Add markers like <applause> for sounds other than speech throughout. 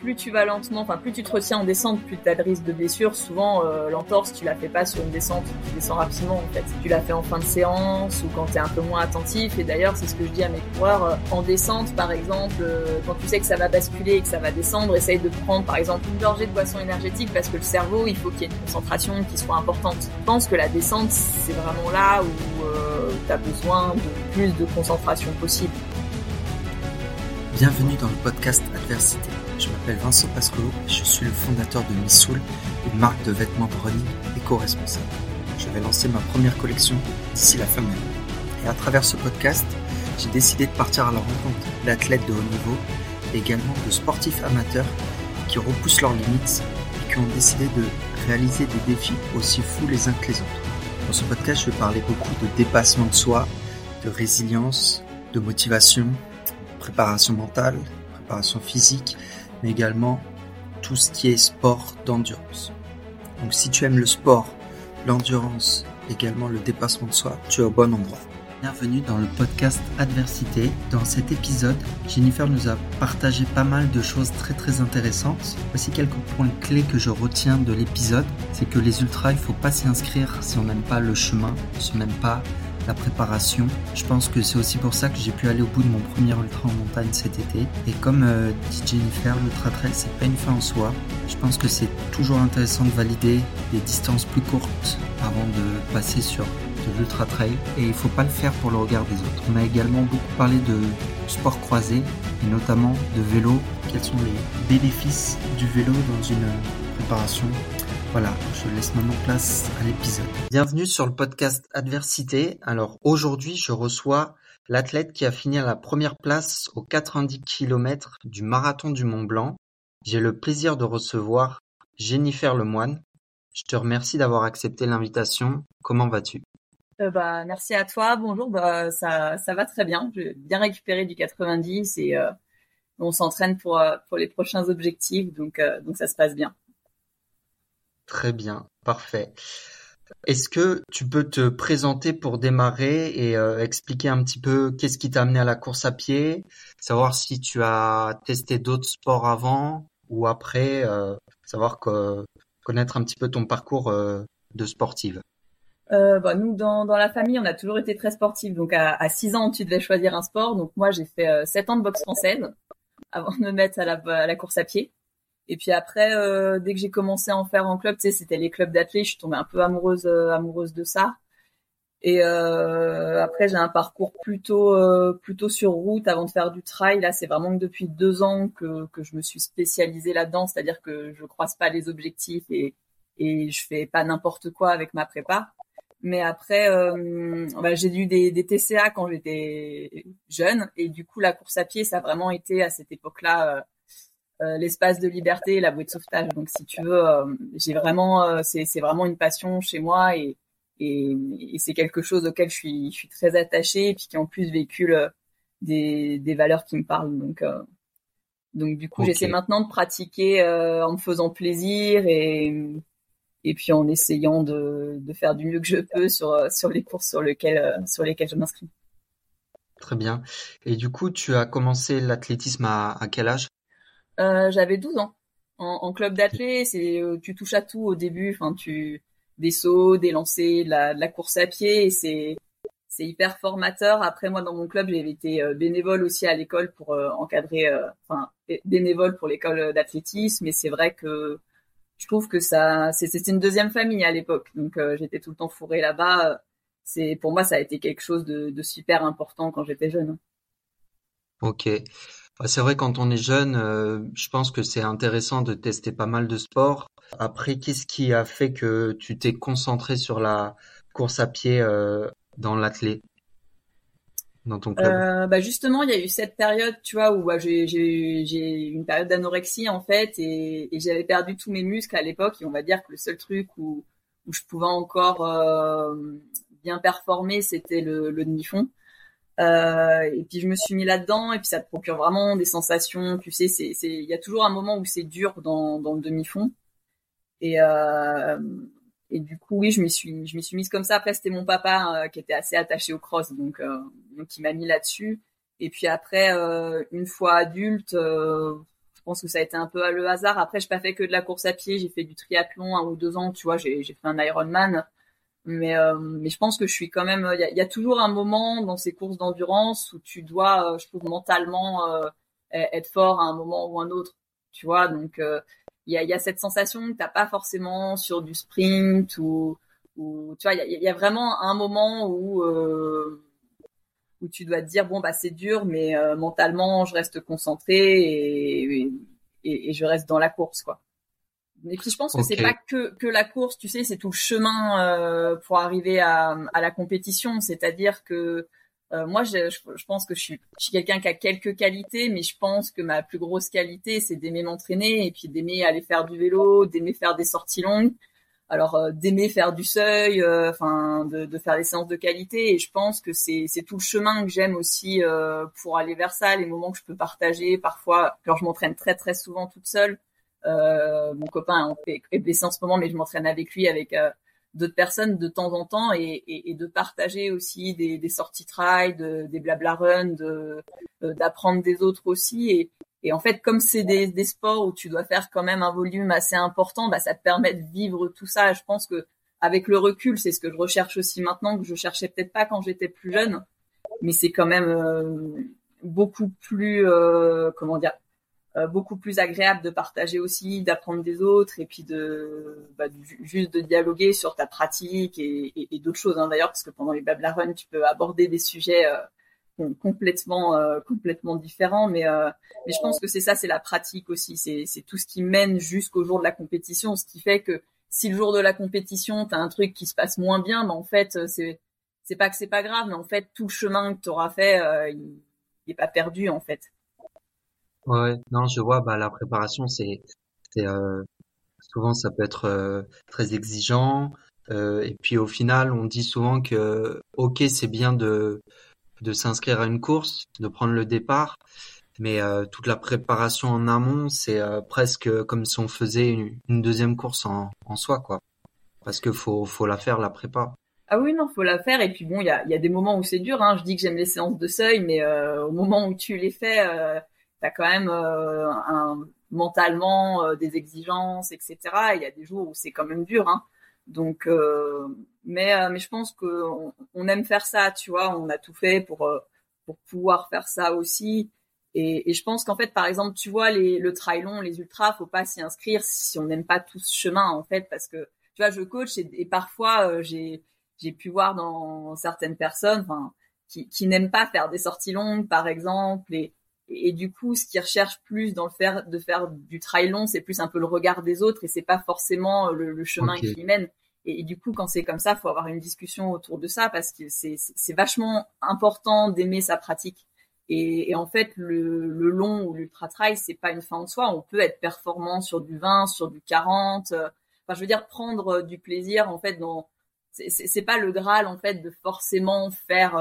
plus tu vas lentement, enfin plus tu te retiens en descente, plus tu as de risque de blessure. Souvent, euh, l'entorse, tu la fais pas sur une descente, tu descends rapidement en fait. Tu la fais en fin de séance ou quand tu es un peu moins attentif. Et d'ailleurs, c'est ce que je dis à mes coureurs. Euh, en descente, par exemple, euh, quand tu sais que ça va basculer et que ça va descendre, essaye de prendre par exemple une gorgée de boisson énergétique parce que le cerveau, il faut qu'il y ait une concentration qui soit importante. Je pense que la descente, c'est vraiment là où tu as besoin de plus de concentration possible. Bienvenue dans le podcast Adversité. Je m'appelle Vincent Pascolo et je suis le fondateur de Missoul, une marque de vêtements de running éco-responsable. Je vais lancer ma première collection d'ici la fin de l'année. Et à travers ce podcast, j'ai décidé de partir à la rencontre d'athlètes de haut niveau et également de sportifs amateurs qui repoussent leurs limites et qui ont décidé de réaliser des défis aussi fous les uns que les autres. Dans ce podcast, je vais parler beaucoup de dépassement de soi, de résilience, de motivation, préparation mentale, préparation physique, mais également tout ce qui est sport d'endurance. Donc si tu aimes le sport, l'endurance, également le dépassement de soi, tu es au bon endroit. Bienvenue dans le podcast Adversité. Dans cet épisode, Jennifer nous a partagé pas mal de choses très très intéressantes. Voici quelques points clés que je retiens de l'épisode. C'est que les ultras, il faut pas s'y inscrire si on n'aime pas le chemin, si on n'aime pas la préparation. Je pense que c'est aussi pour ça que j'ai pu aller au bout de mon premier ultra en montagne cet été. Et comme euh, dit Jennifer, l'ultra trail c'est pas une fin en soi. Je pense que c'est toujours intéressant de valider des distances plus courtes avant de passer sur de l'ultra trail et il faut pas le faire pour le regard des autres. On a également beaucoup parlé de sport croisé et notamment de vélo. Quels sont les bénéfices du vélo dans une préparation voilà, je laisse maintenant place à l'épisode. Bienvenue sur le podcast Adversité. Alors aujourd'hui, je reçois l'athlète qui a fini à la première place aux 90 km du marathon du Mont Blanc. J'ai le plaisir de recevoir Jennifer Lemoine. Je te remercie d'avoir accepté l'invitation. Comment vas-tu? Euh, bah, merci à toi. Bonjour. Bah, ça, ça va très bien. J'ai bien récupéré du 90 et euh, on s'entraîne pour, euh, pour les prochains objectifs. Donc, donc ça se passe bien. Très bien, parfait. Est-ce que tu peux te présenter pour démarrer et euh, expliquer un petit peu qu'est-ce qui t'a amené à la course à pied, savoir si tu as testé d'autres sports avant ou après, euh, savoir connaître un petit peu ton parcours euh, de sportive. bah, nous, dans, la famille, on a toujours été très sportifs. Donc, à, à 6 ans, tu devais choisir un sport. Donc, moi, j'ai fait 7 ans de boxe française avant de me mettre à la course à pied. Et puis après, euh, dès que j'ai commencé à en faire en club, tu sais, c'était les clubs d'athlètes, je suis tombée un peu amoureuse, euh, amoureuse de ça. Et euh, après, j'ai un parcours plutôt, plutôt sur route avant de faire du trail. Là, c'est vraiment que depuis deux ans que, que je me suis spécialisée là-dedans, c'est-à-dire que je croise pas les objectifs et, et je fais pas n'importe quoi avec ma prépa. Mais après, bah, j'ai eu des, des TCA quand j'étais jeune et du coup, la course à pied, ça a vraiment été à cette époque-là l'espace de liberté et la bouée de sauvetage. Donc si tu veux, euh, j'ai vraiment, euh, c'est vraiment une passion chez moi et, et, et c'est quelque chose auquel je suis, je suis très attachée et puis qui en plus véhicule des, des valeurs qui me parlent. Donc donc du coup, j'essaie maintenant de pratiquer en me faisant plaisir et et puis en essayant de, de faire du mieux que je peux sur sur les courses sur lesquelles sur lesquelles je m'inscris. Très bien. Et du coup, tu as commencé l'athlétisme à, à quel âge? euh, j'avais 12 ans. En, club d'athlètes, c'est euh, tu touches à tout au début. Enfin, des sauts, des lancers, de la, course à pied, c'est hyper formateur. Après, moi, dans mon club, j'avais été euh, bénévole aussi à l'école pour encadrer, enfin, bénévole pour l'école d'athlétisme. Et c'est vrai que je trouve que ça, c'était une deuxième famille à l'époque. Donc, j'étais tout le temps fourrée là-bas. Pour moi, ça a été quelque chose de super important quand j'étais jeune. Ok. C'est vrai, quand on est jeune, euh, je pense que c'est intéressant de tester pas mal de sports. Après, qu'est-ce qui a fait que tu t'es concentré sur la course à pied euh, dans l'athlé dans ton club? Euh, bah justement, il y a eu cette période, tu vois, où bah, j'ai j'ai une période d'anorexie en fait, et, j'avais perdu tous mes muscles à l'époque. Et on va dire que le seul truc où je pouvais encore bien performer, c'était le demi-fond. Euh, et puis je me suis mis là-dedans et puis ça te procure vraiment des sensations. Tu sais, c'est il y a toujours un moment où c'est dur dans, le demi-fond. Et euh, et du coup oui, je me suis je m'y suis mise comme ça. Après c'était mon papa euh, qui était assez attaché au cross, donc donc il m'a mis là-dessus. Et puis après une fois adulte, je pense que ça a été un peu le hasard. Après, j'ai pas fait que de la course à pied, j'ai fait du triathlon un ou deux ans, tu vois, j'ai fait un Ironman. Mais, euh, mais je pense que je suis quand même. Il y a, toujours un moment dans ces courses d'endurance où tu dois, euh, je trouve, mentalement euh, e-, être fort à un moment ou un autre. Tu vois, donc il y, a, y a cette sensation que t'as pas forcément sur du sprint ou, ou tu vois, il y a, vraiment un moment où où tu dois te dire bon bah c'est dur, mais mentalement je reste concentré et, et, et je reste dans la course quoi. Et puis je pense que c'est pas que que la course, tu sais, c'est tout le chemin euh, pour arriver à, à la compétition. C'est-à-dire que euh, moi, je, je, pense que je suis, je suis quelqu'un qui a quelques qualités, mais je pense que ma plus grosse qualité, c'est d'aimer m'entraîner et puis d'aimer aller faire du vélo, d'aimer faire des sorties longues. Alors euh, d'aimer faire du seuil, euh, enfin de, de, faire des séances de qualité. Et je pense que c'est c'est tout le chemin que j'aime aussi pour aller vers ça, les moments que je peux partager. Parfois, alors je m'entraîne très très souvent toute seule. Euh, mon copain est blessé en ce moment, mais je m'entraîne avec lui, avec euh, d'autres personnes de temps en temps, et, et, et de partager aussi des, des sorties trail, de, des blabla run, euh, d'apprendre des autres aussi. Et, et en fait, comme c'est des, des, sports où tu dois faire quand même un volume assez important, bah, ça te permet de vivre tout ça. Je pense que avec le recul, c'est ce que je recherche aussi maintenant que je cherchais peut-être pas quand j'étais plus jeune, mais c'est quand même euh, beaucoup plus euh, comment dire beaucoup plus agréable de partager aussi, d'apprendre des autres et puis de bah, juste de dialoguer sur ta pratique et, et, d'autres choses hein, d'ailleurs parce que pendant les Babla Run tu peux aborder des sujets euh, complètement euh, complètement différents mais mais je pense que c'est ça c'est la pratique aussi c'est c'est tout ce qui mène jusqu'au jour de la compétition ce qui fait que si le jour de la compétition tu as un truc qui se passe moins bien ben en fait c'est c'est pas que c'est pas grave mais en fait tout le chemin que tu auras fait il, il est pas perdu en fait Ouais, non, je vois, bah, la préparation, c'est, euh, souvent ça peut être euh, très exigeant. Euh, et puis au final, on dit souvent que, ok, c'est bien de, de s'inscrire à une course, de prendre le départ, mais toute la préparation en amont, c'est presque comme si on faisait une, deuxième course en, en soi, quoi. Parce que faut, faut la faire, la prépa. Ah oui, non, faut la faire. Et puis bon, il y a, y a des moments où c'est dur. Hein. Je dis que j'aime les séances de seuil, mais au moment où tu les fais, t'as quand même euh, un, mentalement euh, des exigences, etc. Il y a des jours où c'est quand même dur, hein. Donc, euh, mais mais je pense que on, aime faire ça, tu vois. On a tout fait pour pour pouvoir faire ça aussi. Et, je pense qu'en fait, par exemple, tu vois, les, le trail long, les ultras, faut pas s'y inscrire si on n'aime pas tout ce chemin, en fait, parce que tu vois, je coach et, parfois j'ai j'ai pu voir dans certaines personnes, qui, qui n'aiment pas faire des sorties longues, par exemple, et, et, du coup, ce qu'ils recherchent plus dans le faire de faire du trail long, c'est plus un peu le regard des autres et c'est pas forcément euh, le, chemin qui mène. Et, du coup, quand c'est comme ça, faut avoir une discussion autour de ça parce que c'est vachement important d'aimer sa pratique. Et, et, en fait, le, le long ou l'ultra trail, c'est pas une fin en soi. On peut être performant sur du 20, sur du 40. Euh, enfin, je veux dire prendre euh, du plaisir en fait dans c'est pas le graal en fait de forcément faire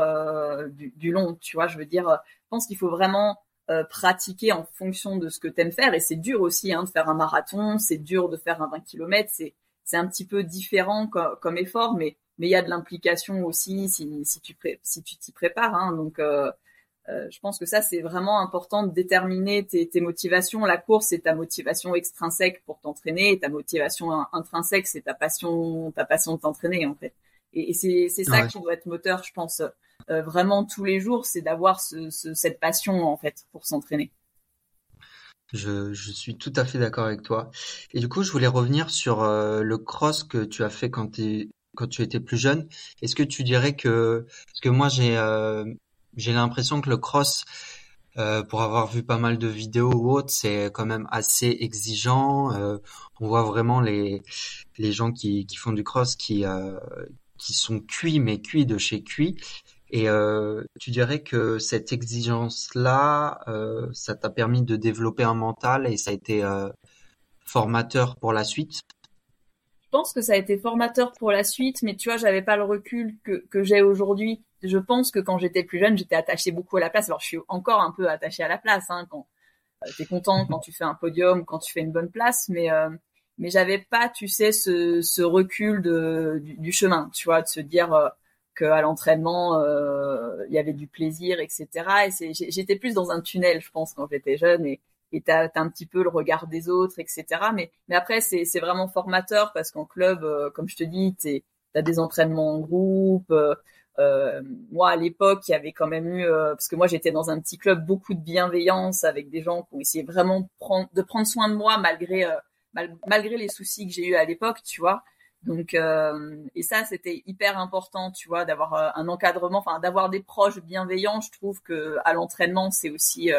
du, du, long tu vois je veux dire je pense qu'il faut vraiment euh, pratiquer en fonction de ce que t'aimes faire. Et c'est dur aussi hein, de faire un marathon, c'est dur de faire un 20 km, c'est c'est un petit peu différent comme, effort, mais mais il y a de l'implication aussi si, si tu si tu t'y prépares. Hein, donc euh, euh, je pense que ça c'est vraiment important de déterminer tes, tes motivations. La course c'est ta motivation extrinsèque pour t'entraîner, et ta motivation intrinsèque c'est ta passion ta passion de t'entraîner en fait. Et, c'est c'est ça qui doit être moteur, je pense euh, vraiment tous les jours, c'est d'avoir ce, ce, cette passion en fait pour s'entraîner. Je, je, suis tout à fait d'accord avec toi. Et du coup, je voulais revenir sur euh, le cross que tu as fait quand, quand tu étais plus jeune. Est-ce que tu dirais que, parce que moi j'ai euh, l'impression que le cross, euh, pour avoir vu pas mal de vidéos ou autres, c'est quand même assez exigeant. on voit vraiment les les gens qui, qui font du cross qui qui sont cuits mais cuits de chez cuits. Et euh, tu dirais que cette exigence-là, euh, ça t'a permis de développer un mental et ça a été euh, formateur pour la suite? Je pense que ça a été formateur pour la suite, mais tu vois, j'avais pas le recul que, que j'ai aujourd'hui. Je pense que quand j'étais plus jeune, j'étais attachée beaucoup à la place. Alors je suis encore un peu attachée à la place, hein, quand euh, t'es content quand tu fais un podium, quand tu fais une bonne place, mais euh, mais j'avais pas, tu sais, ce, recul de, du, chemin, tu vois, de se dire à l'entraînement euh, il y avait du plaisir, etc. Et j'étais plus dans un tunnel, je pense, quand j'étais jeune. Et, et t'as as un petit peu le regard des autres, etc. Mais après c'est vraiment formateur parce qu'en club, euh, comme je te dis, t'as des entraînements en groupe. Euh, moi à l'époque, il y avait quand même eu parce que moi j'étais dans un petit club beaucoup de bienveillance avec des gens qui ont essayé vraiment de prendre soin de moi malgré malgré les soucis que j'ai eu à l'époque, tu vois. Donc et ça c'était hyper important, tu vois, d'avoir un encadrement, enfin d'avoir des proches bienveillants. Je trouve que à l'entraînement c'est aussi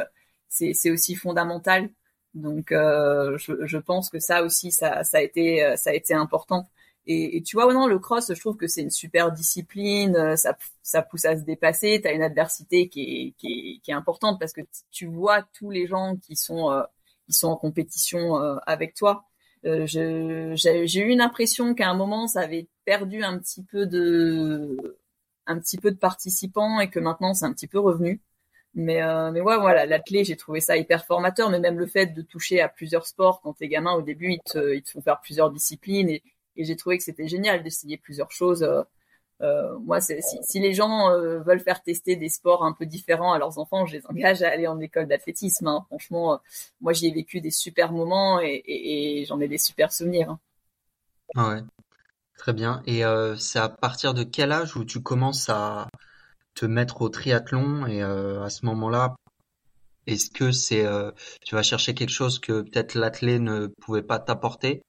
c'est aussi fondamental. Donc euh, je, je, pense que ça aussi ça, ça a été euh, ça a été important. Et, et tu vois non le cross je trouve que c'est une super discipline, euh, ça ça pousse à se dépasser, tu as une adversité qui est, qui est, qui est importante parce que tu vois tous les gens qui sont euh, qui sont en compétition avec toi. Euh, j'ai eu une impression qu'à un moment ça avait perdu un petit peu de un petit peu de participants et que maintenant c'est un petit peu revenu. Mais, euh, mais ouais, voilà, l'athlé, j'ai trouvé ça hyper formateur, mais même le fait de toucher à plusieurs sports quand t'es gamin, au début, ils te, ils te font faire plusieurs disciplines et, et j'ai trouvé que c'était génial d'essayer plusieurs choses. Euh, moi, si, les gens euh, veulent faire tester des sports un peu différents à leurs enfants, je les engage à aller en école d'athlétisme. Hein. Franchement, euh, moi, j'y ai vécu des super moments et, j'en ai des super souvenirs. Hein. Ah ouais, très bien. Et c'est à partir de quel âge où tu commences à te mettre au triathlon et à ce moment-là, est-ce que c'est tu vas chercher quelque chose que peut-être l'athlète ne pouvait pas t'apporter?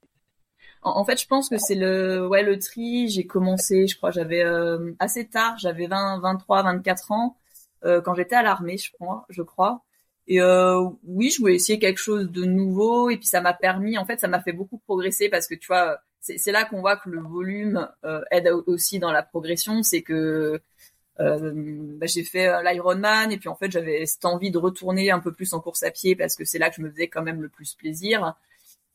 En, fait, je pense que c'est le ouais le tri. J'ai commencé, je crois, j'avais euh, assez tard, j'avais 20, 23, 24 ans quand j'étais à l'armée, je crois, je crois. Et oui, je voulais essayer quelque chose de nouveau et puis ça m'a permis, en fait, ça m'a fait beaucoup progresser parce que tu vois, c'est là qu'on voit que le volume aide aussi dans la progression. C'est que euh, bah, j'ai fait euh, l'Ironman et puis en fait j'avais cette envie de retourner un peu plus en course à pied parce que c'est là que je me faisais quand même le plus plaisir.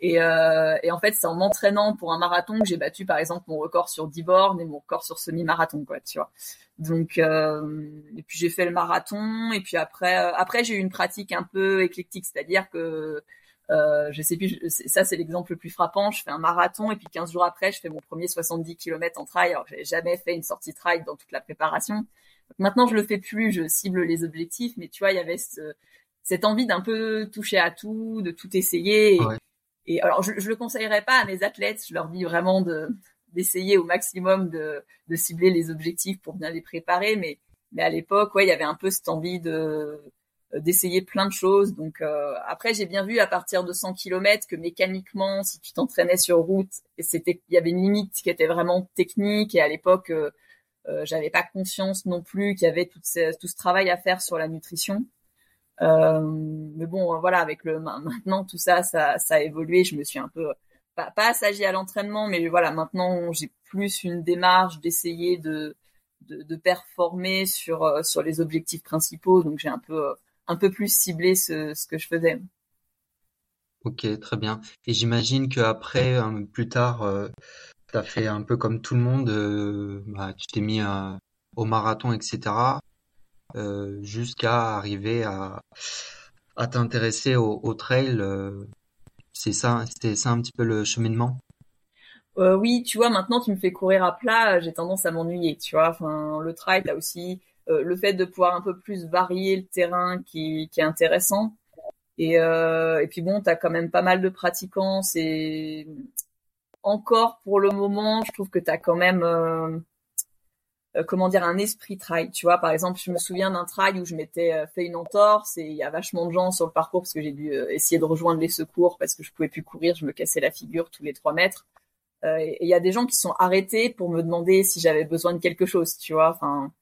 Et, euh, et en fait c'est en m'entraînant pour un marathon que j'ai battu par exemple mon record sur 10 bornes et mon record sur semi-marathon quoi, tu vois. Donc euh, et puis j'ai fait le marathon et puis après euh, après j'ai eu une pratique un peu éclectique, c'est-à-dire que euh, je sais plus, ça c'est l'exemple le plus frappant. Je fais un marathon et puis 15 jours après, je fais mon premier 70 km en trail. Alors j'avais jamais fait une sortie trail dans toute la préparation. maintenant je le fais plus, je cible les objectifs, mais tu vois, il y avait cette envie d'un peu toucher à tout, de tout essayer. Et, alors je, je le conseillerais pas à mes athlètes. Je leur dis vraiment de d'essayer au maximum de, cibler les objectifs pour bien les préparer, mais à l'époque, ouais, il y avait un peu cette envie de d'essayer plein de choses. Donc euh, après, j'ai bien vu à partir de 100 km que mécaniquement, si tu t'entraînais sur route, c'était il y avait une limite qui était vraiment technique. Et à l'époque, euh, euh j'avais pas conscience non plus qu'il y avait tout ce travail à faire sur la nutrition. Euh, mais bon, voilà, avec le maintenant tout ça, ça, ça a évolué. Je me suis un peu pas, pas assagi à l'entraînement, mais voilà, maintenant j'ai plus une démarche d'essayer de, de, de performer sur sur les objectifs principaux. Donc j'ai un peu un peu plus ciblé ce, ce que je faisais. Ok, très bien. Et j'imagine que après, plus tard, euh, tu as fait un peu comme tout le monde, euh, bah, tu t'es mis au marathon, etc., euh, jusqu'à arriver à, à t'intéresser au, au trail. c'est ça, c'était ça un petit peu le cheminement? oui, tu vois, maintenant tu me fais courir à plat, j'ai tendance à m'ennuyer, tu vois. Enfin, le trail, t'as aussi euh, le fait de pouvoir un peu plus varier le terrain qui, qui est intéressant. Et, euh, et puis bon, tu as quand même pas mal de pratiquants. C'est encore pour le moment, je trouve que tu as quand même euh, euh, comment dire un esprit trail. Tu vois, par exemple, je me souviens d'un trail où je m'étais euh, fait une entorse et il y a vachement de gens sur le parcours parce que j'ai dû essayer de rejoindre les secours parce que je pouvais plus courir, je me cassais la figure tous les trois mètres. et il y a des gens qui sont arrêtés pour me demander si j'avais besoin de quelque chose, tu vois. Enfin,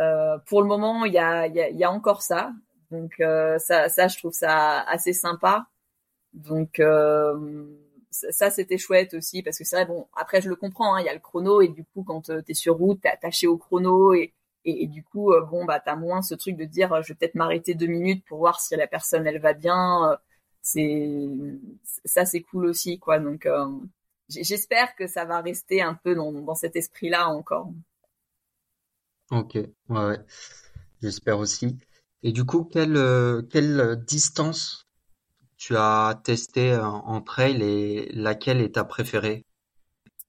euh, pour le moment, il y a, y, a, y a, encore ça. Donc euh, ça, ça, je trouve ça assez sympa. Donc euh, ça, c'était chouette aussi parce que c'est vrai. Bon, après, je le comprends. Hein, il y a le chrono et du coup, quand tu es sur route, t'es attaché au chrono et, et, du coup, bon, bah, t'as moins ce truc de dire, je vais peut-être m'arrêter deux minutes pour voir si la personne elle va bien. c'est ça, c'est cool aussi, quoi. Donc j'espère que ça va rester un peu dans, dans cet esprit-là encore. Ok, ouais, ouais. J'espère aussi. Et du coup, quelle, euh, quelle distance tu as testé en, trail et laquelle est ta préférée?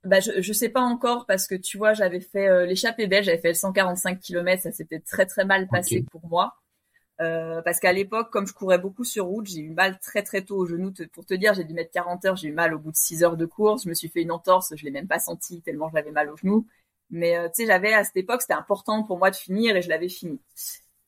Bah, je, je sais pas encore parce que tu vois, j'avais fait euh, l'échappée belge, j'avais fait le 145 km, ça s'était très très mal passé pour moi. Euh, parce qu'à l'époque, comme je courais beaucoup sur route, j'ai eu mal très très tôt au genou. Pour te dire, j'ai dû mettre 40 heures, j'ai eu mal au bout de 6 heures de course. Je me suis fait une entorse, je l'ai même pas senti tellement j'avais mal au genou. Mais euh, tu sais, j'avais à cette époque, c'était important pour moi de finir et je l'avais fini.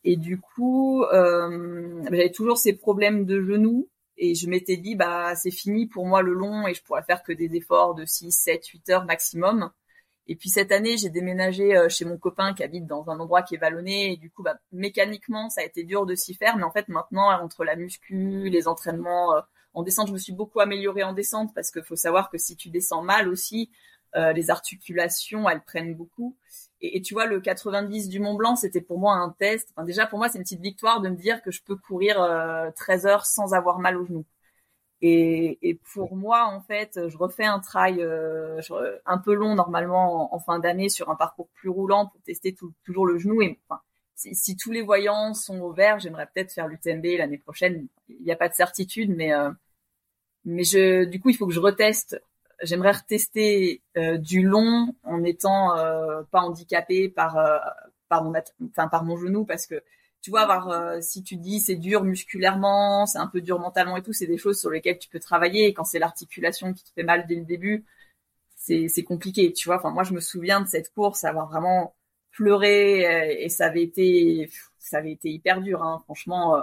Et du coup, euh, j'avais toujours ces problèmes de genoux et je m'étais dit, bah c'est fini pour moi le long et je pourrais faire que des efforts de 6, 7, 8 heures maximum. Et puis cette année, j'ai déménagé euh, chez mon copain qui habite dans un endroit qui est vallonné et du coup, bah, mécaniquement, ça a été dur de s'y faire. Mais en fait, maintenant, entre la muscu, les entraînements euh, en descente, je me suis beaucoup améliorée en descente parce qu'il faut savoir que si tu descends mal aussi, euh, les articulations, elles prennent beaucoup. Et, tu vois, le 90 du Mont Blanc, c'était pour moi un test. Déjà, pour moi, c'est une petite victoire de me dire que je peux courir 13 heures sans avoir mal aux genoux. Et, et, pour moi, en fait, je refais un trail euh, un peu long normalement en, fin d'année sur un parcours plus roulant pour tester toujours le genou. Et enfin, si, si, tous les voyants sont au vert, j'aimerais peut-être faire l'UTMB l'année prochaine. Il n'y a pas de certitude, mais euh, mais je, du coup, il faut que je reteste. J'aimerais retester euh, du long en étant euh, pas handicapé par par mon enfin par mon genou parce que tu vois, avoir, euh, si tu dis c'est dur musculairement, c'est un peu dur mentalement et tout, c'est des choses sur lesquelles tu peux travailler. Et quand c'est l'articulation qui te fait mal dès le début, c'est, c'est compliqué, tu vois. Enfin, moi, je me souviens de cette course, avoir vraiment pleuré euh, et ça avait été, ça avait été hyper dur, hein, franchement.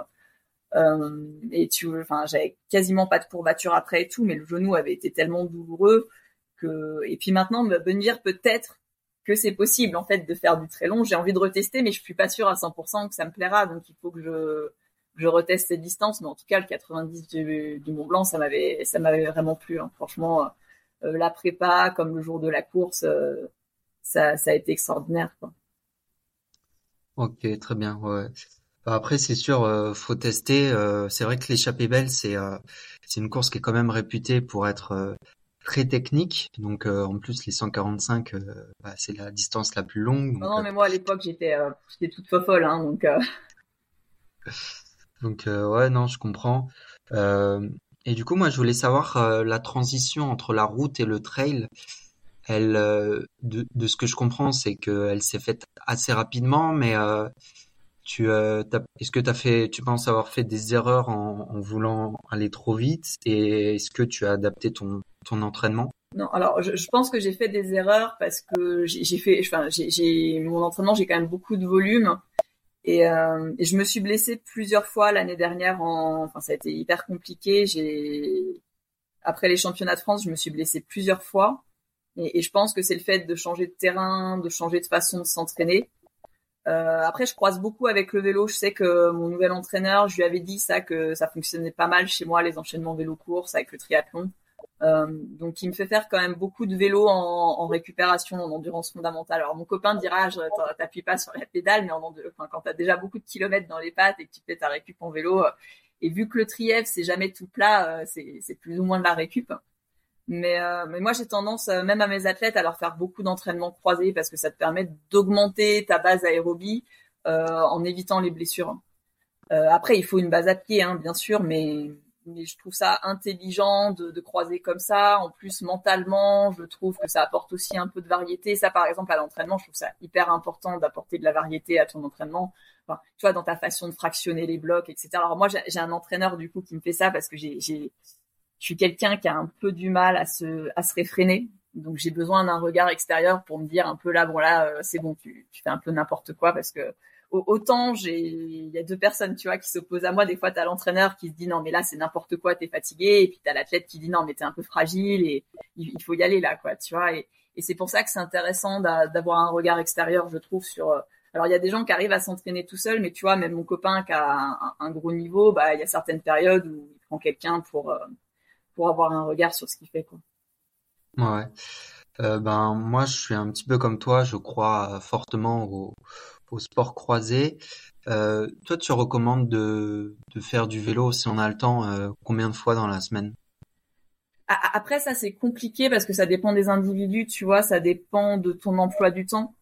Euh, et tu, enfin, j'avais quasiment pas de courbature après et tout, mais le genou avait été tellement douloureux que. Et puis maintenant, me dire peut-être que c'est possible en fait de faire du très long. J'ai envie de retester, mais je suis pas sûre à 100% que ça me plaira. Donc il faut que je je reteste cette distance. Mais en tout cas, le 90 du, Mont Blanc, ça m'avait ça m'avait vraiment plu. Hein. Franchement, euh, la prépa comme le jour de la course, euh, ça ça a été extraordinaire. Ok, très bien. Ouais. Bah, après, c'est sûr, euh, faut tester. Euh, c'est vrai que l'échappée belle, c'est c'est une course qui est quand même réputée pour être très technique. Donc euh, en plus les 145, euh, bah, c'est la distance la plus longue. non, non, euh, mais moi à l'époque j'étais j'étais toute folle, hein, donc. <laughs> donc ouais, non, je comprends. et du coup, moi je voulais savoir la transition entre la route et le trail. Elle, de, de ce que je comprends, c'est qu'elle s'est faite assez rapidement, mais tu euh, est-ce que as fait, tu penses avoir fait des erreurs en, en voulant aller trop vite et est-ce que tu as adapté ton, ton entraînement? Non, alors je, je pense que j'ai fait des erreurs parce que j'ai fait, enfin j'ai mon entraînement, j'ai quand même beaucoup de volume et, euh, je me suis blessée plusieurs fois l'année dernière. En, enfin ça a été hyper compliqué. J'ai après les championnats de France, je me suis blessée plusieurs fois et je pense que c'est le fait de changer de terrain, de changer de façon de s'entraîner euh, après, je croise beaucoup avec le vélo. Je sais que mon nouvel entraîneur, je lui avais dit ça, que ça fonctionnait pas mal chez moi, les enchaînements vélo-course avec le triathlon. Euh, donc, il me fait faire quand même beaucoup de vélo en, récupération, en endurance fondamentale. Alors, mon copain dira, je t'appuie pas sur la pédale, mais en, enfin, quand t'as déjà beaucoup de kilomètres dans les pattes et que tu fais ta récup en vélo, euh, et vu que le trièvre c'est jamais tout plat, euh, c'est plus ou moins de la récup. Mais, euh, mais moi, j'ai tendance, euh, même à mes athlètes, à leur faire beaucoup d'entraînements croisés parce que ça te permet d'augmenter ta base aérobie euh, en évitant les blessures. Euh, après, il faut une base à pied, hein, bien sûr, mais, mais je trouve ça intelligent de, de, croiser comme ça. En plus, mentalement, je trouve que ça apporte aussi un peu de variété. Ça, par exemple, à l'entraînement, je trouve ça hyper important d'apporter de la variété à ton entraînement. Tu vois, dans ta façon de fractionner les blocs, etc. Alors moi, j'ai un entraîneur du coup qui me fait ça parce que j'ai je suis quelqu'un qui a un peu du mal à se, à se réfréner. Donc j'ai besoin d'un regard extérieur pour me dire un peu là, bon là, euh, c'est bon, tu, tu fais un peu n'importe quoi parce que autant j'ai, il y a deux personnes, tu vois, qui s'opposent à moi. Des fois, t'as l'entraîneur qui se dit non mais là c'est n'importe quoi, t'es fatigué, et puis t'as l'athlète qui dit non mais t'es un peu fragile et il, faut y aller là, quoi, tu vois. Et, c'est pour ça que c'est intéressant d'avoir un regard extérieur, je trouve, sur. Euh, alors il y a des gens qui arrivent à s'entraîner tout seul, mais tu vois, même mon copain qui a un, un gros niveau, bah il y a certaines périodes où il prend quelqu'un pour euh, pour avoir un regard sur ce qu'il fait. Quoi. Ouais. Euh, ben moi, je suis un petit peu comme toi. Je crois fortement au, au sport croisé. Euh, toi, tu recommandes de, de faire du vélo si on a le temps, euh, combien de fois dans la semaine? Après, ça c'est compliqué parce que ça dépend des individus. Tu vois, ça dépend de ton emploi du temps.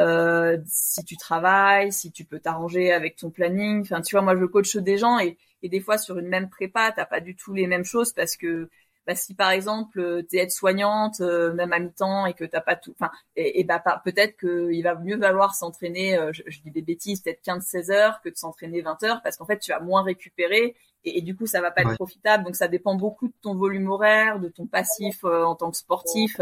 Euh, si tu travailles, si tu peux t'arranger avec ton planning. Enfin, tu vois, moi je coach des gens et, et des fois sur une même prépa, t'as pas du tout les mêmes choses parce que bah, si par exemple tu es aide-soignante, même à mi-temps et que t'as pas tout, enfin, et, et bah peut-être qu'il va mieux valoir s'entraîner, je, dis des bêtises, peut-être 15-16 heures que de s'entraîner 20 heures parce qu'en fait tu vas moins récupérer et, du coup ça va pas être profitable. Donc ça dépend beaucoup de ton volume horaire, de ton passif en tant que sportif.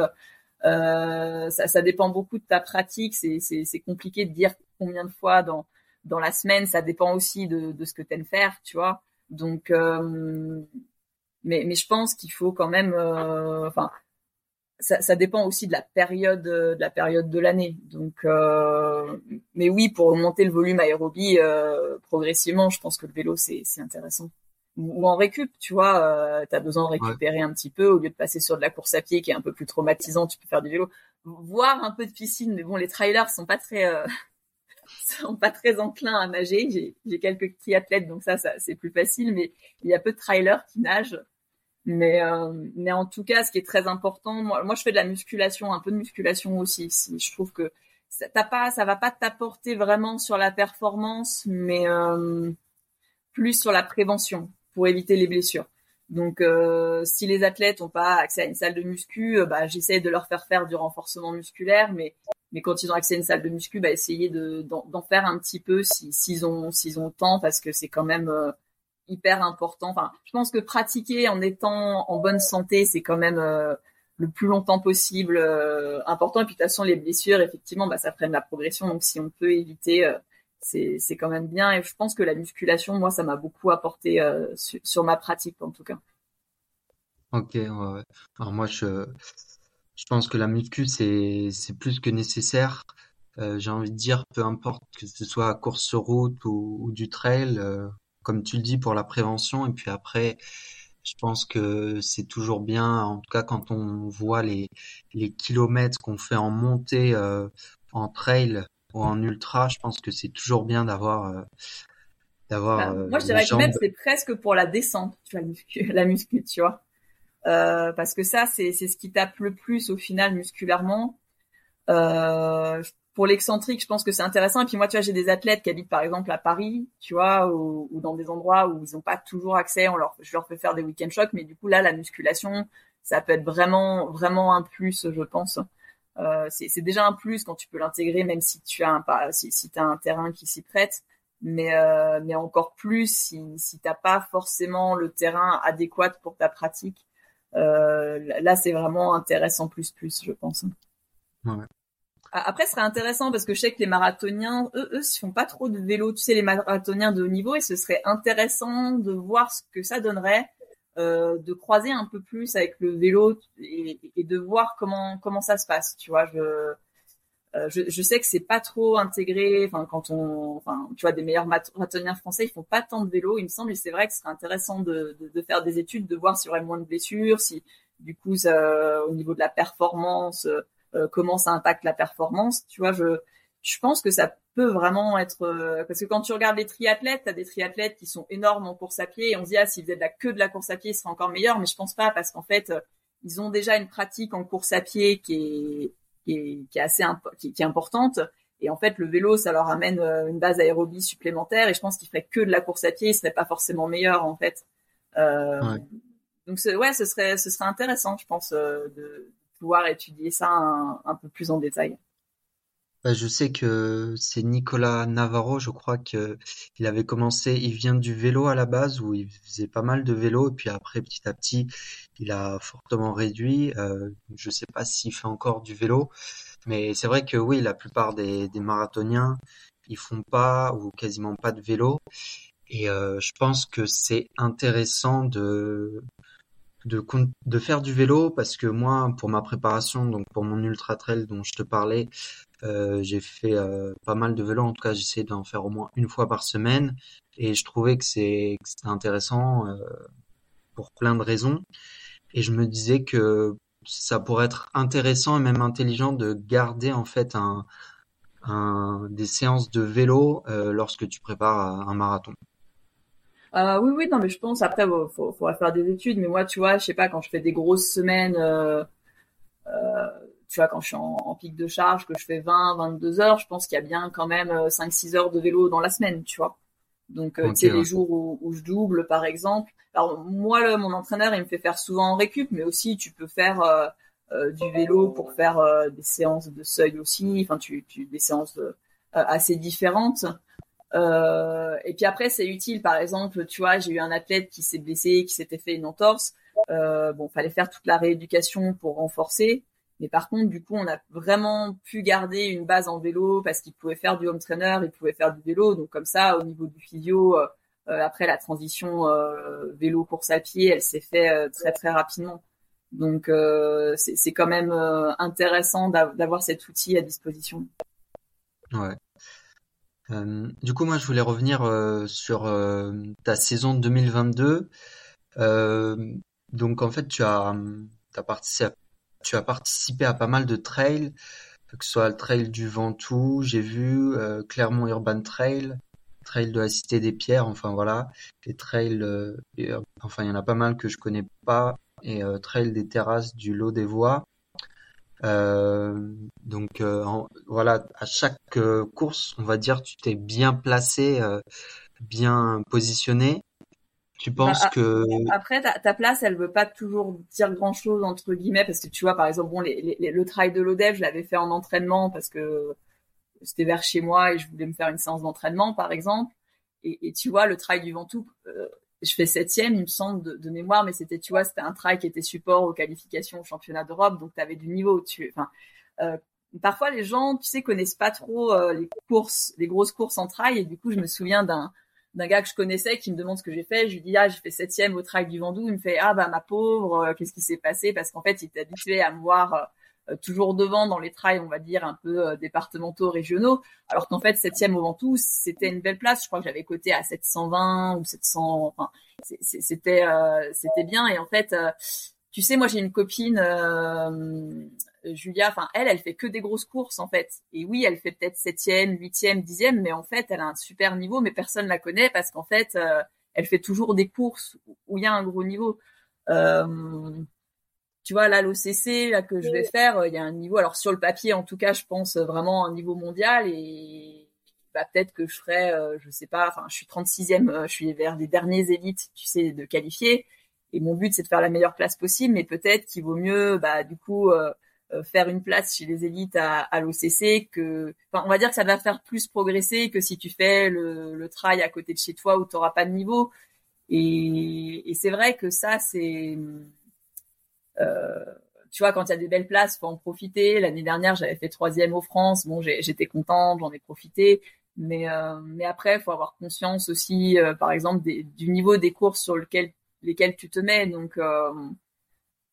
Euh, ça, ça, dépend beaucoup de ta pratique. C'est compliqué de dire combien de fois dans dans la semaine. Ça dépend aussi de, de ce que tu aimes faire, tu vois. Donc, euh, mais, mais je pense qu'il faut quand même, euh, enfin, ça, ça, dépend aussi de la période, de la période de l'année. Donc, euh, mais oui, pour augmenter le volume aérobie euh, progressivement, je pense que le vélo c'est intéressant ou en récup, tu vois, euh, tu as besoin de récupérer un petit peu au lieu de passer sur de la course à pied qui est un peu plus traumatisant, tu peux faire du vélo, voir un peu de piscine, mais bon, les trailers sont pas très euh, <laughs> sont pas très enclins à nager. J'ai quelques triathlètes, donc ça, ça c'est plus facile, mais il y a peu de trailers qui nagent. Mais euh, mais en tout cas, ce qui est très important, moi, moi je fais de la musculation, un peu de musculation aussi. Si je trouve que ça t'as pas, ça va pas t'apporter vraiment sur la performance, mais euh, plus sur la prévention pour éviter les blessures. Donc, euh, si les athlètes n'ont pas accès à une salle de muscu, euh, bah, j'essaie de leur faire faire du renforcement musculaire, mais quand ils ont accès à une salle de muscu, bah, essayer de d'en faire un petit peu si s'ils ont s'ils ont le temps, parce que c'est quand même euh, hyper important. Enfin, je pense que pratiquer en étant en bonne santé, c'est quand même le plus longtemps possible important. Et puis de toute façon, les blessures, effectivement, bah, ça freine la progression. Donc, si on peut éviter c'est quand même bien. Et je pense que la musculation, moi, ça m'a beaucoup apporté euh, sur, ma pratique, en tout cas. Ok, ouais, Alors moi, je, je pense que la muscu, c'est plus que nécessaire. Euh, j'ai envie de dire, peu importe que ce soit course sur route ou, du trail, euh, comme tu le dis, pour la prévention. Et puis après, je pense que c'est toujours bien, en tout cas quand on voit les, les kilomètres qu'on fait en montée en trail, ou en ultra, je pense que c'est toujours bien d'avoir euh, d'avoir. Bah, euh, moi, je dirais que même c'est presque pour la descente, tu vois, <laughs> la muscu, tu vois, euh, parce que ça, c'est c'est ce qui tape le plus au final musculairement. Euh, pour l'excentrique, je pense que c'est intéressant. Et puis moi, tu vois, j'ai des athlètes qui habitent par exemple à Paris, tu vois, ou, ou dans des endroits où ils n'ont pas toujours accès. On leur, je leur fais faire des week-end shocks, mais du coup là, la musculation, ça peut être vraiment, vraiment un plus, je pense. Euh, c'est déjà un plus quand tu peux l'intégrer, même si tu as un, si, si as un terrain qui s'y prête. Mais, euh, mais encore plus si, si t'as pas forcément le terrain adéquat pour ta pratique. Euh, là, c'est vraiment intéressant plus plus, je pense. Ouais. Après, ce serait intéressant parce que je sais que les marathoniens, eux, eux, ils font pas trop de vélo. Tu sais, les marathoniens de haut niveau, et ce serait intéressant de voir ce que ça donnerait euh, de croiser un peu plus avec le vélo et, de voir comment comment ça se passe. Tu vois, je euh, je, sais que c'est pas trop intégré. Enfin, quand on, enfin, tu vois, des meilleurs marathoniens français, ils font pas tant de vélo, il me semble. Et c'est vrai que ce serait intéressant de, de, faire des études, de voir s'il y aurait moins de blessures, si du coup, ça, au niveau de la performance, euh, comment ça impacte la performance. Tu vois, je je pense que ça peut vraiment être euh, parce que quand tu regardes les triathlètes, tu as des triathlètes qui sont énormes en course à pied et on se dit ah s'ils faisaient de la queue de la course à pied, ils seraient encore meilleurs, mais je pense pas parce qu'en fait euh, ils ont déjà une pratique en course à pied qui est qui est, qui est assez qui, qui, est importante et en fait le vélo ça leur amène euh, une base aérobie supplémentaire et je pense qu'ils feraient que de la course à pied, ils seraient pas forcément meilleurs en fait. Euh, ouais. Donc ouais, ce serait ce serait intéressant, je pense, de pouvoir étudier ça un peu plus en détail. Bah, je sais que c'est Nicolas Navarro, je crois que il avait commencé, il vient du vélo à la base où il faisait pas mal de vélo et puis après petit à petit il a fortement réduit. Euh, je sais pas s'il fait encore du vélo, mais c'est vrai que oui, la plupart des, des marathoniens ils font pas ou quasiment pas de vélo et euh, je pense que c'est intéressant de de, de faire du vélo parce que moi, pour ma préparation, donc pour mon ultra trail dont je te parlais, j'ai fait euh, pas mal de vélo. En tout cas, j'essaie d'en faire au moins une fois par semaine et je trouvais que c'est intéressant euh, pour plein de raisons. Et je me disais que ça pourrait être intéressant et même intelligent de garder en fait un, un des séances de vélo euh, lorsque tu prépares un marathon. Euh, oui, oui, non, mais je pense après, il faudra faire des études. Mais moi, tu vois, je sais pas, quand je fais des grosses semaines, euh, euh, tu vois, quand je suis en, pic de charge, que je fais 20, 22 heures, je pense qu'il y a bien quand même 5-6 euh, heures de vélo dans la semaine, tu vois. Donc, euh, tu sais, les jours où, je double, par exemple. Alors, moi, mon entraîneur, il me fait faire souvent en récup, mais aussi, tu peux faire euh, euh du vélo pour faire euh, des séances de seuil aussi. Enfin, tu, tu des séances assez différentes. et puis après, c'est utile. Par exemple, tu vois, j'ai eu un athlète qui s'est blessé, qui s'était fait une entorse. bon, fallait faire toute la rééducation pour renforcer. Mais par contre, du coup, on a vraiment pu garder une base en vélo parce qu'il pouvait faire du home trainer, il pouvait faire du vélo. Donc comme ça, au niveau du physio, euh, euh, après la transition euh, vélo course à pied, elle s'est fait très très rapidement. Donc c'est quand même intéressant d'avoir cet outil à disposition. Ouais. du coup, moi, je voulais revenir sur ta saison 2022. donc, en fait, tu as, as participé, tu as participé à pas mal de trails, que ce soit le trail du Ventoux, j'ai vu euh, Clermont Urban Trail, trail de la Cité des Pierres, enfin voilà, les trails, euh, enfin il y en a pas mal que je connais pas, et euh, trail des terrasses du Lot des Voies. donc voilà, à chaque course, on va dire, tu t'es bien placé, bien positionné. Tu penses bah, que après ta, ta, place, elle veut pas toujours dire grand chose entre guillemets parce que tu vois par exemple bon les, les, le trail de l'ODEV, je l'avais fait en entraînement parce que c'était vers chez moi et je voulais me faire une séance d'entraînement par exemple. Et, et, tu vois le trail du Ventoux, euh, je fais septième il me semble de, de mémoire mais c'était tu vois c'était un trail qui était support aux qualifications au championnat d'Europe donc tu avais du niveau tu enfin euh, parfois les gens tu sais connaissent pas trop euh, les courses les grosses courses en trail et du coup je me souviens d'un d'un gars que je connaissais qui me demande ce que j'ai fait. Je lui dis ah j'ai fait septième au trail du Vendoux. Il me fait ah bah ma pauvre, euh, qu'est-ce qui s'est passé? Parce qu'en fait il était habitué à me voir euh, toujours devant dans les trails, on va dire un peu euh, départementaux, régionaux. Alors qu'en fait septième au Ventoux c'était une belle place. Je crois que j'avais coté à 720 ou 700. Enfin c'était c'était bien. Et en fait tu sais moi j'ai une copine euh, Julia, enfin elle, elle fait que des grosses courses en fait. Et oui, elle fait peut-être septième, huitième, dixième, mais en fait, elle a un super niveau, mais personne la connaît parce qu'en fait, euh, elle fait toujours des courses où il y a un gros niveau. Euh, tu vois, là, l'OCC, là, que je vais faire, il y a un niveau, alors sur le papier, en tout cas, je pense vraiment un niveau mondial et bah, peut-être que je ferai, je sais pas, enfin, je suis 36e, je suis vers les derniers élites, tu sais, de qualifier. Et mon but, c'est de faire la meilleure place possible, mais peut-être qu'il vaut mieux, bah, du coup, euh, faire une place chez les élites à, l'OCC que enfin, on va dire que ça va faire plus progresser que si tu fais le, le trail à côté de chez toi où tu n'auras pas de niveau. Et, c'est vrai que ça c'est euh, tu vois quand il y a des belles places faut en profiter. L'année dernière j'avais fait troisième au France. Bon j'étais contente j'en ai profité. Mais euh, mais après faut avoir conscience aussi euh, par exemple du niveau des courses sur lesquelles tu te mets. Donc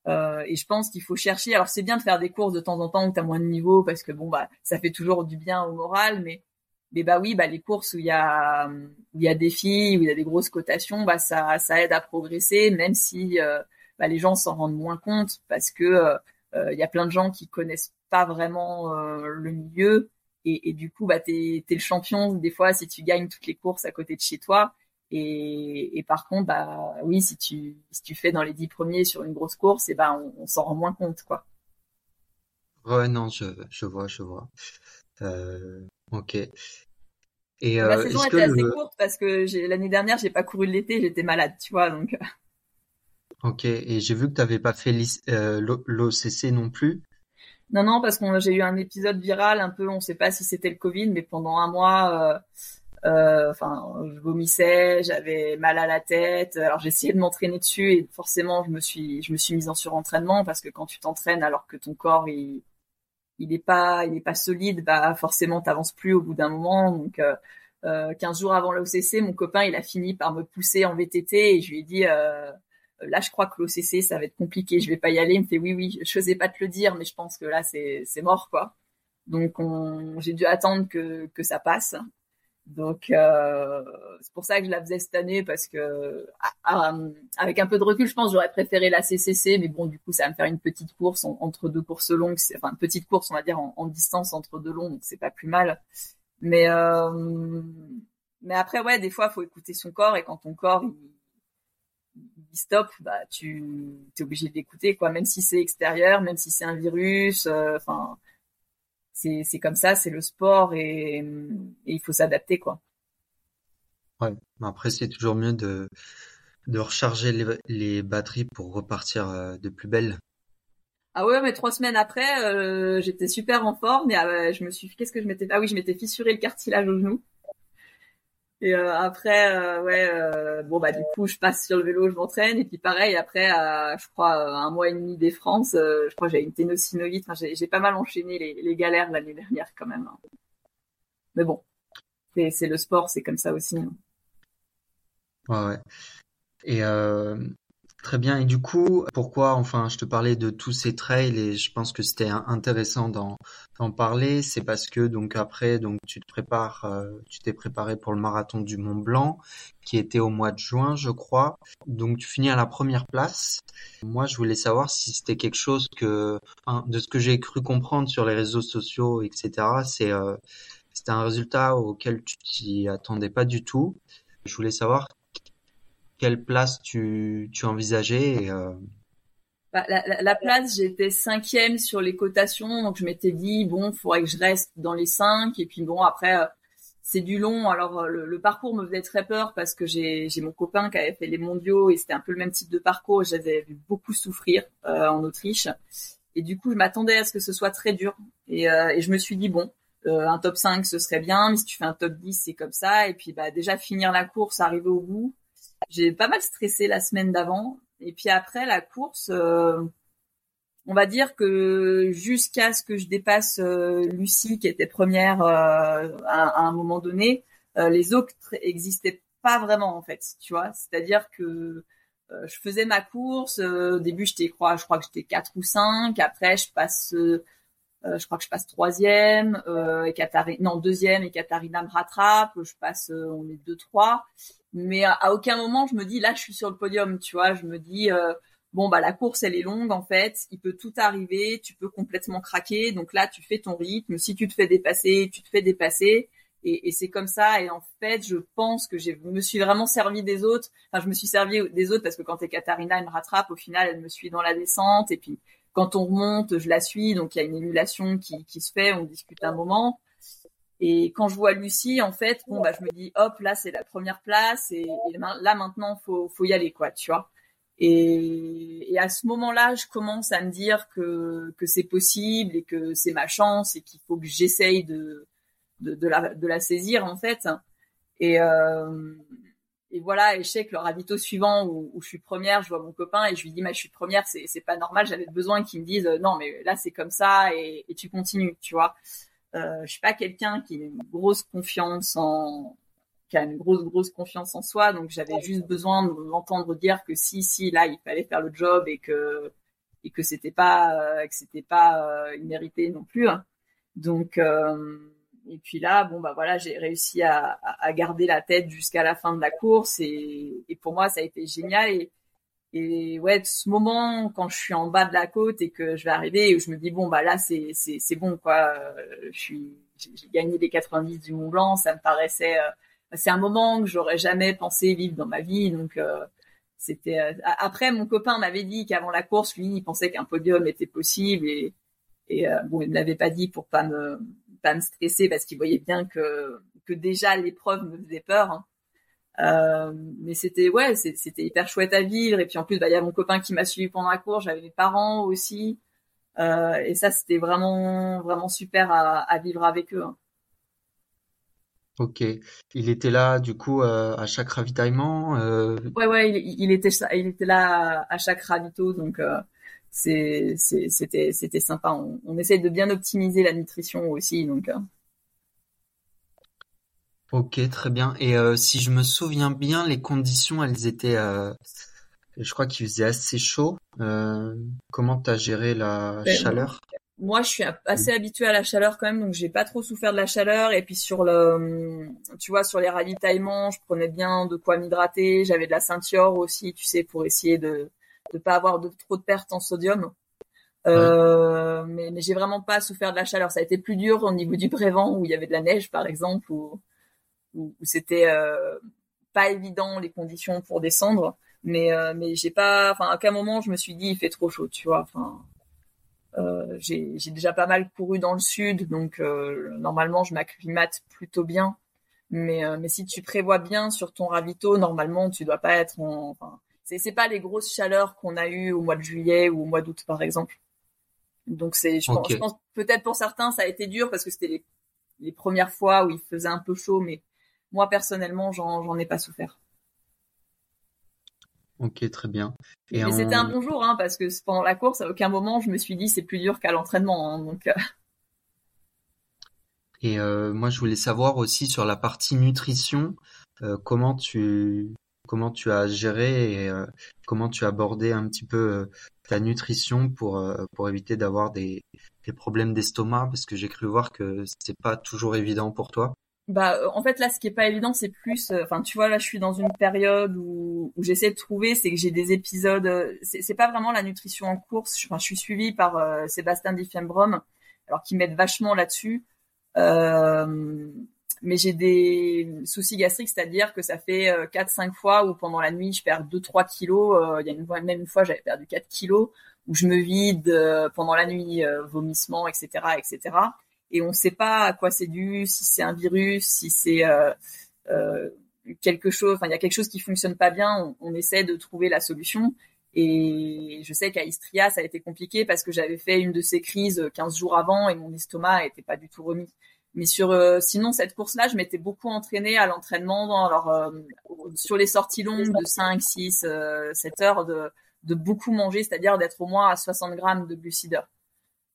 euh, et je pense qu'il faut chercher. Alors c'est bien de faire des courses de temps en temps où tu as moins de niveau parce que bon bah ça fait toujours du bien au moral, mais mais bah oui bah les courses où il y a il y a des filles où il y a des grosses cotations bah ça ça aide à progresser même si euh, bah, les gens s'en rendent moins compte parce que euh, il y a plein de gens qui connaissent pas vraiment le milieu et, et, du coup bah t'es es le champion des fois si tu gagnes toutes les courses à côté de chez toi et, et, par contre, bah oui, si tu si tu fais dans les dix premiers sur une grosse course, et ben on, on s'en rend moins compte, quoi. Ouais, non, je, je vois, je vois. Euh, ok. Et euh, la saison était assez courte parce que l'année dernière, j'ai pas couru l'été, j'étais malade, tu vois, donc. Ok, et j'ai vu que tu n'avais pas fait euh, l'OCC non plus. Non, non, parce que j'ai eu un épisode viral un peu, on sait pas si c'était le Covid, mais pendant un mois, euh, enfin, je vomissais, j'avais mal à la tête. Alors j'essayais de m'entraîner dessus et forcément je me suis, je me suis mise en surentraînement parce que quand tu t'entraînes alors que ton corps il, il est pas, il est pas solide, bah forcément t'avances plus au bout d'un moment. Donc euh, euh, 15 jours avant l'OCC, mon copain il a fini par me pousser en VTT et je lui ai dit euh, là je crois que l'OCC ça va être compliqué, je vais pas y aller. Il me fait oui oui, je faisais pas te le dire mais je pense que là c'est c'est mort quoi. Donc j'ai dû attendre que que ça passe donc euh, c'est pour ça que je la faisais cette année parce que ah, ah, avec un peu de recul, je pense j'aurais préféré la CCC, mais bon du coup ça va me faire une petite course entre deux courses longues, enfin une petite course on va dire en, distance entre deux longs, donc c'est pas plus mal. Mais euh, mais après ouais des fois faut écouter son corps et quand ton corps il, il stop, bah tu es obligé d'écouter quoi, même si c'est extérieur, même si c'est un virus, euh, c'est comme ça, c'est le sport et, il faut s'adapter quoi. Ouais, après c'est toujours mieux de, de recharger les, les batteries pour repartir euh, de plus belle. Ah ouais, mais trois semaines après, euh, j'étais super en forme et euh, je me suis, qu'est-ce que je m'étais, ah oui, je m'étais fissuré le cartilage au genou. Et euh, après, euh, ouais, euh, bon bah du coup, je passe sur le vélo, je m'entraîne et puis pareil après, je crois un mois et demi des France, je crois j'ai une ténosynovite. Enfin, j'ai pas mal enchaîné les, galères l'année dernière quand même. Hein. Mais bon, c'est le sport, c'est comme ça aussi. Hein. Ouais. Et Très bien. Et du coup, pourquoi, enfin, je te parlais de tous ces trails et je pense que c'était intéressant d'en, parler. C'est parce que donc après, donc tu te prépares, euh, tu t'es préparé pour le marathon du Mont Blanc, qui était au mois de juin, je crois. Donc tu finis à la première place. Moi, je voulais savoir si c'était quelque chose que, de ce que j'ai cru comprendre sur les réseaux sociaux, etc. C'est, euh, c'était un résultat auquel tu t'y attendais pas du tout. Je voulais savoir quelle place tu, tu envisageais euh, bah, la, la, place, j'étais cinquième sur les cotations, donc je m'étais dit bon, faudrait que je reste dans les cinq. Et puis bon, après, euh, c'est du long. Alors euh, le, parcours me faisait très peur parce que j'ai mon copain qui avait fait les mondiaux et c'était un peu le même type de parcours. J'avais vu beaucoup souffrir en Autriche et du coup, je m'attendais à ce que ce soit très dur. Et, et je me suis dit bon, un top 5 ce serait bien, mais si tu fais un top 10 c'est comme ça. Et puis bah déjà finir la course, arriver au bout. J'ai pas mal stressé la semaine d'avant. Et puis après la course, euh, on va dire que jusqu'à ce que je dépasse euh, Lucie, qui était première euh, à, un moment donné, les autres existaient pas vraiment en fait. Tu vois, c'est-à-dire que je faisais ma course. au début, j'étais, crois, je crois que j'étais 4 ou 5. Après, je passe je crois que je passe troisième, euh, et non deuxième et Katharina me rattrape. Je passe, on est deux trois mais à, aucun moment je me dis là je suis sur le podium, tu vois, je me dis euh, bon bah la course elle est longue en fait, il peut tout arriver, tu peux complètement craquer, donc là tu fais ton rythme, si tu te fais dépasser, tu te fais dépasser. Et, c'est comme ça. Et en fait je pense que je me suis vraiment servi des autres, enfin je me suis servi des autres parce que quand t'es Katharina elle me rattrape, au final elle me suit dans la descente. Et puis quand on remonte je la suis. Donc il y a une émulation qui, qui se fait, on discute un moment et quand je vois Lucie, en fait, bon bah je me dis hop là c'est la première place et, là maintenant faut faut y aller quoi, tu vois. Et, et à ce moment-là, je commence à me dire que que c'est possible et que c'est ma chance et qu'il faut que j'essaye de, de la de la saisir en fait. Et euh, et voilà, et je sais que le ravito suivant où, je suis première, je vois mon copain et je lui dis, mais je suis première, c'est, pas normal, j'avais besoin qu'il me dise, non, mais là, c'est comme ça et, et tu continues, tu vois. Euh, je suis pas quelqu'un qui a une grosse confiance en qui a une grosse grosse confiance en soi donc j'avais juste besoin de m'entendre dire que si si là il fallait faire le job et que et que c'était pas euh, que c'était pas euh, non plus hein. donc euh, et puis là bon bah voilà j'ai réussi à, à, garder la tête jusqu'à la fin de la course et, et pour moi ça a été génial et et ouais, ce moment quand je suis en bas de la côte et que je vais arriver où je me dis bon bah là c'est c'est c'est bon quoi, je suis j'ai gagné les 90 du Mont Blanc, ça me paraissait euh, c'est un moment que j'aurais jamais pensé vivre dans ma vie donc euh, c'était euh, après mon copain m'avait dit qu'avant la course lui il pensait qu'un podium était possible et et bon il ne l'avait pas dit pour pas me pas me stresser parce qu'il voyait bien que que déjà l'épreuve me faisait peur hein. Euh, mais c'était ouais, c'était hyper chouette à vivre. Et puis en plus, bah, il y a mon copain qui m'a suivi pendant la course. J'avais mes parents aussi. Euh, et ça, c'était vraiment vraiment super à, à vivre avec eux. Hein. Ok. Il était là du coup euh, à chaque ravitaillement. Ouais ouais, il, il, était il était là à, chaque ravito, donc c'était c'était sympa. On, on essaie de bien optimiser la nutrition aussi, donc. Ok, très bien. Et euh, si je me souviens bien, les conditions, elles étaient, euh, je crois qu'il faisait assez chaud. Euh, comment t'as géré la ben, chaleur? Moi, je suis assez habituée à la chaleur quand même, donc j'ai pas trop souffert de la chaleur. Et puis sur le, tu vois, sur les ravitaillements, je prenais bien de quoi m'hydrater. J'avais de la ceinture aussi, tu sais, pour essayer de ne pas avoir de, trop de pertes en sodium. Euh, mais, mais j'ai vraiment pas souffert de la chaleur. Ça a été plus dur au niveau du prévent où il y avait de la neige, par exemple, ou où, c'était euh, pas évident les conditions pour descendre mais euh, mais j'ai pas enfin à aucun moment je me suis dit il fait trop chaud tu vois enfin euh, j'ai déjà pas mal couru dans le sud donc normalement je m'acclimate plutôt bien Mais, euh, mais si tu prévois bien sur ton ravito, normalement, tu dois pas être en. Enfin, c'est c'est pas les grosses chaleurs qu'on a eues au mois de juillet ou au mois d'août, par exemple. Donc c'est, je, pense, je pense peut-être pour certains ça a été dur parce que c'était les, les premières fois où il faisait un peu chaud, mais moi personnellement, j'en ai pas souffert. Ok, très bien. Et Mais c'était un bon jour, hein, parce que pendant la course, à aucun moment, je me suis dit c'est plus dur qu'à l'entraînement. Hein, donc. Euh. Et euh, moi, je voulais savoir aussi sur la partie nutrition, euh, comment tu comment tu as géré et comment tu as abordé un petit peu ta nutrition pour pour éviter d'avoir des, des problèmes d'estomac, parce que j'ai cru voir que c'est pas toujours évident pour toi. Bah, en fait, là, ce qui est pas évident, c'est plus, enfin, tu vois, là, je suis dans une période où, j'essaie de trouver, c'est que j'ai des épisodes, c'est pas vraiment la nutrition en course. Je suis suivie par euh, Sébastien Diffenbrom, alors qui m'aide vachement là-dessus. Euh, mais j'ai des soucis gastriques, c'est-à-dire que ça fait 4-5 euh, fois où pendant la nuit, je perds 2-3 kilos. Euh, il y a une fois, même une fois, j'avais perdu 4 kilos, où je me vide pendant la nuit, vomissement, etc., etc et on ne sait pas à quoi c'est dû, si c'est un virus, si c'est euh, euh, quelque chose, enfin il y a quelque chose qui fonctionne pas bien, on, essaie de trouver la solution. Et je sais qu'à Istria, ça a été compliqué parce que j'avais fait une de ces crises 15 jours avant et mon estomac n'était pas du tout remis. Mais sur euh, sinon cette course-là, je m'étais beaucoup entraînée à l'entraînement, alors sur les sorties longues de 5, 6, 7 heures de, de beaucoup manger, c'est-à-dire d'être au moins à 60 grammes de glucides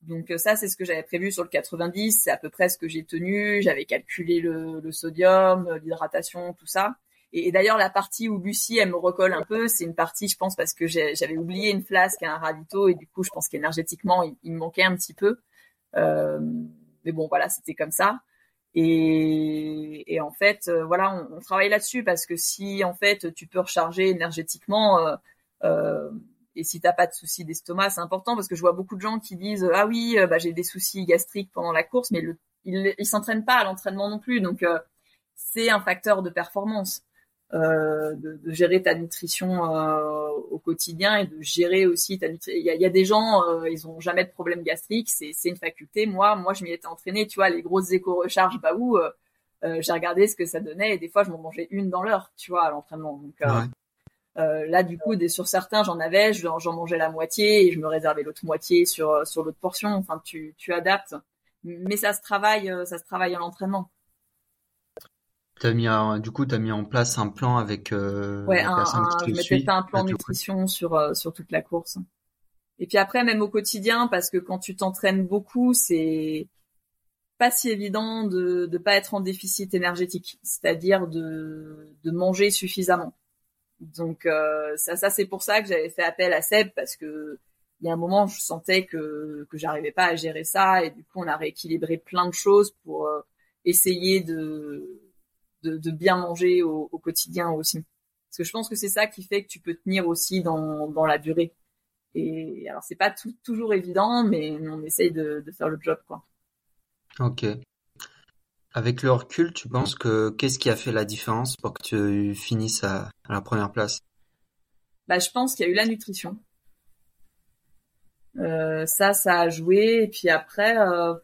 donc euh, ça, c'est ce que j'avais prévu sur le 90. C'est à peu près ce que j'ai tenu. J'avais calculé le, sodium, euh, l'hydratation, tout ça. Et, d'ailleurs, la partie où Lucie, elle me recolle un peu, c'est une partie, je pense, parce que j'avais oublié une flasque et un ravito, et du coup, je pense qu'énergétiquement, il, me manquait un petit peu. Euh, mais bon, voilà, c'était comme ça. Et, en fait, voilà, on, travaille là-dessus parce que si en fait tu peux recharger énergétiquement, euh, et si t'as pas de soucis d'estomac, c'est important parce que je vois beaucoup de gens qui disent ah oui, euh, bah, j'ai des soucis gastriques pendant la course, mais ils, ils s'entraînent pas à l'entraînement non plus, donc euh, c'est un facteur de performance euh, de, gérer ta nutrition au quotidien et de gérer aussi ta nutrition. Il y a, des gens, ils ont jamais de problème gastrique, c'est une faculté. Moi, moi, je m'y étais entraînée, tu vois, les grosses éco-recharges, bah où j'ai regardé ce que ça donnait et des fois je m'en mangeais une dans l'heure, tu vois, à l'entraînement. Euh, là, du coup, des, sur certains, j'en avais, j'en mangeais la moitié et je me réservais l'autre moitié sur euh, sur l'autre portion. Enfin, tu tu adaptes, mais ça se travaille, euh, ça se travaille à l'entraînement. T'as mis un, du coup, t'as mis en place un plan avec euh, ouais, un, je m'étais fait un plan de nutrition sur sur toute la course. Et puis après, même au quotidien, parce que quand tu t'entraînes beaucoup, c'est pas si évident de de pas être en déficit énergétique, c'est-à-dire de de manger suffisamment. Donc euh, ça, c'est pour ça que j'avais fait appel à Seb parce que il y a un moment je sentais que que j'arrivais pas à gérer ça et du coup on a rééquilibré plein de choses pour euh, essayer de, de, bien manger au, quotidien aussi. Parce que je pense que c'est ça qui fait que tu peux tenir aussi dans dans la durée. Et alors c'est pas toujours évident, mais on essaye de, de faire le job quoi. Ok. Avec le recul, tu penses que qu'est-ce qui a fait la différence pour que tu finisses à, la première place? Bah, je pense qu'il y a eu la nutrition. Euh, ça, ça a joué. Et puis après, euh,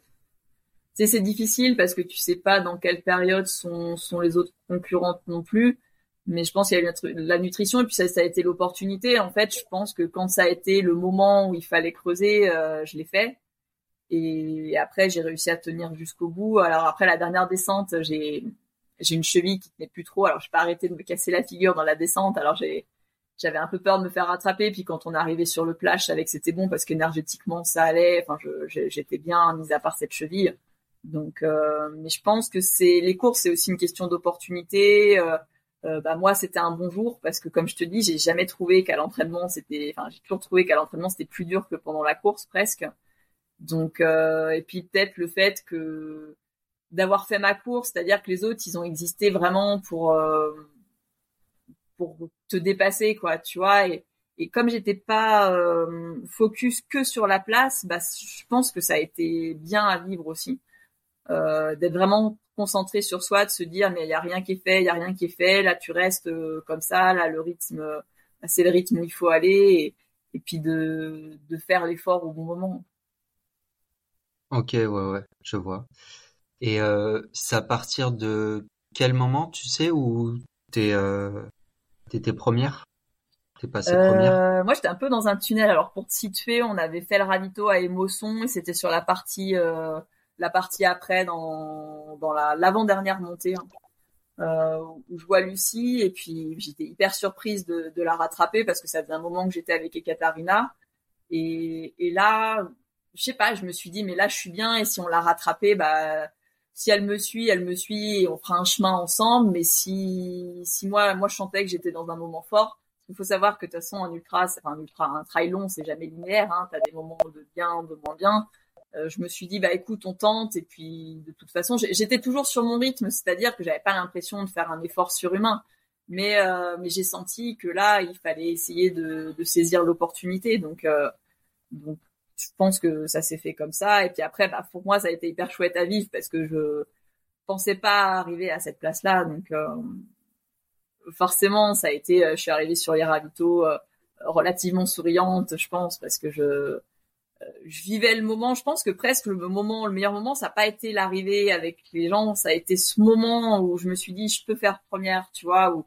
c'est difficile parce que tu sais pas dans quelle période sont, sont les autres concurrentes non plus. Mais je pense qu'il y a eu la nutrition et puis ça, ça a été l'opportunité. En fait, je pense que quand ça a été le moment où il fallait creuser, euh, je l'ai fait. Et après, j'ai réussi à tenir jusqu'au bout. Alors après la dernière descente, j'ai j'ai une cheville qui tenait plus trop. Alors je pas arrêté de me casser la figure dans la descente. Alors j'ai j'avais un peu peur de me faire rattraper. Puis quand on arrivé sur le plat, je savais que c'était bon parce qu'énergétiquement ça allait. Enfin, j'étais bien mis à part cette cheville. Donc, euh, mais je pense que c'est les courses, c'est aussi une question d'opportunité. Euh, euh, bah moi, c'était un bon jour parce que comme je te dis, j'ai jamais trouvé qu'à l'entraînement c'était, enfin, j'ai toujours trouvé qu'à l'entraînement c'était plus dur que pendant la course presque. Donc euh, et puis peut-être le fait que d'avoir fait ma course, c'est-à-dire que les autres ils ont existé vraiment pour euh, pour te dépasser quoi, tu vois et, et comme j'étais pas euh, focus que sur la place, bah je pense que ça a été bien à vivre aussi. Euh, d'être vraiment concentré sur soi, de se dire mais il y a rien qui est fait, il y a rien qui est fait, là tu restes comme ça, là le rythme c'est le rythme où il faut aller et, et puis de de faire l'effort au bon moment. Ok, ouais, ouais, je vois. Et euh, c'est à partir de quel moment, tu sais, où t'es, euh, t'étais première T'es passée première? Euh, Moi, j'étais un peu dans un tunnel. Alors, pour te situer, on avait fait le ravito à Émosson et c'était sur la partie, euh, la partie après, dans, dans la, l'avant-dernière montée, hein, euh, où je vois Lucie et puis j'étais hyper surprise de, de la rattraper parce que ça faisait un moment que j'étais avec Ekaterina. Et, et là, je sais pas, je me suis dit, mais là, je suis bien et si on l'a rattrapée, bah, si elle me suit, elle me suit et on fera un chemin ensemble. Mais si, si moi, moi, je sentais que j'étais dans un moment fort, il faut savoir que de toute façon, un ultra, enfin, un ultra, un trail long, c'est jamais linéaire. Hein, T'as des moments de bien, de moins bien. Euh, je me suis dit, bah écoute, on tente. Et puis, de toute façon, j'étais toujours sur mon rythme, c'est-à-dire que j'avais pas l'impression de faire un effort surhumain. Mais, euh, mais j'ai senti que là, il fallait essayer de, saisir l'opportunité. Donc, euh, donc je pense que ça s'est fait comme ça. Et puis après, bah, pour moi, ça a été hyper chouette à vivre parce que je pensais pas arriver à cette place-là. Donc euh, forcément, ça a été. Euh, je suis arrivée sur les ravitaux euh, relativement souriante, je pense, parce que je je vivais le moment. Je pense que presque le moment, le meilleur moment, ça n'a pas été l'arrivée avec les gens. Ça a été ce moment où je me suis dit, je peux faire première, tu vois, où,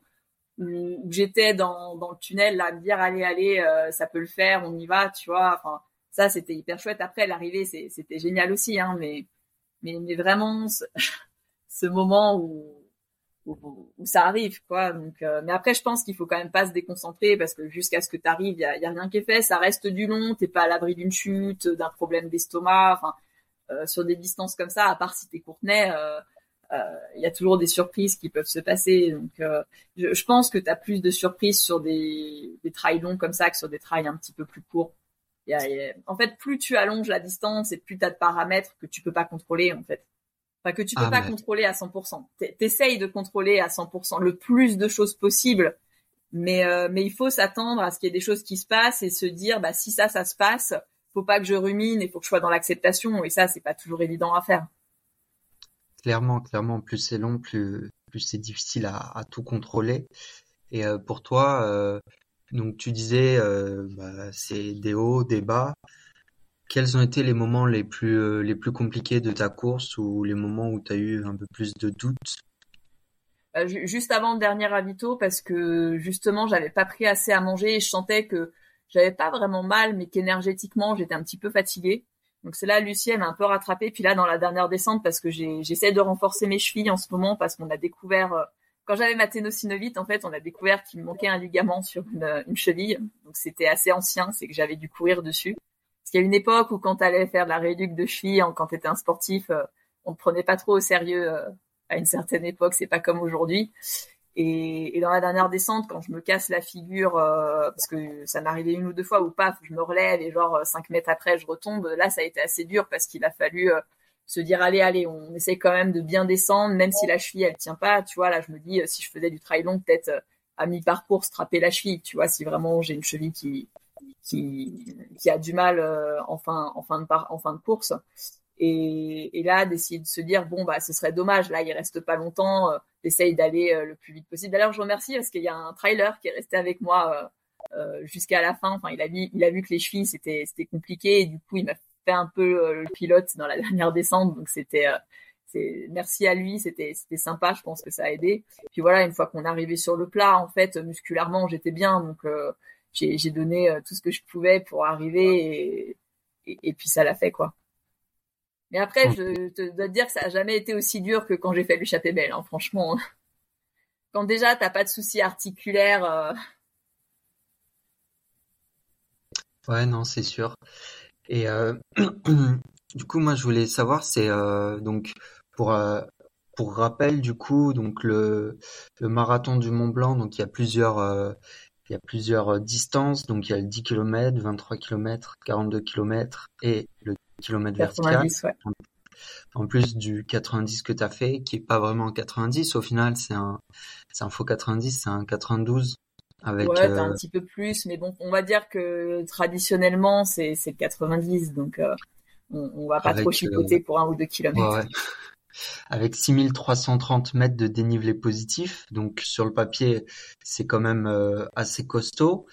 j'étais dans, le tunnel là, à me dire allez allez, ça peut le faire, on y va, tu vois. Ça c'était hyper chouette. Après l'arrivée, c'était génial aussi, hein, mais mais, vraiment ce, <laughs> moment où, où, ça arrive, quoi. Donc, euh, mais après, je pense qu'il faut quand même pas se déconcentrer parce que jusqu'à ce que tu arrives, il y a, rien qui est fait. Ça reste du long. T'es pas à l'abri d'une chute, d'un problème d'estomac. Euh, sur des distances comme ça, à part si t'es courtenay, euh, il y a toujours des surprises qui peuvent se passer. Donc, je, je, pense que tu as plus de surprises sur des, des trails longs comme ça que sur des trails un petit peu plus courts en fait, plus tu allonges la distance et plus tu as de paramètres que tu peux pas contrôler, en fait. Enfin, que tu peux ah, pas contrôler à 100%. T'essayes de contrôler à 100% le plus de choses possible, mais euh, mais il faut s'attendre à ce qu'il y ait des choses qui se passent et se dire, bah si ça, ça se passe, faut pas que je rumine, il faut que je sois dans l'acceptation. Et ça, c'est pas toujours évident à faire. Clairement, clairement, plus c'est long, plus plus c'est difficile à, à, tout contrôler. Et euh, pour toi, euh, donc tu disais, euh, bah, c'est des hauts, des bas. Quels ont été les moments les plus, euh, les plus compliqués de ta course ou les moments où tu eu un peu plus de doutes? Bah, Juste avant le dernier ravito, parce que justement, j'avais pas pris assez à manger et je sentais que j'avais pas vraiment mal, mais qu'énergétiquement, j'étais un petit peu fatiguée. Donc c'est là, Lucie, elle m'a un peu rattrapée. Puis là, dans la dernière descente, parce que j'essaie de renforcer mes chevilles en ce moment, parce qu'on a découvert euh, quand j'avais ma ténosynovite, en fait, on a découvert qu'il me manquait un ligament sur une, cheville. Donc c'était assez ancien, c'est que j'avais dû courir dessus. Parce qu'il y a une époque où quand tu allais faire de la réduction de cheville, quand tu étais un sportif, euh, on te prenait pas trop au sérieux euh, à une certaine époque, c'est pas comme aujourd'hui. Et, dans la dernière descente, quand je me casse la figure, euh, parce que ça m'est arrivé une ou deux fois où paf, je me relève et genre cinq mètres après, je retombe. Là, ça a été assez dur parce qu'il a fallu se dire allez allez on essaie quand même de bien descendre même si la cheville elle tient pas tu vois là je me dis euh, si je faisais du trail long peut-être euh, à mi-parcours strapper la cheville tu vois si vraiment j'ai une cheville qui qui qui a du mal euh, en fin en fin de par, en fin de course. Et, là d'essayer de se dire bon bah ce serait dommage là il reste pas longtemps euh, d'essayer d'aller le plus vite possible. D'ailleurs je remercie parce qu'il y a un trailer qui est resté avec moi jusqu'à la fin. Enfin il a vu il a vu que les chevilles c'était c'était compliqué et du coup il m'a fait un peu euh, le pilote dans la <laughs> dernière descente, donc c'était euh, c'est merci à lui, c'était c'était sympa, je pense que ça a aidé. Puis voilà, une fois qu'on est arrivé sur le plat, en fait, musculairement, j'étais bien, donc euh, j'ai j'ai donné tout ce que je pouvais pour arriver et, et, puis ça l'a fait quoi. Mais après, je te dois te dire que ça a jamais été aussi dur que quand j'ai fait l'échappée belle, hein, franchement. Quand déjà t'as pas de soucis articulaires. Ouais, non, c'est sûr. Et euh, <clears throat> du coup, moi, je voulais savoir, c'est euh, donc pour euh, pour rappel, du coup, donc le le marathon du Mont Blanc, donc il y a plusieurs il y a plusieurs distances, donc il y a le 10 km, 23 km, 42 km et le kilomètre vertical. En plus du 90 que tu as fait, qui est pas vraiment 90 au final, c'est un c'est un faux 90, c'est un 92 avec, ouais, t'as un euh, petit peu plus, mais bon, on va dire que traditionnellement c'est c'est 90, donc euh, on, on va pas trop chipoter euh, pour un ou deux kilomètres. Ouais, <laughs> Avec 6330 mètres de dénivelé positif, donc sur le papier c'est quand même assez costaud.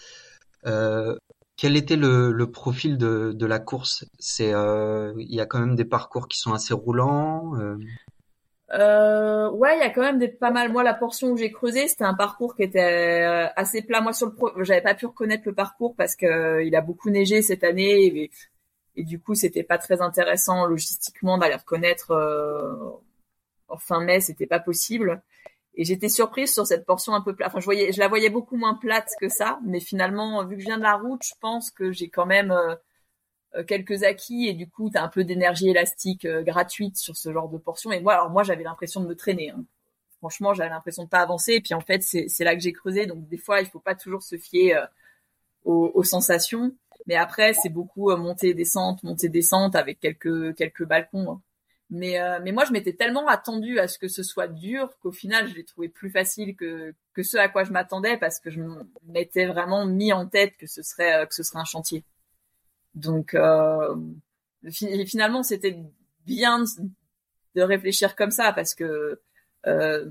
quel était le, le profil de, de la course? C'est il y a quand même des parcours qui sont assez roulants. euh, ouais, il y a quand même des pas mal. Moi, la portion où j'ai creusé, c'était un parcours qui était euh, assez plat. Moi, sur le pro, j'avais pas pu reconnaître le parcours parce que euh, il a beaucoup neigé cette année et, et du coup, c'était pas très intéressant logistiquement d'aller reconnaître euh, en fin mai, c'était pas possible. Et j'étais surprise sur cette portion un peu plate. Enfin, je voyais, je la voyais beaucoup moins plate que ça, mais finalement, vu que je viens de la route, je pense que j'ai quand même euh, quelques acquis et du coup tu as un peu d'énergie élastique euh, gratuite sur ce genre de portion. Et moi alors moi j'avais l'impression de me traîner hein. franchement j'avais l'impression de pas avancer. Et puis en fait c'est là que j'ai creusé. Donc des fois il faut pas toujours se fier euh, aux, sensations. Mais après c'est beaucoup montée descente montée descente avec quelques quelques balcons hein. mais mais moi je m'étais tellement attendu à ce que ce soit dur qu'au final je l'ai trouvé plus facile que que ce à quoi je m'attendais parce que je m'étais vraiment mis en tête que ce serait que ce serait un chantier donc euh, finalement, c'était bien de réfléchir comme ça parce que euh,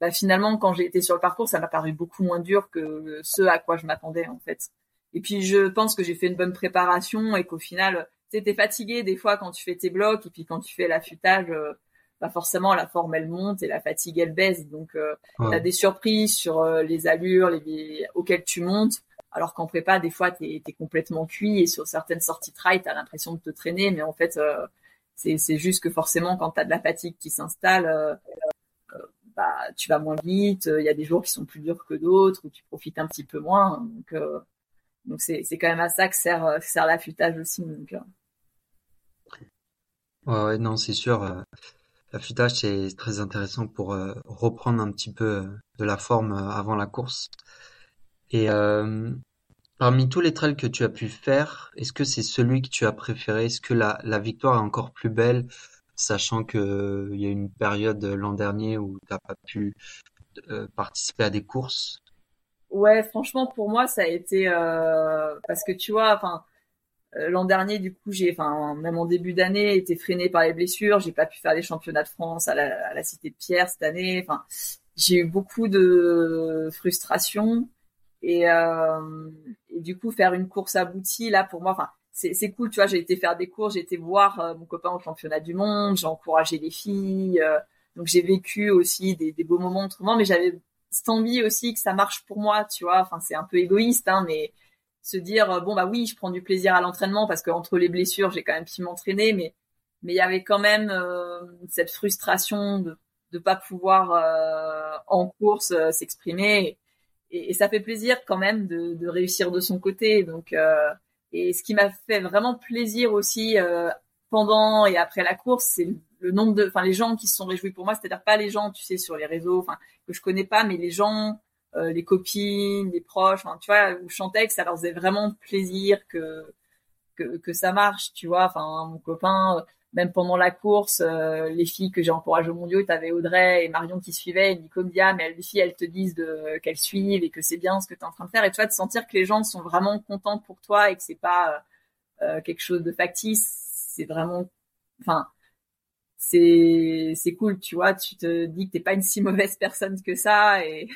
bah, finalement, quand j'ai été sur le parcours, ça m'a paru beaucoup moins dur que ce à quoi je m'attendais en fait. Et puis je pense que j'ai fait une bonne préparation et qu'au final, tu es fatigué des fois quand tu fais tes blocs et puis quand tu fais l'affûtage, euh, bah forcément la forme elle monte et la fatigue elle baisse. Donc euh, tu as des surprises sur euh, les allures les, auxquelles tu montes alors qu'en prépa, des fois, tu es, complètement cuit et sur certaines sorties trail, tu as l'impression de te traîner, mais en fait, euh, c'est juste que forcément, quand tu as de la fatigue qui s'installe, euh, euh, bah, tu vas moins vite. Il y a des jours qui sont plus durs que d'autres, où tu profites un petit peu moins. Donc, donc c'est quand même à ça que sert, sert l'affûtage aussi. Donc, non, c'est sûr. L'affûtage, c'est très intéressant pour reprendre un petit peu de la forme avant la course. Et euh, parmi tous les trails que tu as pu faire, est-ce que c'est celui que tu as préféré? Est-ce que la, la victoire est encore plus belle, sachant que euh, y a une période l'an dernier où tu n'as pas pu euh, participer à des courses? Ouais, franchement, pour moi, ça a été euh, parce que tu vois, enfin, euh, l'an dernier, du coup, j'ai, enfin, même en début d'année, été freiné par les blessures. J'ai pas pu faire les championnats de France à la, à la Cité de Pierre cette année. Enfin, j'ai eu beaucoup de frustration. Et, euh, du coup, faire une course aboutie, là, pour moi, enfin, c'est cool, tu vois, j'ai été faire des cours, j'ai été voir euh, mon copain au championnat du monde, j'ai encouragé les filles, euh, donc j'ai vécu aussi des, des, beaux moments autrement, mais j'avais cette envie aussi que ça marche pour moi, tu vois, enfin, c'est un peu égoïste, hein, mais se dire, euh, bon, bah oui, je prends du plaisir à l'entraînement parce qu'entre les blessures, j'ai quand même pu m'entraîner, mais mais il y avait quand même cette frustration de de pas pouvoir en course s'exprimer et, ça fait plaisir quand même de, réussir de son côté. Donc, euh, et ce qui m'a fait vraiment plaisir aussi euh, pendant et après la course, c'est le nombre de, enfin les gens qui se sont réjouis pour moi, c'est-à-dire pas les gens, tu sais, sur les réseaux, enfin que je connais pas, mais les gens, euh, les copines, les proches, enfin tu vois, où je chantais que ça leur faisait vraiment plaisir que que, que ça marche, tu vois. Enfin mon copain, même pendant la course, euh, les filles que j'ai encouragées au mondiaux, t'avais Audrey et Marion qui suivaient, et Nico me dit, ah, mais les filles, elles te disent de, qu'elles suivent et que c'est bien ce que tu es en train de faire. Et tu vois, de sentir que les gens sont vraiment contents pour toi et que c'est pas euh, quelque chose de factice, c'est vraiment, enfin, c'est, c'est cool, tu vois, tu te dis que t'es pas une si mauvaise personne que ça et,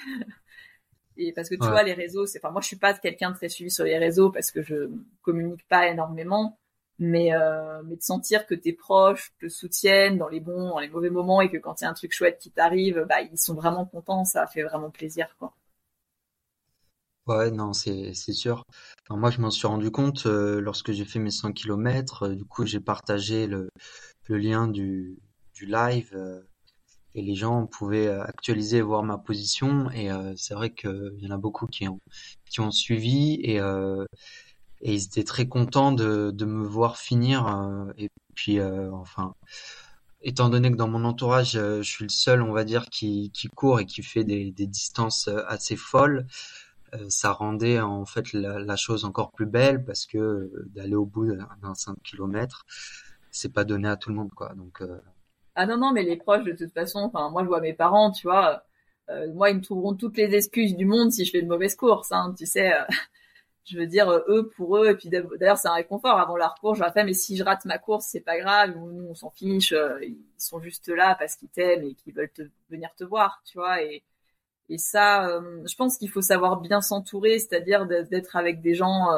<laughs> et parce que tu vois, les réseaux, c'est, enfin, moi, je suis pas quelqu'un de très suivi sur les réseaux parce que je communique pas énormément mais euh, mais de sentir que tes proches te soutiennent dans les bons dans les mauvais moments et que quand il y a un truc chouette qui t'arrive bah ils sont vraiment contents ça fait vraiment plaisir quoi. Ouais non c'est sûr. Moi je m'en suis rendu compte euh, lorsque j'ai fait mes 100 km euh, du coup j'ai partagé le le lien du du live et les gens pouvaient actualiser et voir ma position. Et c'est vrai qu'il y en a beaucoup qui ont qui ont suivi. Et et ils étaient très contents de, de me voir finir. Euh, et puis, euh, enfin, étant donné que dans mon entourage, euh, je suis le seul, on va dire, qui, qui court et qui fait des, des distances assez folles, ça rendait en fait la, la, chose encore plus belle parce que d'aller au bout d'un 5 km, c'est pas donné à tout le monde, quoi. Donc ah non non, mais les proches de toute façon, enfin moi je vois mes parents, tu vois. moi, ils me trouveront toutes les excuses du monde si je fais une mauvaise course, hein, tu sais je veux dire euh, eux pour eux. Et puis d'ailleurs c'est un réconfort. Avant la course je leur fais mais si je rate ma course c'est pas grave. Nous on s'en fiche. Euh, ils sont juste là parce qu'ils t'aiment et qu'ils veulent venir te voir tu vois. Et ça euh, je pense qu'il faut savoir bien s'entourer c'est-à-dire d'être avec des gens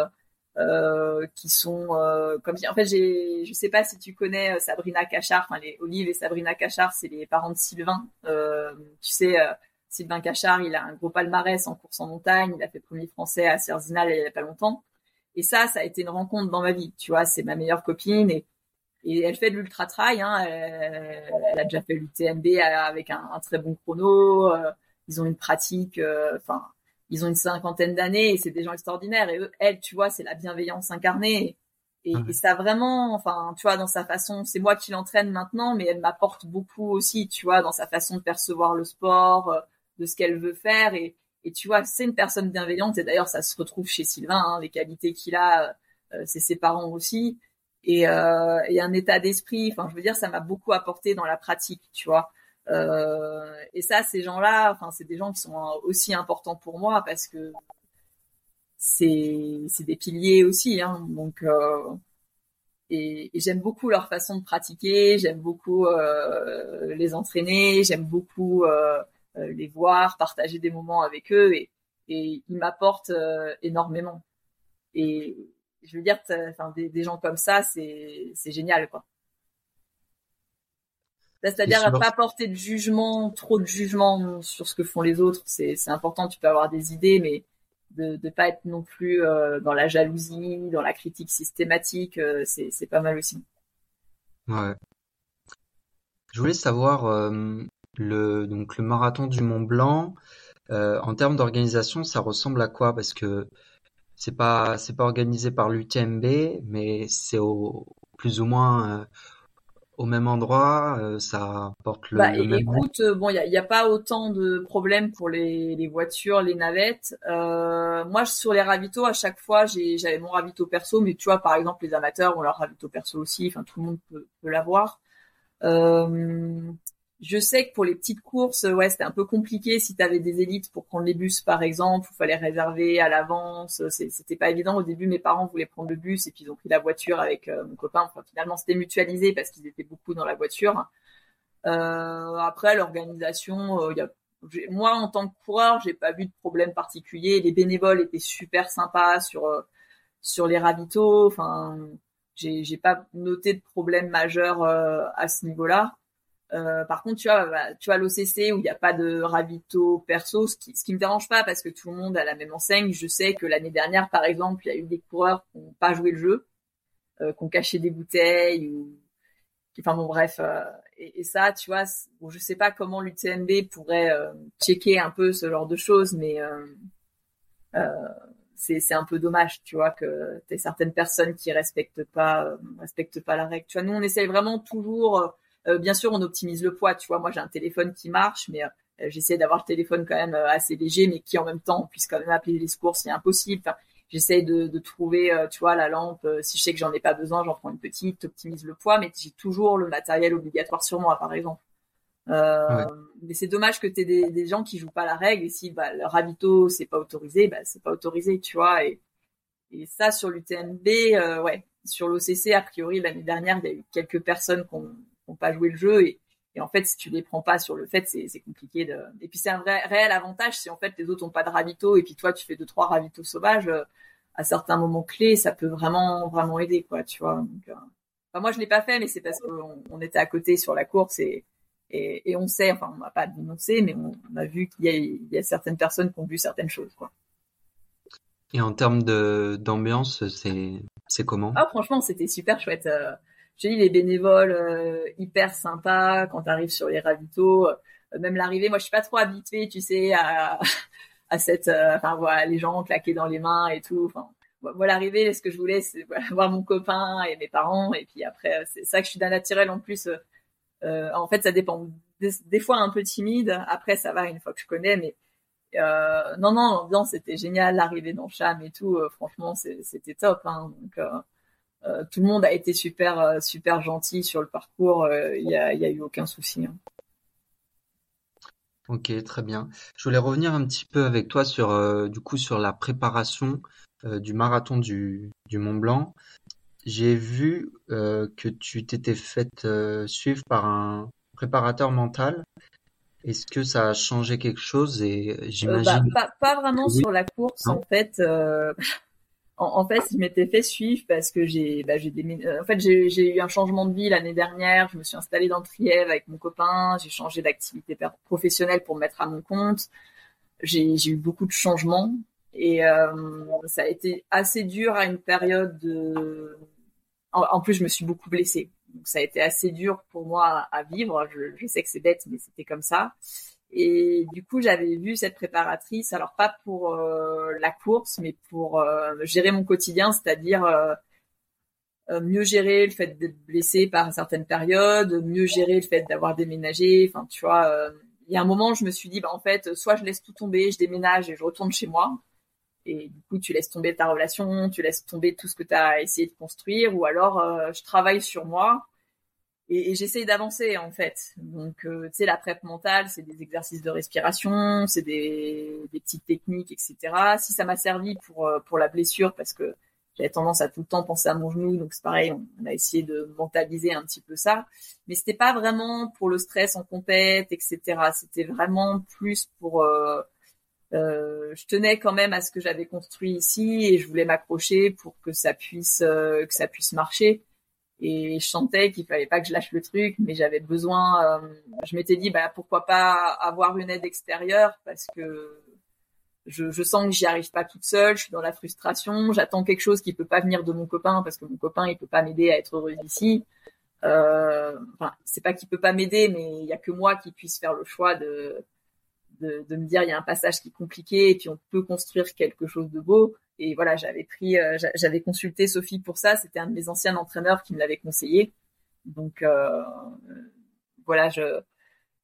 qui sont comme en fait j'ai je sais pas si tu connais Sabrina Cachard enfin les Olive et Sabrina Cachard c'est les parents de Sylvain. Tu sais Sylvain Cachard il a un gros palmarès en course en montagne il a fait premier français à Cerzinal il y a pas longtemps et ça ça a été une rencontre dans ma vie tu vois c'est ma meilleure copine et et elle fait de l'ultra trail hein, elle, elle, a déjà fait l'UTMB avec un, un, très bon chrono ils ont une pratique enfin ils ont une cinquantaine d'années et c'est des gens extraordinaires. Et eux, elle, tu vois, c'est la bienveillance incarnée. Et, et, ça vraiment, enfin, tu vois, dans sa façon, c'est moi qui l'entraîne maintenant, mais elle m'apporte beaucoup aussi, tu vois, dans sa façon de percevoir le sport, euh, de ce qu'elle veut faire. Et, et tu vois, c'est une personne bienveillante. Et d'ailleurs, ça se retrouve chez Sylvain, hein, les qualités qu'il a, euh, c'est ses parents aussi. Et, euh, et un état d'esprit. Enfin, je veux dire, ça m'a beaucoup apporté dans la pratique, tu vois. Euh, et ça, ces gens-là, enfin, c'est des gens qui sont aussi importants pour moi parce que c'est des piliers aussi. Hein, donc et, j'aime beaucoup leur façon de pratiquer, j'aime beaucoup les entraîner, j'aime beaucoup les voir, partager des moments avec eux et, et ils m'apportent euh, énormément. Et je veux dire, enfin, des, des gens comme ça, c'est c'est génial quoi. C'est-à-dire pas porter de jugement, trop de jugement sur ce que font les autres. C'est important, tu peux avoir des idées, mais de ne pas être non plus euh, dans la jalousie, dans la critique systématique, euh, c'est pas mal aussi. Ouais. Je voulais savoir euh, le donc le marathon du Mont Blanc en termes d'organisation, ça ressemble à quoi? Parce que c'est pas c'est pas organisé par l'UTMB, mais c'est au plus ou moins au même endroit, euh, ça porte le, bah, le même écoute, euh, bon, il y a, a, pas autant de problèmes pour les, les voitures, les navettes. Euh, moi, sur les ravitaux, à chaque fois, j'avais mon ravito perso, mais tu vois, par exemple, les amateurs ont leur ravito perso aussi. Enfin, tout le monde peut, peut l'avoir. Je sais que pour les petites courses, ouais, c'était un peu compliqué si tu avais des élites pour prendre les bus, par exemple, il fallait réserver à l'avance. C'était pas évident. Au début, mes parents voulaient prendre le bus et puis ils ont pris la voiture avec euh, mon copain. Enfin, finalement, c'était mutualisé parce qu'ils étaient beaucoup dans la voiture. Euh, après, l'organisation, euh, moi, en tant que coureur, j'ai pas vu de problème particulier. Les bénévoles étaient super sympas sur sur les ravitaux. Enfin, j'ai pas noté de problème majeur à ce niveau-là. Euh, par contre, tu vois, bah, tu vois l'OCC où il n'y a pas de ravito perso, ce qui, ce qui me dérange pas parce que tout le monde a la même enseigne. Je sais que l'année dernière, par exemple, il y a eu des coureurs qui n'ont pas joué le jeu, euh, qui ont caché des bouteilles ou, enfin bon, bref. Euh, et, ça, tu vois, bon, je sais pas comment l'UTMB pourrait checker un peu ce genre de choses, mais c'est un peu dommage, tu vois, que t'aies certaines personnes qui respectent pas respectent pas la règle. Tu vois, nous on essaye vraiment toujours bien sûr, on optimise le poids. Tu vois, moi j'ai un téléphone qui marche, mais euh, j'essaie d'avoir le téléphone quand même euh, assez léger, mais qui en même temps puisse quand même appeler les secours c'est impossible. Enfin, j'essaie de, de, trouver, tu vois, la lampe. si je sais que j'en ai pas besoin, j'en prends une petite, optimise le poids, mais j'ai toujours le matériel obligatoire sur moi, par exemple. Euh, Mais c'est dommage que tu aies des, des, gens qui jouent pas la règle et si bah, le ravito c'est pas autorisé, bah c'est pas autorisé, tu vois. Et, et ça sur l'UTMB, euh, ouais, sur l'OCC a priori l'année dernière il y a eu quelques personnes qui ont, n'ont pas joué le jeu et, et, en fait si tu les prends pas sur le fait c'est compliqué de et puis c'est un vrai réel avantage si en fait les autres ont pas de ravito et puis toi tu fais deux trois ravitaux sauvages euh, à certains moments clés ça peut vraiment vraiment aider quoi tu vois. Donc euh... enfin, moi je l'ai pas fait mais c'est parce qu'on on était à côté sur la course et et, et on sait enfin on m'a pas dénoncé mais on, on a vu qu'il y a il y a certaines personnes qui ont vu certaines choses quoi. Et en termes de d'ambiance c'est c'est comment? Ah franchement c'était super chouette euh, j'ai dit les bénévoles euh, hyper sympas quand tu arrives sur les ravitaux euh, même l'arrivée moi je suis pas trop habituée tu sais à <laughs> à cette euh, enfin voilà les gens claqués dans les mains et tout. Enfin moi l'arrivée ce que je voulais c'est <laughs> voir mon copain et mes parents. Et puis après c'est ça que je suis d'un naturel en plus en fait ça dépend. Des, fois un peu timide. Après ça va une fois que je connais mais euh, non non l'ambiance c'était génial l'arrivée dans Cham et tout franchement c'était top hein, donc euh, tout le monde a été super euh, super gentil sur le parcours. Euh, il y a, eu aucun souci. Hein. Ok, très bien. Je voulais revenir un petit peu avec toi sur du coup sur la préparation du marathon du, du Mont Blanc. J'ai vu que tu t'étais faite suivre par un préparateur mental. Est-ce que ça a changé quelque chose? Et j'imagine bah, pas, pas, vraiment oui. sur la course non. en fait. En, fait, je m'étais fait suivre parce que j'ai, bah, euh, j'ai eu un changement de vie l'année dernière. Je me suis installée dans Trièvre avec mon copain. J'ai changé d'activité professionnelle pour me mettre à mon compte. J'ai eu beaucoup de changements et euh, ça a été assez dur à une période de. En, plus, je me suis beaucoup blessée. Donc, ça a été assez dur pour moi à, vivre. Je sais que c'est bête, mais c'était comme ça. Et du coup, j'avais vu cette préparatrice, alors pas pour euh, la course, mais pour euh, gérer mon quotidien, c'est-à-dire euh, mieux gérer le fait d'être blessé par certaines périodes, mieux gérer le fait d'avoir déménagé. Enfin, tu vois, il y a un moment, je me suis dit, bah, en fait, soit je laisse tout tomber, je déménage et je retourne chez moi. Et du coup, tu laisses tomber ta relation, tu laisses tomber tout ce que tu as essayé de construire, ou alors je travaille sur moi et, et j'essaye d'avancer en fait. Donc, euh, tu sais, la prep mentale, c'est des exercices de respiration, c'est des, petites techniques, etc. Si ça m'a servi pour euh, pour la blessure, parce que j'avais tendance à tout le temps penser à mon genou, donc c'est pareil, on, a essayé de mentaliser un petit peu ça, mais c'était pas vraiment pour le stress en compète, etc. C'était vraiment plus pour euh, je tenais quand même à ce que j'avais construit ici et je voulais m'accrocher pour que ça puisse que ça puisse marcher et je sentais qu'il fallait pas que je lâche le truc, mais j'avais besoin. Euh, je m'étais dit, bah pourquoi pas avoir une aide extérieure parce que je, sens que j'y arrive pas toute seule, je suis dans la frustration, j'attends quelque chose qui peut pas venir de mon copain parce que mon copain il peut pas m'aider à être heureuse ici. Euh, enfin, c'est pas qu'il peut pas m'aider, mais il y a que moi qui puisse faire le choix de, de, de me dire il y a un passage qui est compliqué et puis on peut construire quelque chose de beau. Et voilà, j'avais pris, euh, j'avais consulté Sophie pour ça. C'était un de mes anciens entraîneurs qui me l'avait conseillé. Donc euh, voilà,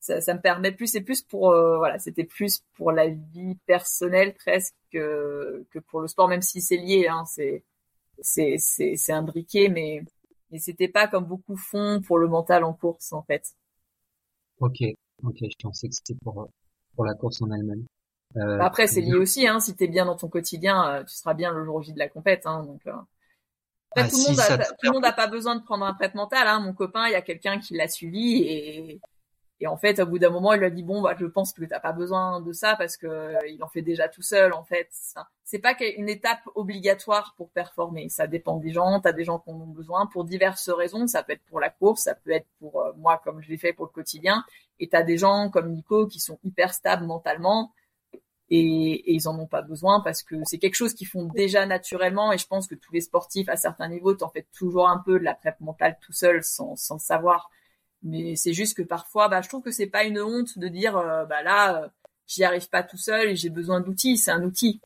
ça, ça, me permet plus, c'est plus pour, euh, voilà, c'était plus pour la vie personnelle presque que, que pour le sport, même si c'est lié. Hein, c'est c'est c'est c'est imbriqué, mais mais c'était pas comme beaucoup font pour le mental en course en fait. Ok, ok, je pensais que c'était pour pour la course en elle-même. Euh, Après, c'est lié aussi, hein, si t'es bien dans ton quotidien, euh, tu seras bien le jour J de la compète. Hein, donc, euh. ah, tout, le monde a, tout le monde n'a pas besoin de prendre un prêt mental. Hein. Mon copain, il y a quelqu'un qui l'a suivi et, et en fait, au bout d'un moment, il lui a dit bon, bah, je pense que t'as pas besoin de ça parce que il en fait déjà tout seul. En fait, c'est pas une étape obligatoire pour performer. Ça dépend des gens. T'as des gens qui en ont besoin pour diverses raisons. Ça peut être pour la course, ça peut être pour moi comme je l'ai fait pour le quotidien. Et t'as des gens comme Nico qui sont hyper stables mentalement et, et, ils en ont pas besoin parce que c'est quelque chose qu'ils font déjà naturellement. Et je pense que tous les sportifs à certains niveaux t'en fais toujours un peu de la prep mentale tout seul sans, sans savoir. Mais c'est juste que parfois bah je trouve que c'est pas une honte de dire euh, bah là euh, j'y arrive pas tout seul et j'ai besoin d'outils. C'est un outil.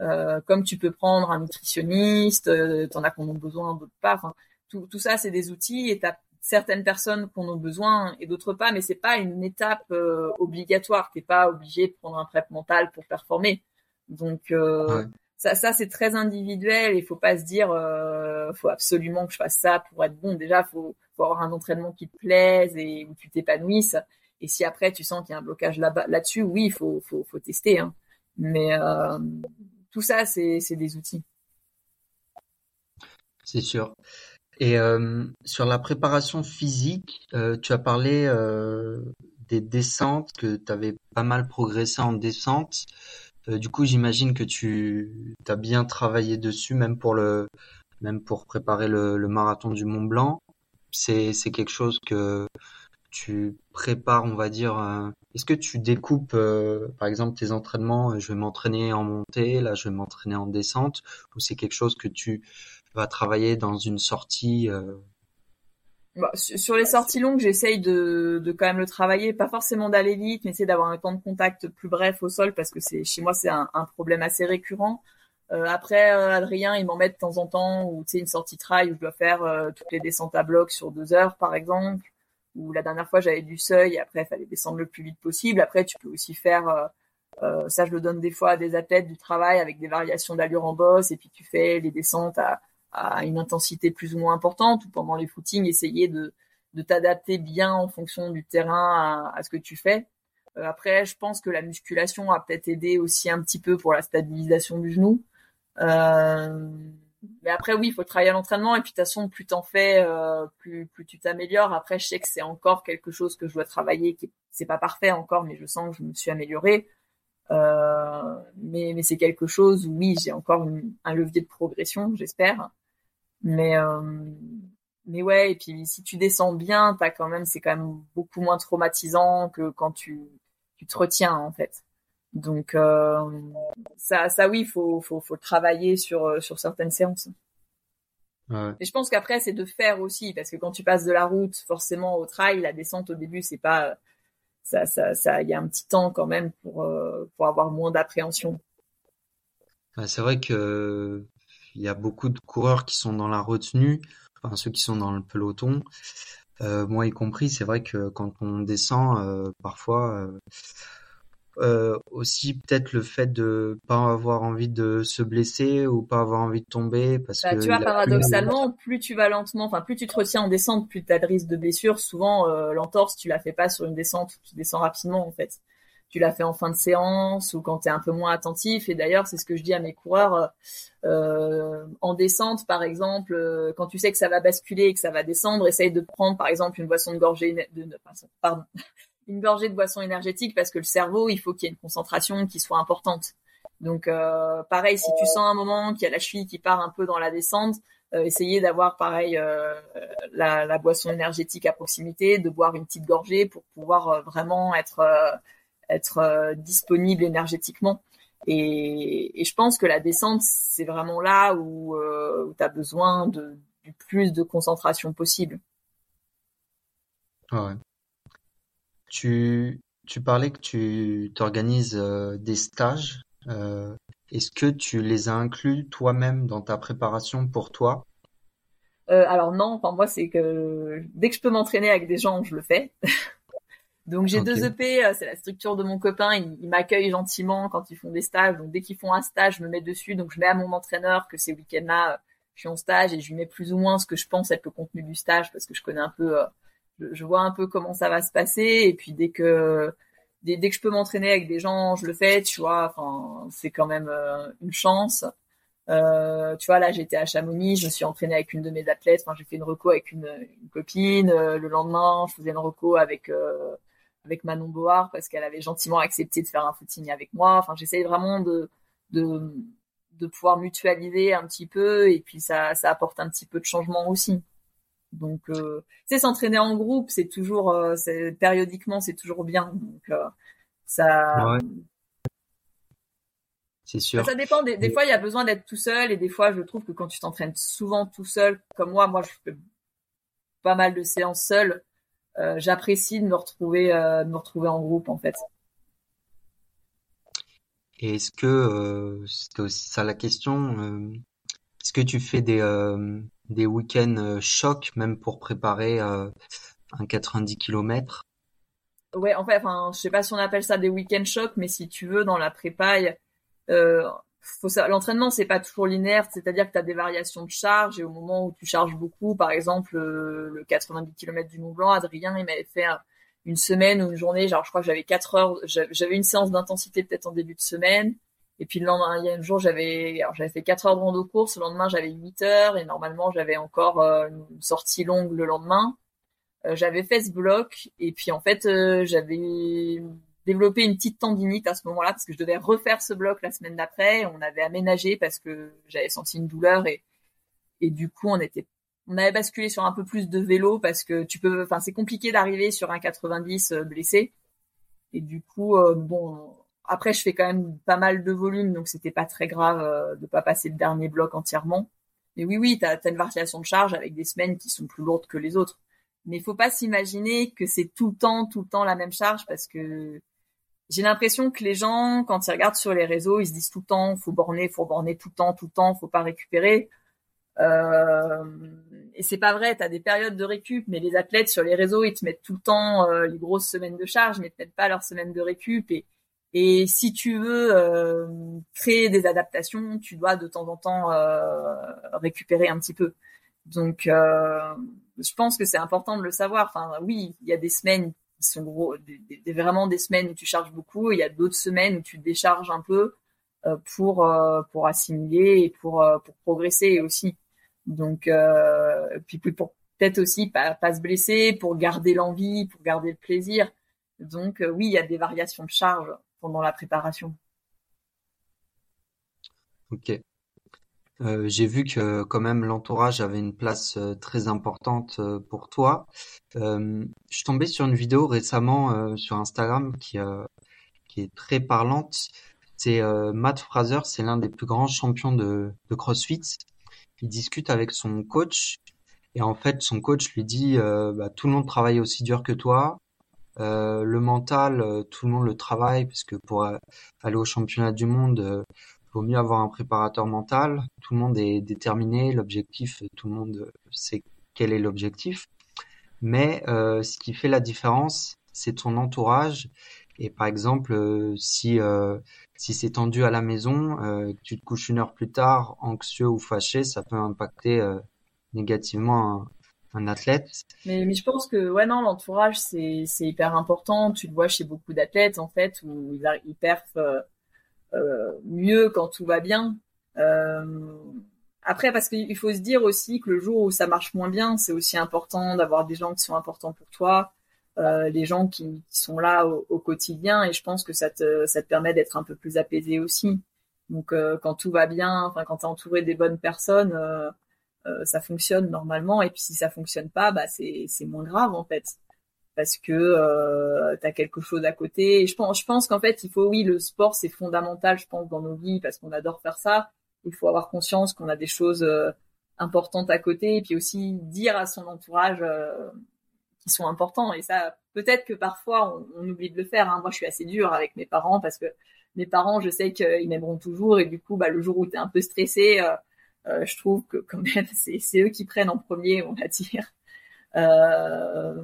Euh, comme tu peux prendre un nutritionniste euh, t'en as qu'on a besoin d'autres pas. Enfin tout, tout ça c'est des outils et t'as certaines personnes qu'on a besoin et d'autres pas, mais c'est pas une étape euh, obligatoire. T'es pas obligé de prendre un prep mental pour performer. Donc euh, ça, ça c'est très individuel. Il faut pas se dire, euh, faut absolument que je fasse ça pour être bon. Déjà, faut, faut avoir un entraînement qui te plaise et où tu t'épanouisses. Et si après tu sens qu'il y a un blocage là-bas, là-dessus, oui, il faut, faut, faut tester. Hein. Mais euh, tout ça, c'est, c'est des outils. C'est sûr. Et euh, sur la préparation physique, euh, tu as parlé euh, des descentes, que tu avais pas mal progressé en descente. du coup, j'imagine que tu as bien travaillé dessus, même pour le, même pour préparer le, le marathon du Mont Blanc. C'est quelque chose que tu prépares, on va dire. Est-ce que tu découpes, par exemple, tes entraînements Je vais m'entraîner en montée, là, je vais m'entraîner en descente, ou c'est quelque chose que tu va travailler dans une sortie euh... bah, Sur les sorties longues, j'essaye de, de quand même le travailler, pas forcément d'aller vite, mais essayer d'avoir un temps de contact plus bref au sol parce que c'est chez moi c'est un, problème assez récurrent. Euh, après, euh, Adrien, il m'en met de temps en temps, ou tu sais une sortie trail où je dois faire toutes les descentes à bloc sur deux heures, par exemple. Ou la dernière fois, j'avais du seuil, et après, il fallait descendre le plus vite possible. Après, tu peux aussi faire ça, je le donne des fois à des athlètes du travail avec des variations d'allure en bosse, et puis tu fais les descentes à, à une intensité plus ou moins importante ou pendant les footings essayer de, de t'adapter bien en fonction du terrain à, ce que tu fais. Euh, après, je pense que la musculation a peut-être aidé aussi un petit peu pour la stabilisation du genou. Euh, mais après, oui, il faut travailler à l'entraînement et puis de toute façon, plus t'en fais, euh, plus tu t'améliores. Après, je sais que c'est encore quelque chose que je dois travailler, qui c'est pas parfait encore, mais je sens que je me suis améliorée. Mais c'est quelque chose où oui, j'ai encore un levier de progression, j'espère. Mais euh, mais ouais, et puis si tu descends bien, t'as quand même c'est quand même beaucoup moins traumatisant que quand tu tu te retiens en fait. Donc euh, ça ça oui, faut faut faut travailler sur sur certaines séances. Ouais. Et je pense qu'après c'est de faire aussi parce que quand tu passes de la route forcément au trail, la descente au début c'est pas ça, ça, ça, il y a un petit temps quand même pour euh, pour avoir moins d'appréhension. c'est vrai que il y a beaucoup de coureurs qui sont dans la retenue, enfin ceux qui sont dans le peloton, euh, moi y compris. C'est vrai que quand on descend, euh, parfois euh, aussi peut-être le fait de pas avoir envie de se blesser ou pas avoir envie de tomber parce bah, que tu vois paradoxalement plus tu vas lentement enfin plus tu te retiens en descente plus tu as de risque de blessure souvent l'entorse tu la fais pas sur une descente tu descends rapidement en fait tu la fais en fin de séance ou quand tu es un peu moins attentif et d'ailleurs c'est ce que je dis à mes coureurs euh, en descente par exemple euh, quand tu sais que ça va basculer et que ça va descendre essaye de prendre par exemple une boisson de gorgée de, <laughs> une gorgée de boisson énergétique parce que le cerveau, il faut qu'il y ait une concentration qui soit importante. Donc euh, pareil, si tu sens un moment qu'il y a la cheville qui part un peu dans la descente, euh, d'avoir pareil euh, la, boisson énergétique à proximité, de boire une petite gorgée pour pouvoir euh, vraiment être euh, être euh, disponible énergétiquement. Et, et, je pense que la descente, c'est vraiment là où, où tu as besoin de, du plus de concentration possible. Ouais. Tu, tu parlais que tu t'organises euh, des stages. Euh, est-ce que tu les as inclus toi-même dans ta préparation pour toi? Euh, Alors non, enfin moi c'est que dès que je peux m'entraîner avec des gens, je le fais. <laughs> Donc j'ai deux EP, c'est la structure de mon copain, il, il m'accueille gentiment quand ils font des stages. Donc dès qu'ils font un stage, je me mets dessus. Donc je mets à mon entraîneur que ces week-ends-là, je suis en stage et je lui mets plus ou moins ce que je pense être le contenu du stage parce que je connais un peu je, vois un peu comment ça va se passer et puis dès que dès, dès que je peux m'entraîner avec des gens, je le fais, tu vois. Enfin, c'est quand même euh, une chance. Euh, tu vois, là, j'étais à Chamonix, je me suis entraînée avec une de mes athlètes. Enfin, j'ai fait une reco avec une, une copine. Euh, le lendemain, je faisais une reco avec euh, avec Manon Board parce qu'elle avait gentiment accepté de faire un footing avec moi. Enfin, j'essaye vraiment de de de pouvoir mutualiser un petit peu et puis ça ça apporte un petit peu de changement aussi. Donc, euh, c'est s'entraîner en groupe, c'est toujours, euh, périodiquement, c'est toujours bien. Donc, euh, ça. C'est sûr. Ça dépend. Des, fois, il y a besoin d'être tout seul, et des fois, je trouve que quand tu t'entraînes souvent tout seul, comme moi, moi, je fais pas mal de séances seul. Euh, j'apprécie de me retrouver, de me retrouver en groupe, en fait. Et est-ce que c'était aussi ça la question Est-ce que tu fais des des week-ends euh, chocs, même pour préparer euh, un 90 km. Ouais, en fait, enfin, je sais pas si on appelle ça des week-ends chocs, mais si tu veux, dans la prépaille, euh, faut l'entraînement c'est pas toujours linéaire, c'est-à-dire que tu as des variations de charge et au moment où tu charges beaucoup, par exemple le 90 km du Mont Blanc, Adrien il m'avait fait une semaine ou une journée, genre je crois que j'avais 4 heures, j'avais une séance d'intensité peut-être en début de semaine et puis le lendemain, il y a un jour, j'avais, alors j'avais fait 4 heures de rando course. Le lendemain, j'avais 8 heures et normalement, j'avais encore euh, une sortie longue le lendemain. Euh, j'avais fait ce bloc et puis en fait, euh, j'avais développé une petite tendinite à ce moment-là parce que je devais refaire ce bloc la semaine d'après. On avait aménagé parce que j'avais senti une douleur et et du coup, on était on avait basculé sur un peu plus de vélo parce que tu peux, enfin, c'est compliqué d'arriver sur un 90 blessé. Et du coup, bon, après, je fais quand même pas mal de volume, donc c'était pas très grave euh, de pas passer le dernier bloc entièrement. Mais oui, oui, t'as as une variation de charge avec des semaines qui sont plus lourdes que les autres. Mais il faut pas s'imaginer que c'est tout le temps, tout le temps la même charge parce que j'ai l'impression que les gens, quand ils regardent sur les réseaux, ils se disent tout le temps, faut borner, faut borner tout le temps, tout le temps, faut pas récupérer. Euh, et c'est pas vrai, tu as des périodes de récup, mais les athlètes sur les réseaux, ils te mettent tout le temps euh, les grosses semaines de charge, mais ils te mettent pas leurs semaines de récup. Et, et si tu veux euh, créer des adaptations, tu dois de temps en temps euh, récupérer un petit peu. Donc, euh, je pense que c'est important de le savoir. Enfin, oui, il y a des semaines sont vraiment des semaines où tu charges beaucoup. Il y a d'autres semaines où tu décharges un peu euh, pour euh, pour assimiler et pour pour progresser aussi. Donc, puis pour peut-être aussi pas, pas se blesser, pour garder l'envie, pour garder le plaisir. Donc, oui, il y a des variations de charge pendant la préparation. Ok. Euh, j'ai vu que quand même l'entourage avait une place euh, très importante euh, pour toi. je suis tombé sur une vidéo récemment sur Instagram qui, qui est très parlante. C'est Matt Fraser, c'est l'un des plus grands champions de, de CrossFit. Il discute avec son coach et en fait son coach lui dit bah, tout le monde travaille aussi dur que toi. le mental, tout le monde le travaille parce que pour aller au championnat du monde, vaut mieux avoir un préparateur mental. Tout le monde est déterminé, l'objectif, tout le monde sait quel est l'objectif. Mais euh, ce qui fait la différence, c'est ton entourage. Et par exemple, euh, si euh, si c'est tendu à la maison, tu te couches une heure plus tard, anxieux ou fâché, ça peut impacter négativement un, athlète. Mais, je pense que ouais non l'entourage c'est hyper important. Tu le vois chez beaucoup d'athlètes en fait où ils, ils perfent mieux quand tout va bien. Euh, après, parce qu'il faut se dire aussi que le jour où ça marche moins bien, c'est aussi important d'avoir des gens qui sont importants pour toi, euh, les gens qui, sont là au, quotidien, et je pense que ça te, ça te permet d'être un peu plus apaisé aussi. Donc, euh, quand tout va bien, enfin, quand t'es entouré des bonnes personnes, euh, ça fonctionne normalement. Et puis, si ça fonctionne pas, bah, c'est, c'est moins grave en fait parce que euh, tu as quelque chose à côté. Et je pense, je pense qu'en fait, il faut, oui, le sport, c'est fondamental, je pense, dans nos vies, parce qu'on adore faire ça. Il faut avoir conscience qu'on a des choses euh, importantes à côté, et puis aussi dire à son entourage euh, qui sont importants. Et ça, peut-être que parfois, on, oublie de le faire. Hein. Moi, je suis assez dure avec mes parents, parce que mes parents, je sais qu'ils m'aimeront toujours, et du coup, bah, le jour où tu es un peu stressé, euh, euh, je trouve que quand même, <laughs> c'est eux qui prennent en premier, on va dire. Euh,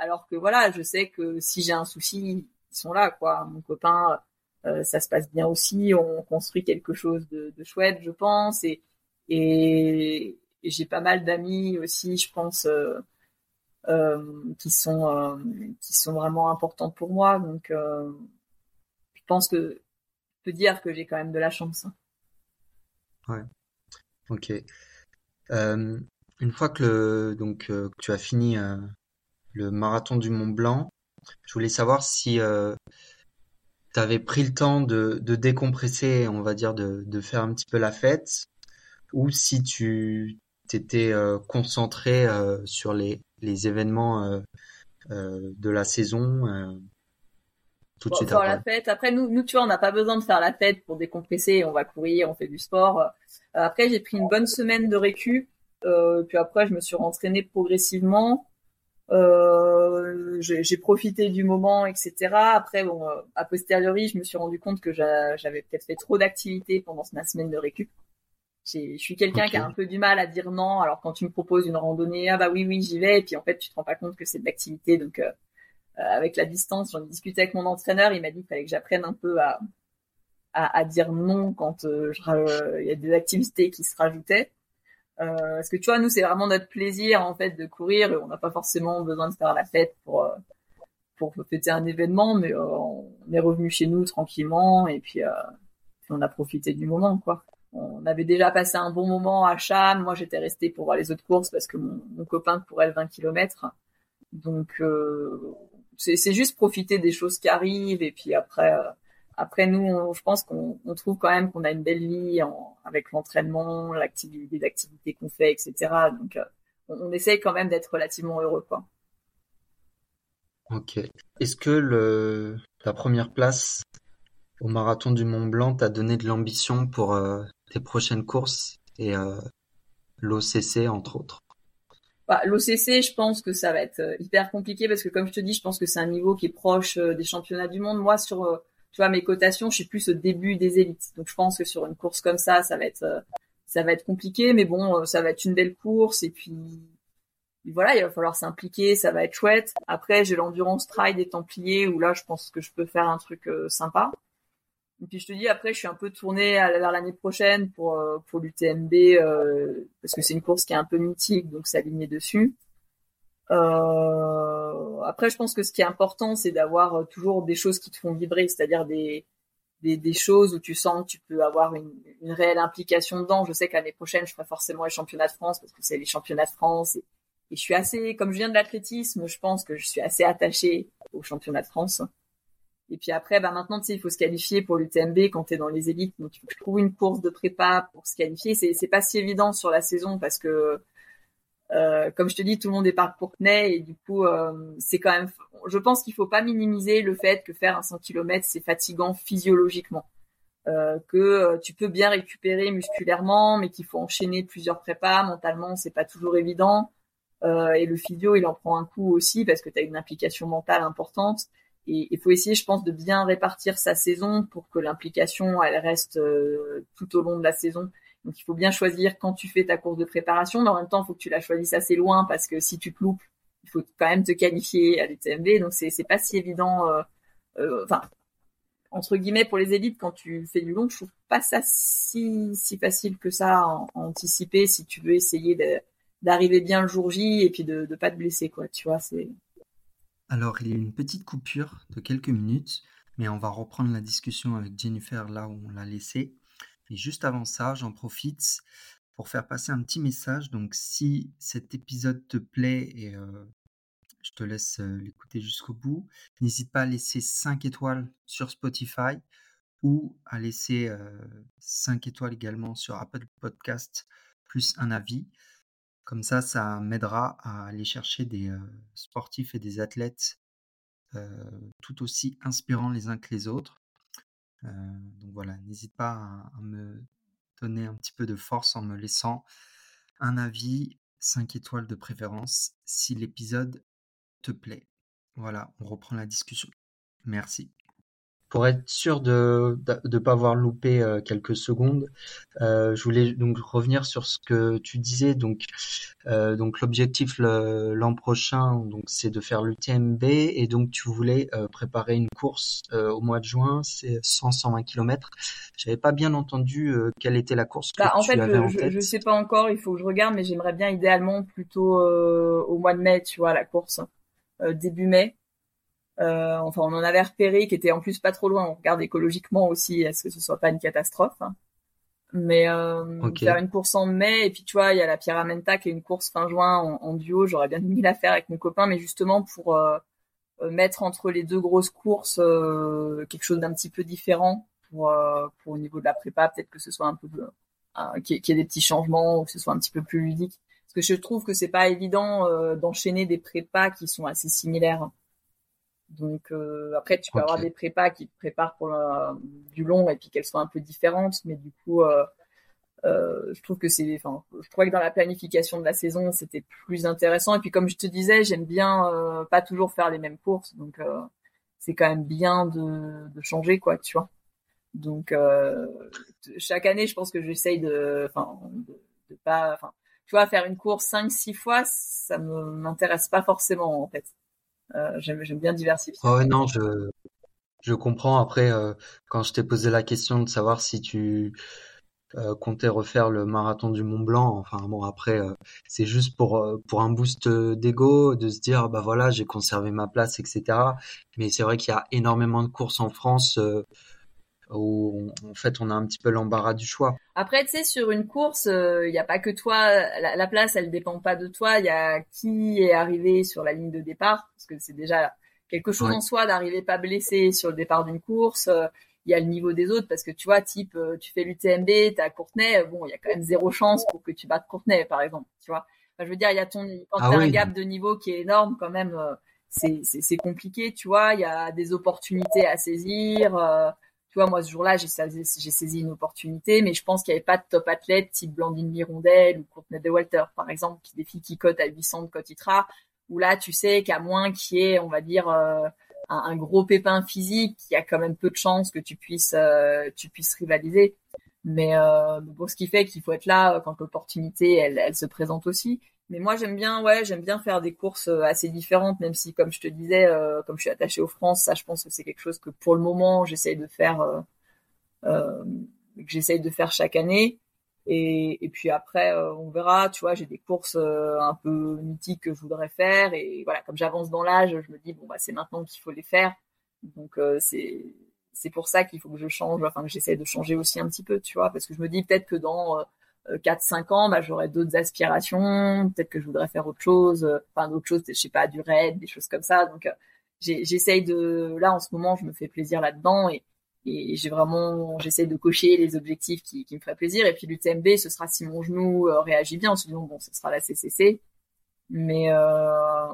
alors que voilà, je sais que si j'ai un souci, ils sont là, quoi. Mon copain, euh, ça se passe bien aussi, on construit quelque chose de, chouette, je pense, et, j'ai pas mal d'amis aussi, je pense, euh, euh, qui sont vraiment importants pour moi. Donc, je pense que je peux dire que j'ai quand même de la chance. Hein. Ouais. Ok. une fois que donc que tu as fini le marathon du Mont Blanc. Je voulais savoir si euh, tu avais pris le temps de, de, décompresser, on va dire, de, de, faire un petit peu la fête, ou si tu t'étais euh, concentré euh, sur les, les événements euh, euh, de la saison. tout de suite après. la fête. Après, nous, nous, tu vois, on n'a pas besoin de faire la fête pour décompresser. On va courir, on fait du sport. Après, j'ai pris une bonne semaine de récup. puis après, je me suis rentraîné progressivement. Euh, j'ai profité du moment, etc. Après, bon, euh, a posteriori, je me suis rendu compte que j'avais peut-être fait trop d'activités pendant ma semaine de récup. Je suis quelqu'un qui a un peu du mal à dire non. Alors quand tu me proposes une randonnée, ah bah oui oui j'y vais, et puis en fait tu te rends pas compte que c'est de l'activité. Donc euh, euh, avec la distance, j'en ai discuté avec mon entraîneur, il m'a dit qu'il fallait que j'apprenne un peu à, à, à dire non quand il y a des activités qui se rajoutaient. Euh, parce que tu vois, nous, c'est vraiment notre plaisir en fait de courir. On n'a pas forcément besoin de faire la fête pour euh, pour fêter un événement, mais euh, on est revenu chez nous tranquillement et puis, on a profité du moment, quoi. On avait déjà passé un bon moment à Cham. Moi, j'étais restée pour voir les autres courses parce que mon, mon copain courait le 20 km. Donc, c'est juste profiter des choses qui arrivent et puis après après, nous, je pense qu'on trouve quand même qu'on a une belle vie avec l'entraînement, l'activité, les activités qu'on fait, etc. Donc, euh, on, on, essaye quand même d'être relativement heureux, quoi. Ok. Est-ce que le, la première place au marathon du Mont Blanc t'a donné de l'ambition pour euh, tes prochaines courses et euh, l'OCC entre autres? Bah, L'OCC, je pense que ça va être hyper compliqué parce que comme je te dis, je pense que c'est un niveau qui est proche des championnats du monde. Moi, sur tu vois, mes cotations, je suis plus au début des élites. Donc, je pense que sur une course comme ça, ça va être, euh, ça va être compliqué, mais bon, euh, ça va être une belle course. Et puis, voilà, il va falloir s'impliquer, ça va être chouette. Après, j'ai l'endurance trail des Templiers où là, je pense que je peux faire un truc euh, sympa. Et puis je te dis, après, je suis un peu tournée vers l'année prochaine pour pour l'UTMB parce que c'est une course qui est un peu mythique, donc s'aligner dessus. Euh, après, je pense que ce qui est important, c'est d'avoir euh, toujours des choses qui te font vibrer, c'est-à-dire des, des, des, choses où tu sens que tu peux avoir une, une réelle implication dedans. Je sais que l'année prochaine, je ferai forcément les championnats de France parce que c'est les championnats de France. Et, je suis assez, comme je viens de l'athlétisme, je pense que je suis assez attachée aux championnats de France. Et puis après, bah maintenant, tu sais, il faut se qualifier pour l'UTMB quand tu es dans les élites. Donc, il faut que une course de prépa pour se qualifier. C'est, c'est pas si évident sur la saison parce que, euh, comme je te dis, tout le monde est Courtenay et du coup, euh, c'est quand même. Je pense qu'il faut pas minimiser le fait que faire un 100 km c'est fatigant physiologiquement. Euh, que euh, tu peux bien récupérer musculairement, mais qu'il faut enchaîner plusieurs prépas. Mentalement, c'est pas toujours évident. Euh, et le physio, il en prend un coup aussi parce que tu as une implication mentale importante. Et il faut essayer, je pense, de bien répartir sa saison pour que l'implication, elle reste euh, tout au long de la saison. Donc il faut bien choisir quand tu fais ta course de préparation, mais en même temps, il faut que tu la choisisses assez loin parce que si tu te loupes, il faut quand même te qualifier à l'UTMB. Donc c'est pas si évident. Euh, enfin, entre guillemets pour les élites quand tu fais du long, je trouve pas ça si facile que ça à, anticiper si tu veux essayer d'arriver bien le jour J et puis de de pas te blesser quoi, tu vois, Alors, il y a une petite coupure de quelques minutes, mais on va reprendre la discussion avec Jennifer là où on l'a laissé. Et juste avant ça, j'en profite pour faire passer un petit message. Donc, si cet épisode te plaît et euh, je te laisse l'écouter jusqu'au bout. N'hésite pas à laisser 5 étoiles sur Spotify ou à laisser 5 étoiles également sur Apple Podcast plus un avis. Comme ça, ça m'aidera à aller chercher des sportifs et des athlètes tout aussi inspirants les uns que les autres. Donc voilà, n'hésite pas à, me donner un petit peu de force en me laissant un avis, 5 étoiles de préférence, si l'épisode te plaît. Voilà, on reprend la discussion. Merci. Pour être sûr de ne pas avoir loupé euh, quelques secondes, euh, je voulais donc revenir sur ce que tu disais. Donc, euh, donc l'objectif l'an prochain, donc c'est de faire l'UTMB et donc tu voulais préparer une course au mois de juin, c'est 100-120 km. J'avais pas bien entendu quelle était la course que bah, en tu fait, avais en je, tête. je sais pas encore. Il faut que je regarde, mais j'aimerais bien idéalement plutôt au mois de mai, tu vois, la course début mai. Euh, enfin, on en avait repéré qui était en plus pas trop loin. On regarde écologiquement aussi, est-ce que ce soit pas une catastrophe. Hein. Mais euh, faire une course en mai et puis tu vois, il y a la Pyramenta qui est une course fin juin en, en duo. J'aurais bien aimé la faire avec mon copain, mais justement pour euh, euh, mettre entre les deux grosses courses euh, quelque chose d'un petit peu différent pour euh, pour au niveau de la prépa, peut-être que ce soit un peu euh, qu'il y, y ait des petits changements ou que ce soit un petit peu plus ludique. Parce que je trouve que c'est pas évident euh, d'enchaîner des prépas qui sont assez similaires. Donc euh, après, tu peux avoir des prépas qui te préparent pour la- du long et puis qu'elles soient un peu différentes, mais du coup, euh, euh, je trouve que c'est, enfin, je trouvais que dans la planification de la saison, c'était plus intéressant. Et puis comme je te disais, j'aime bien euh, pas toujours faire les mêmes courses, donc euh, c'est quand même bien de, de changer, quoi, tu vois. Donc euh, chaque année, je pense que j'essaye de, enfin, de, de pas, enfin, tu vois, faire une course cinq, six fois, ça me m'intéresse pas forcément en fait. Euh, j'aime, bien diversifier. Ouais, non, je, je comprends. Après, euh, quand je t'ai posé la question de savoir si tu euh, comptais refaire le marathon du Mont Blanc, enfin bon, après, euh, c'est juste pour, euh, pour un boost euh, d'ego, de se dire, bah voilà, j'ai conservé ma place, etc. Mais c'est vrai qu'il y a énormément de courses en France où, on- en fait, on a un petit peu l'embarras du choix. Après, tu sais, sur une course, il n'y a pas que toi. La, la place, elle dépend pas de toi. Il y a qui est arrivé sur la ligne de départ, parce que c'est déjà quelque chose Ouais. en soi d'arriver pas blessé sur le départ d'une course. Euh, Il y a le niveau des autres, parce que tu vois, type, euh, tu fais l'UTMB, t'as Courtenay, euh, bon, il y a quand même zéro chance pour que tu battes Courtenay, par exemple. Tu vois. Enfin, je veux dire, il y a ton, quand Ah t'as un gap de niveau qui est énorme, quand même, euh, c'est compliqué, tu vois. Il y a des opportunités à saisir. Tu moi, ce jour-là, j'ai saisi, une opportunité, mais je pense qu'il n'y avait pas de top athlète type Blandine Mirondelle ou Courtenay de Walter, par exemple, qui des filles qui cotent à 800 de Cotitra, où là, tu sais qu'à moins qu'il y ait, on va dire, euh, un, gros pépin physique, il y a quand même peu de chances que tu puisses, euh, rivaliser. Mais euh, bon, ce qui fait qu'il faut être là euh, quand l'opportunité, elle se présente aussi. Mais moi, j'aime bien, ouais, j'aime bien faire des courses euh, assez différentes, même si, comme je te disais, euh, comme je suis attachée aux France, ça, je pense que c'est quelque chose que pour le moment, j'essaye de faire, euh, que j'essaye de faire chaque année. Et, puis après, on verra. Tu vois, j'ai des courses un peu mythiques que je voudrais faire. Et voilà, comme j'avance dans l'âge, je me dis bon bah c'est maintenant qu'il faut les faire. Donc c'est c'est pour ça qu'il faut que je change, enfin que j'essaie de changer aussi un petit peu, tu vois, parce que je me dis peut-être que dans 4-5 ans, bah, j'aurai d'autres aspirations, peut-être que je voudrais faire autre chose, euh, enfin d'autres choses, je sais pas, du raid, des choses comme ça. Donc euh, j'essaye de là en ce moment je me fais plaisir là-dedans et et j'ai vraiment j'essaye de cocher les objectifs qui, qui me feraient plaisir. Et puis l'UTMB ce sera si mon genou euh, réagit bien en se disant bon ce sera la CCC mais euh,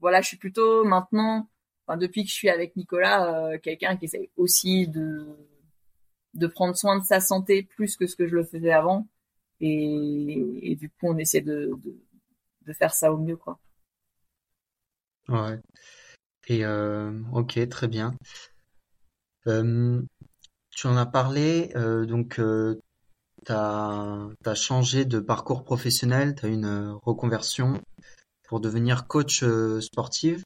voilà je suis plutôt maintenant enfin depuis que je suis avec Nicolas euh, quelqu'un qui essaye aussi de de prendre soin de sa santé plus que ce que je le faisais avant et, du coup on essaie de, de, faire ça au mieux quoi ouais et euh, ok très bien euh, tu en as parlé, euh, donc euh, tu as, changé de parcours professionnel, tu as une reconversion pour devenir coach sportive.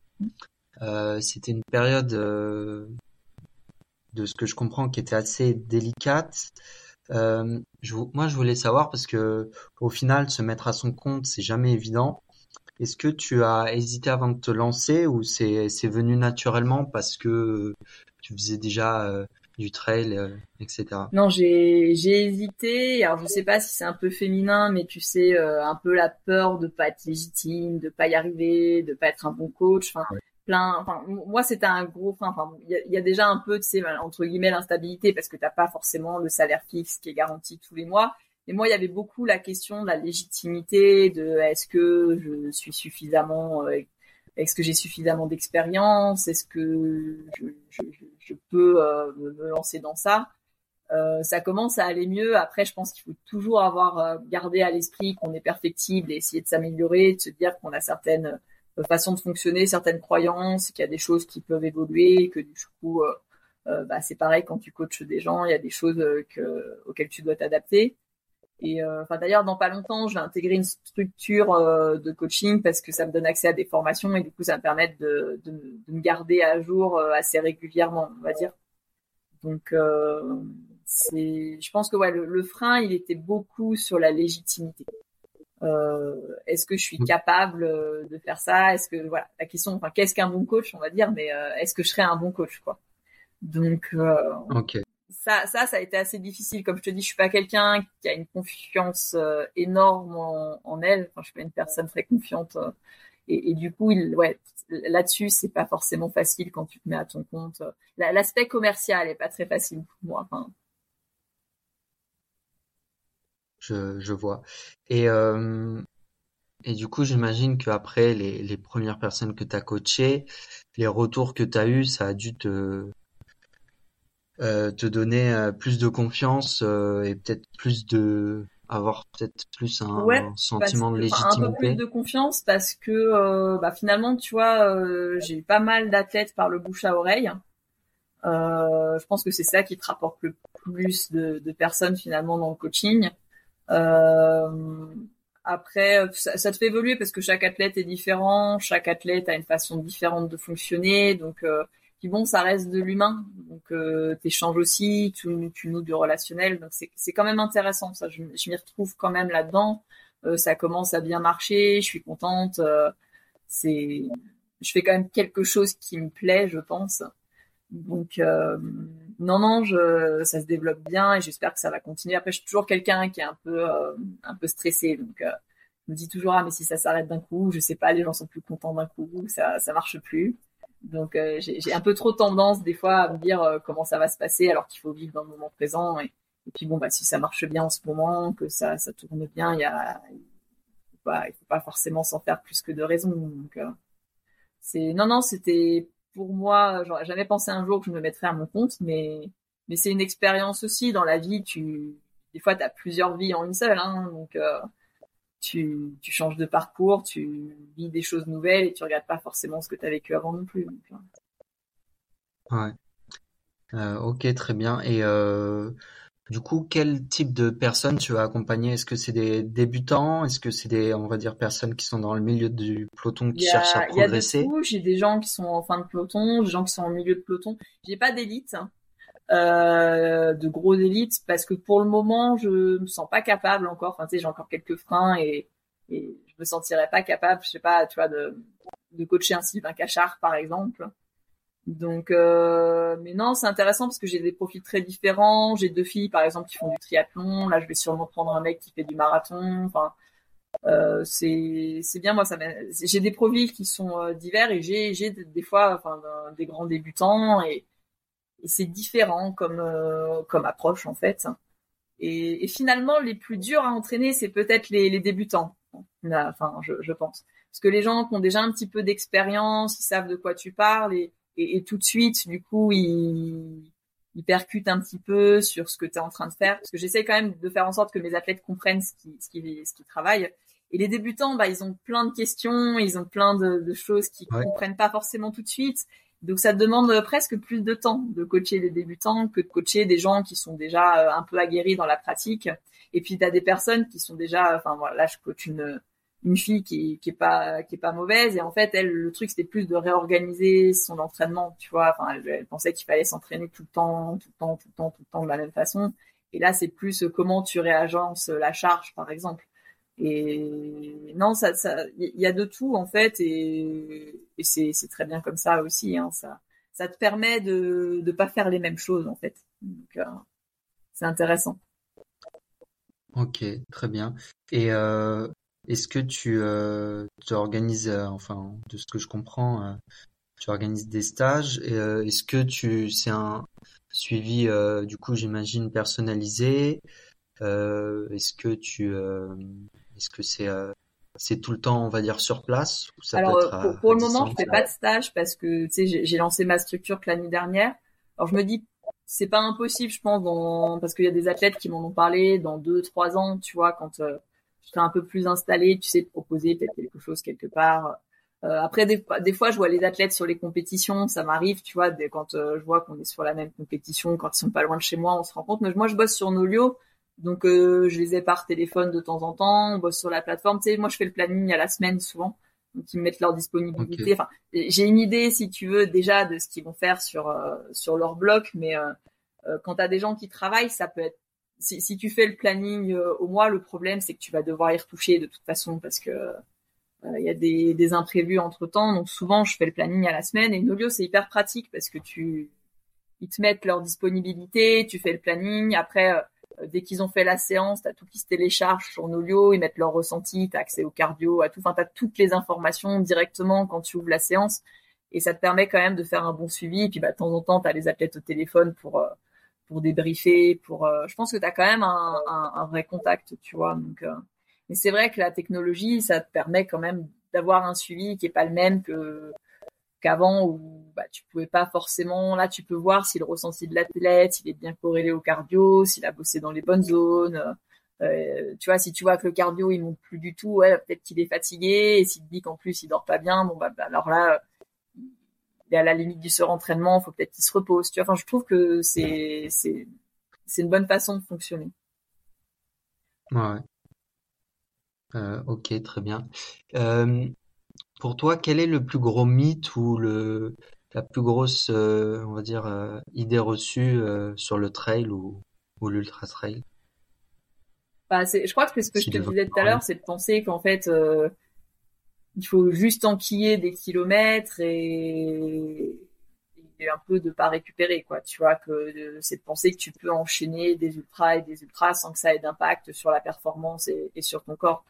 C'était une période, de ce que je comprends, qui était assez délicate. Je, moi, je voulais savoir parce que au final, se mettre à son compte, c'est jamais évident. Est-ce que tu as hésité avant de te lancer ou c'est venu naturellement parce que tu faisais déjà euh, du trail, euh, etc. Non, j'ai j'ai hésité. Alors je sais pas si c'est un peu féminin, mais tu sais euh, un peu la peur de pas être légitime, de pas y arriver, de pas être un bon coach. Enfin, plein. Enfin, moi c'était un gros frein. Enfin, il y a, déjà un peu, tu sais, entre guillemets l'instabilité parce que t'as pas forcément le salaire fixe qui est garanti tous les mois. Et moi, il y avait beaucoup la question de la légitimité, de est-ce que je suis suffisamment est-ce que j'ai suffisamment d'expérience Est-ce que je, peux euh, me lancer dans ça euh, Ça commence à aller mieux. Après, je pense qu'il faut toujours avoir euh, gardé à l'esprit qu'on est perfectible et essayer de s'améliorer, de se dire qu'on a certaines euh, façons de fonctionner, certaines croyances, qu'il y a des choses qui peuvent évoluer, que du coup, bah, c'est pareil quand tu coaches des gens, il y a des choses que, auxquelles tu dois t'adapter. Et euh, enfin d'ailleurs dans pas longtemps, je vais intégrer une structure euh, de coaching parce que ça me donne accès à des formations et du coup ça me permet de, de, de me garder à jour euh, assez régulièrement, on va dire. Donc c'est, je pense que ouais, le, le, frein il était beaucoup sur la légitimité. Est-ce que je suis mmh. capable de faire ça? Est-ce que voilà la question, enfin qu'est-ce qu'un bon coach, on va dire, mais est-ce que je serais un bon coach quoi? Donc ok ça, ça, ça a été assez difficile. Comme je te dis, je suis pas quelqu'un qui a une confiance euh, énorme en, elle. Enfin, je suis pas une personne très confiante. Euh, et, du coup, il, ouais, là-dessus, c'est pas forcément facile quand tu te mets à ton compte. L'aspect commercial est pas très facile pour moi. Enfin, je, je vois. Et, euh, et du coup, j'imagine qu'après les, les premières personnes que tu as coachées, les retours que tu as eus, ça a dû te, euh, te donner euh, plus de confiance euh, et peut-être plus de avoir peut-être plus un, sentiment de légitimité. un peu plus de confiance parce que bah, finalement, tu vois, j'ai eu pas mal d'athlètes par le bouche à oreille. je pense que c'est ça qui te rapporte le plus de, de personnes finalement dans le coaching. Après, ça, te fait évoluer parce que chaque athlète est différent, chaque athlète a une façon différente de fonctionner, donc bon, ça reste de l'humain, donc euh, t'échanges aussi, tu, tu noues du relationnel, donc c'est quand même intéressant. Ça, je, je m'y retrouve quand même là-dedans. Euh, ça commence à bien marcher, je suis contente. Euh, c'est, je fais quand même quelque chose qui me plaît, je pense. Donc euh, non, non, je, ça se développe bien et j'espère que ça va continuer. Après, je suis toujours quelqu'un qui est un peu, un peu stressé, donc je me dis toujours ah mais si ça s'arrête d'un coup, je sais pas, les gens sont plus contents d'un coup, ça, ça marche plus. Donc euh, j'ai un peu trop tendance des fois à me dire euh, comment ça va se passer alors qu'il faut vivre dans le moment présent. Et, puis bon, bah si ça marche bien en ce moment, que ça ça tourne bien, il y a pas, il faut pas forcément s'en faire plus que de raison. Donc euh, c'est non non c'était pour moi, j'aurais jamais pensé un jour que je me mettrais à mon compte, mais c'est une expérience aussi dans la vie. Des fois tu as plusieurs vies en une seule, hein, donc tu, tu changes de parcours, tu vis des choses nouvelles et tu regardes pas forcément ce que tu as vécu avant non plus. ouais. Euh, ok, très bien. Et euh, du coup, quel type de personnes tu as accompagné Est-ce que c'est des débutants? Est-ce que c'est des, on va dire, personnes qui sont dans le milieu du peloton qui cherchent à progresser? J'ai des gens qui sont en fin de peloton, des gens qui sont en milieu de peloton. J'ai pas d'élite. Hein. Euh, de gros élites parce que pour le moment je me sens pas capable encore enfin tu sais j'ai encore quelques freins et, et je me sentirais pas capable je sais pas tu vois de de coacher un Sylvain Cachard par exemple donc euh, mais non c'est intéressant parce que j'ai des profils très différents. J'ai deux filles par exemple qui font du triathlon. Là je vais sûrement prendre un mec qui fait du marathon. Enfin euh, c'est bien. Moi ça j'ai des profils qui sont euh, divers et j'ai j'ai des fois enfin des grands débutants et, et c'est différent comme euh, comme approche en fait. Et, et, finalement les plus durs à entraîner c'est peut-être les, les débutants enfin je, je pense. Parce que les gens qui ont déjà un petit peu d'expérience ils savent de quoi tu parles et, et, tout de suite du coup ils ils percutent un petit peu sur ce que tu es en train de faire parce que j'essaie quand même de faire en sorte que mes athlètes comprennent ce qui ce qui ce qui travaillent et les débutants, bah, ils ont plein de questions, ils ont plein de, de choses qu'ils comprennent pas forcément tout de suite. Donc ça demande presque plus de temps de coacher les débutants que de coacher des gens qui sont déjà euh, un peu aguerris dans la pratique. Et puis tu as des personnes qui sont déjà, enfin voilà, là je coach une une fille qui, qui est pas mauvaise et en fait elle le truc c'était plus de réorganiser son entraînement tu vois enfin elle, pensait qu'il fallait s'entraîner tout le temps tout le temps tout le temps tout le temps de la même façon et là c'est plus comment tu réagences la charge par exemple et non, ça, ça, il y a de tout en fait, et, c'est, très bien comme ça aussi. Hein, ça, ça te permet de de pas faire les mêmes choses en fait. Donc, euh, c'est intéressant. Ok, très bien. Et euh, est-ce que tu, euh, tu organises, euh, enfin, de ce que je comprends, euh, tu organises des stages. Et, est-ce que tu, c'est un suivi, du coup, j'imagine personnalisé Est-ce que tu est-ce que c'est euh, c'est tout le temps, on va dire, sur place ça Alors, peut être pour, le moment, je fais pas de stage parce que tu sais, j'ai lancé ma structure que l'année dernière. Alors je me dis, c'est pas impossible, je pense, dans... parce qu'il y a des athlètes qui m'en ont parlé dans deux, trois ans, tu vois, quand je serai un peu plus installé, tu sais, proposer peut-être quelque chose quelque part. Euh, après, des, des, fois, je vois les athlètes sur les compétitions, ça m'arrive, tu vois, quand euh, je vois qu'on est sur la même compétition, quand ils sont pas loin de chez moi, on se rend compte. Mais moi, je bosse sur Nolio, donc euh, je les ai par téléphone de temps en temps, on bosse sur la plateforme. Tu sais, moi je fais le planning à la semaine souvent, donc ils me mettent leur disponibilité. Enfin, j'ai une idée si tu veux déjà de ce qu'ils vont faire sur euh, sur leur bloc, mais euh, euh quand t'as des gens qui travaillent, ça peut être si, tu fais le planning au mois, le problème c'est que tu vas devoir y retoucher de toute façon parce que il y a des, imprévus entre temps. Donc souvent je fais le planning à la semaine et Nolio c'est hyper pratique parce que tu ils te mettent leur disponibilité, tu fais le planning. Après, euh, dès qu'ils ont fait la séance, t'as tout qui se télécharge sur Nolio, ils mettent leur ressenti, t'as accès au cardio, à tout, enfin t'as toutes les informations directement quand tu ouvres la séance et ça te permet quand même de faire un bon suivi. Et puis bah de temps en temps t'as les athlètes au téléphone pour euh, pour débriefer, pour. Euh, je pense que t'as quand même un, un, un, vrai contact, tu vois. Donc, mais c'est vrai que la technologie, ça te permet quand même d'avoir un suivi qui est pas le même que qu'avant où bah, tu pouvais pas forcément. Là, tu peux voir si le ressenti de l'athlète, il est bien corrélé au cardio, s'il a bossé dans les bonnes zones. Euh, tu vois, si tu vois que le cardio il monte plus du tout, ouais, peut-être qu'il est fatigué. Et s'il te dit qu'en plus il dort pas bien, bon bah, bah alors là, est à la limite du surentraînement, faut peut-être qu'il se repose. Tu vois, enfin, je trouve que c'est c'est c'est une bonne façon de fonctionner. Ouais. Euh, ok, très bien. Euh, pour toi, quel est le plus gros mythe ou le, la plus grosse, euh, on va dire, idée reçue sur le trail ou, ou l'ultra trail? Bah, Je crois que ce que je te disais tout à l'heure, c'est de penser qu'en fait, il faut juste enquiller des kilomètres et, et, un peu de pas récupérer, quoi. Tu vois, que c'est de penser que tu peux enchaîner des ultras et des ultras sans que ça ait d'impact sur la performance et, et sur ton corps.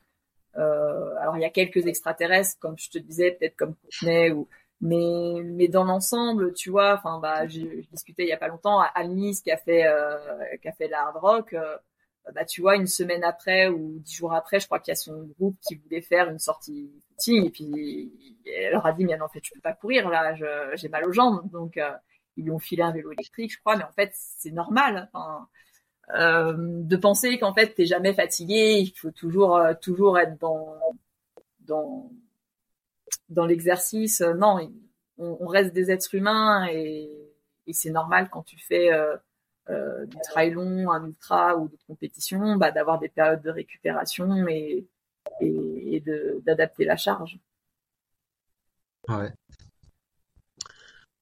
Euh, alors il y a quelques extraterrestres, comme je te disais, peut-être comme Courtenay ou mais mais dans l'ensemble, tu vois, enfin bah j'ai discuté il y a pas longtemps à Alnis qui a fait euh, qui a fait l'hard rock. Euh, bah tu vois une semaine après ou dix jours après, je crois qu'il y a son groupe qui voulait faire une sortie footing et puis elle leur a dit mais non en fait je peux pas courir là, j'ai mal aux jambes donc euh, ils lui ont filé un vélo électrique je crois mais en fait c'est normal. Euh, de penser qu'en fait t'es jamais fatigué, il faut toujours euh, toujours être dans dans dans l'exercice. Euh, non, on, reste des êtres humains et c'est normal quand tu fais euh, du trail long, un ultra ou d'autres compétitions, bah, d'avoir des périodes de récupération et, d'adapter la charge. Ouais.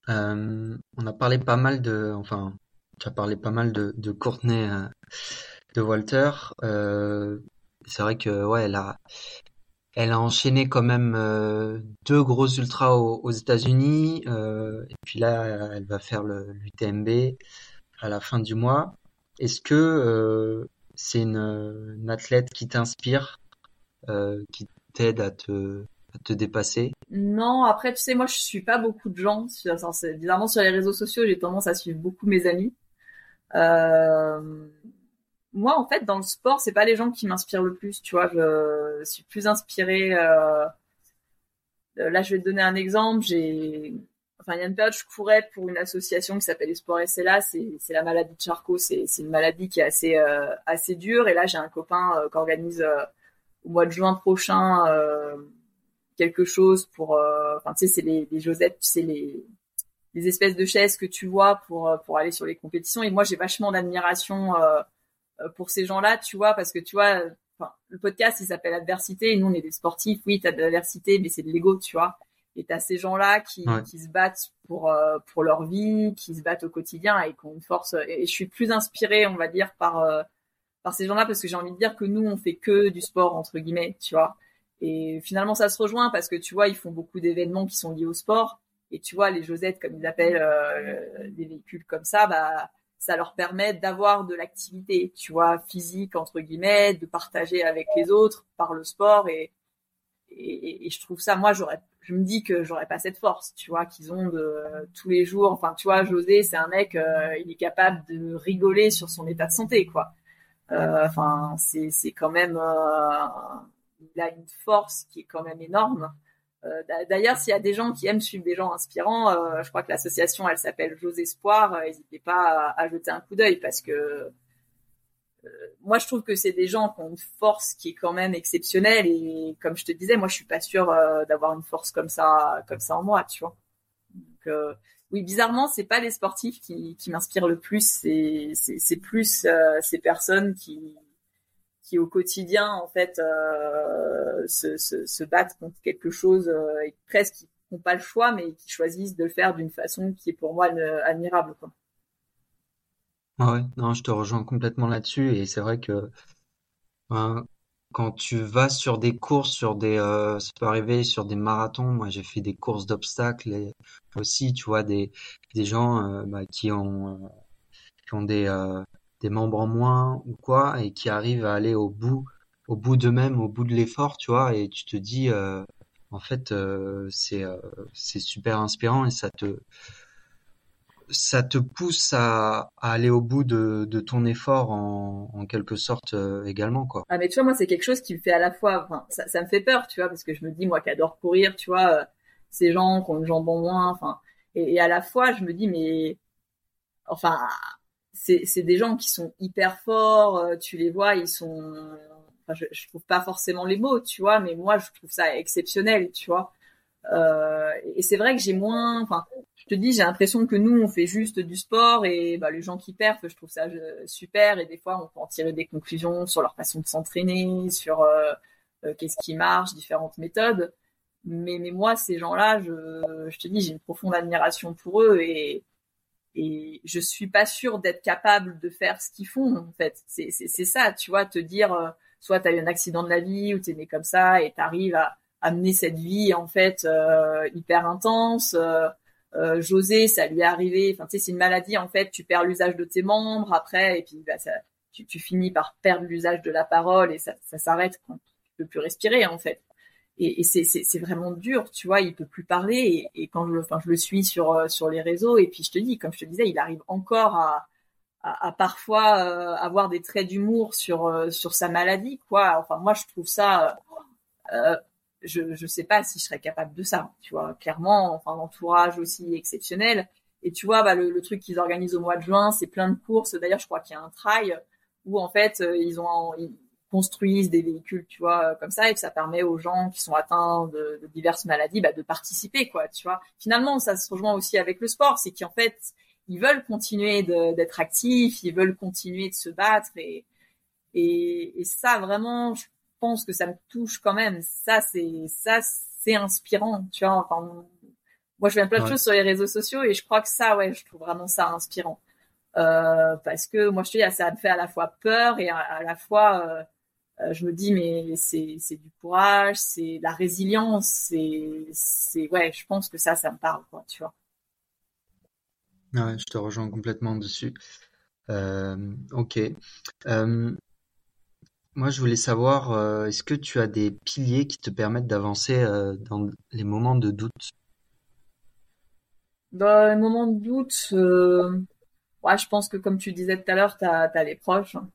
Euh, on a parlé pas mal de, enfin, tu as parlé pas mal de, de euh, de Walter. C'est vrai que ouais, elle a, enchaîné quand même deux gros ultras aux, États-Unis. et puis là, elle va faire l'UTMB à la fin du mois. Est-ce que c'est une, athlète qui t'inspire qui t'aident à te à te dépasser? Non, après tu sais moi je suis pas beaucoup de gens. Bizarrement sur les réseaux sociaux j'ai tendance à suivre beaucoup mes amis. Euh, moi, en fait, dans le sport, c'est pas les gens qui m'inspirent le plus. Tu vois, je suis plus inspirée. Euh... Là, je vais te donner un exemple. J'ai, enfin, il y a une période, je courais pour une association qui s'appelle Sport SLA. C'est, c'est la maladie de Charcot. C'est, une maladie qui est assez, euh, assez dure. Et là, j'ai un copain euh, qui organise euh, au mois de juin prochain quelque chose pour. Enfin, tu sais, c'est les, les Josettes, tu sais les les espèces de chaises que tu vois pour pour aller sur les compétitions. Et moi, j'ai vachement d'admiration pour ces gens-là, tu vois, parce que tu vois, le podcast, il s'appelle Adversité, et nous, on est des sportifs, oui, t'as de l'adversité, mais c'est de l'ego, tu vois. Et t'as ces gens-là qui, qui se battent pour euh, pour leur vie, qui se battent au quotidien et qui ont une force. Et, je suis plus inspirée, on va dire, par euh, par ces gens-là parce que j'ai envie de dire que nous, on fait que du sport entre guillemets, tu vois. Et finalement, ça se rejoint parce que tu vois, ils font beaucoup d'événements qui sont liés au sport. Et tu vois, les Josettes, comme ils appellent des véhicules comme ça, bah ça leur permet d'avoir de l'activité, tu vois, physique entre guillemets, de partager avec les autres par le sport et et, je trouve ça, moi, j'aurais, je me dis que j'aurais pas cette force, tu vois, qu'ils ont de tous les jours. Enfin, tu vois, José, c'est un mec, euh, il est capable de rigoler sur son état de santé, quoi. Euh, enfin, c'est c'est quand même, euh, il a une force qui est quand même énorme. Euh, d'ailleurs, s'il y a des gens qui aiment suivre des gens inspirants, euh, je crois que l'association, elle s'appelle J'ose Espoir. Euh, n'hésitez pas à, jeter un coup d'œil parce que moi, je trouve que c'est des gens qui ont une force qui est quand même exceptionnelle. Et comme je te disais, moi, je suis pas sûre d'avoir une force comme ça, comme ça en moi, tu vois. Donc, oui, bizarrement, c'est pas les sportifs qui, qui m'inspirent le plus. C'est plus ces personnes qui qui au quotidien en fait euh, se, se, se, battent contre quelque chose euh, et presque qui n'ont pas le choix mais qui choisissent de le faire d'une façon qui est pour moi admirable quoi. Ah ouais, non, je te rejoins complètement là-dessus et c'est vrai que ben, quand tu vas sur des courses, sur des, euh, ça peut arriver sur des marathons. Moi, j'ai fait des courses d'obstacles aussi, tu vois, des gens euh, bah, qui ont euh, qui ont des des membres en moins ou quoi, et qui arrivent à aller au bout, au bout d'eux-mêmes, au bout de l'effort, tu vois, et tu te dis, en fait, c'est c'est super inspirant et ça te ça te pousse à, aller au bout de, ton effort en, quelque sorte également quoi. Ah mais tu vois moi c'est quelque chose qui me fait à la fois ça, me fait peur tu vois parce que je me dis moi qui adore courir tu vois ces gens qui ont une jambe en moins enfin et, et, à la fois je me dis mais enfin c'est des gens qui sont hyper forts, euh, tu les vois, ils sont enfin, je, je trouve pas forcément les mots, tu vois, mais moi je trouve ça exceptionnel, tu vois. Euh, et c'est vrai que j'ai moins, enfin, je te dis, j'ai l'impression que nous on fait juste du sport et bah, les gens qui perdent, je trouve ça euh, super et des fois on peut en tirer des conclusions sur leur façon de s'entraîner, sur euh, qu'est-ce qui marche, différentes méthodes. Mais, mais moi ces gens-là, je, te dis, j'ai une profonde admiration pour eux et et je suis pas sûre d'être capable de faire ce qu'ils font en fait c'est ça tu vois te dire soit tu as eu un accident de la vie ou tu es né comme ça et tu arrives à amener cette vie en fait euh, hyper intense euh, euh, José ça lui est arrivé enfin tu sais c'est une maladie en fait tu perds l'usage de tes membres après et puis bah, ça, tu, finis par perdre l'usage de la parole et ça, s'arrête quand tu peux plus respirer en fait et, c'est vraiment dur, tu vois, il peut plus parler et, quand je, le suis sur les réseaux et puis je te dis, comme je te disais, il arrive encore à, parfois avoir des traits d'humour sur sa maladie, quoi. Enfin, moi, je trouve ça, je je sais pas si je serais capable de ça, tu vois. Clairement, enfin, l'entourage aussi exceptionnel. Et tu vois, bah, le, truc qu'ils organisent au mois de juin, c'est plein de courses. D'ailleurs, je crois qu'il y a un trail où en fait ils ont construisent des véhicules, tu vois, euh, comme ça, et ça permet aux gens qui sont atteints de, diverses maladies bah, de participer, quoi, tu vois. Finalement, ça se rejoint aussi avec le sport, c'est qu'en fait, ils veulent continuer d'être actifs, ils veulent continuer de se battre, et, ça, vraiment, je pense que ça me touche quand même. Ça, c'est ça, c'est inspirant, tu vois. Enfin, moi, je fais plein de choses sur les réseaux sociaux, et je crois que ça, ouais, je trouve vraiment ça inspirant. Euh, parce que moi je te dis ça me fait à la fois peur et à, la fois euh, euh, je me dis mais c'est c'est du courage, c'est la résilience, c'est c'est ouais, je pense que ça ça me parle quoi, tu vois. Ouais, je te rejoins complètement dessus. Ok. Moi, je voulais savoir, euh, est-ce que tu as des piliers qui te permettent d'avancer euh, dans les moments de doute? Dans les moments de doute, euh, ouais, je pense que comme tu disais tout à l'heure, t'as, t'as les proches. hein.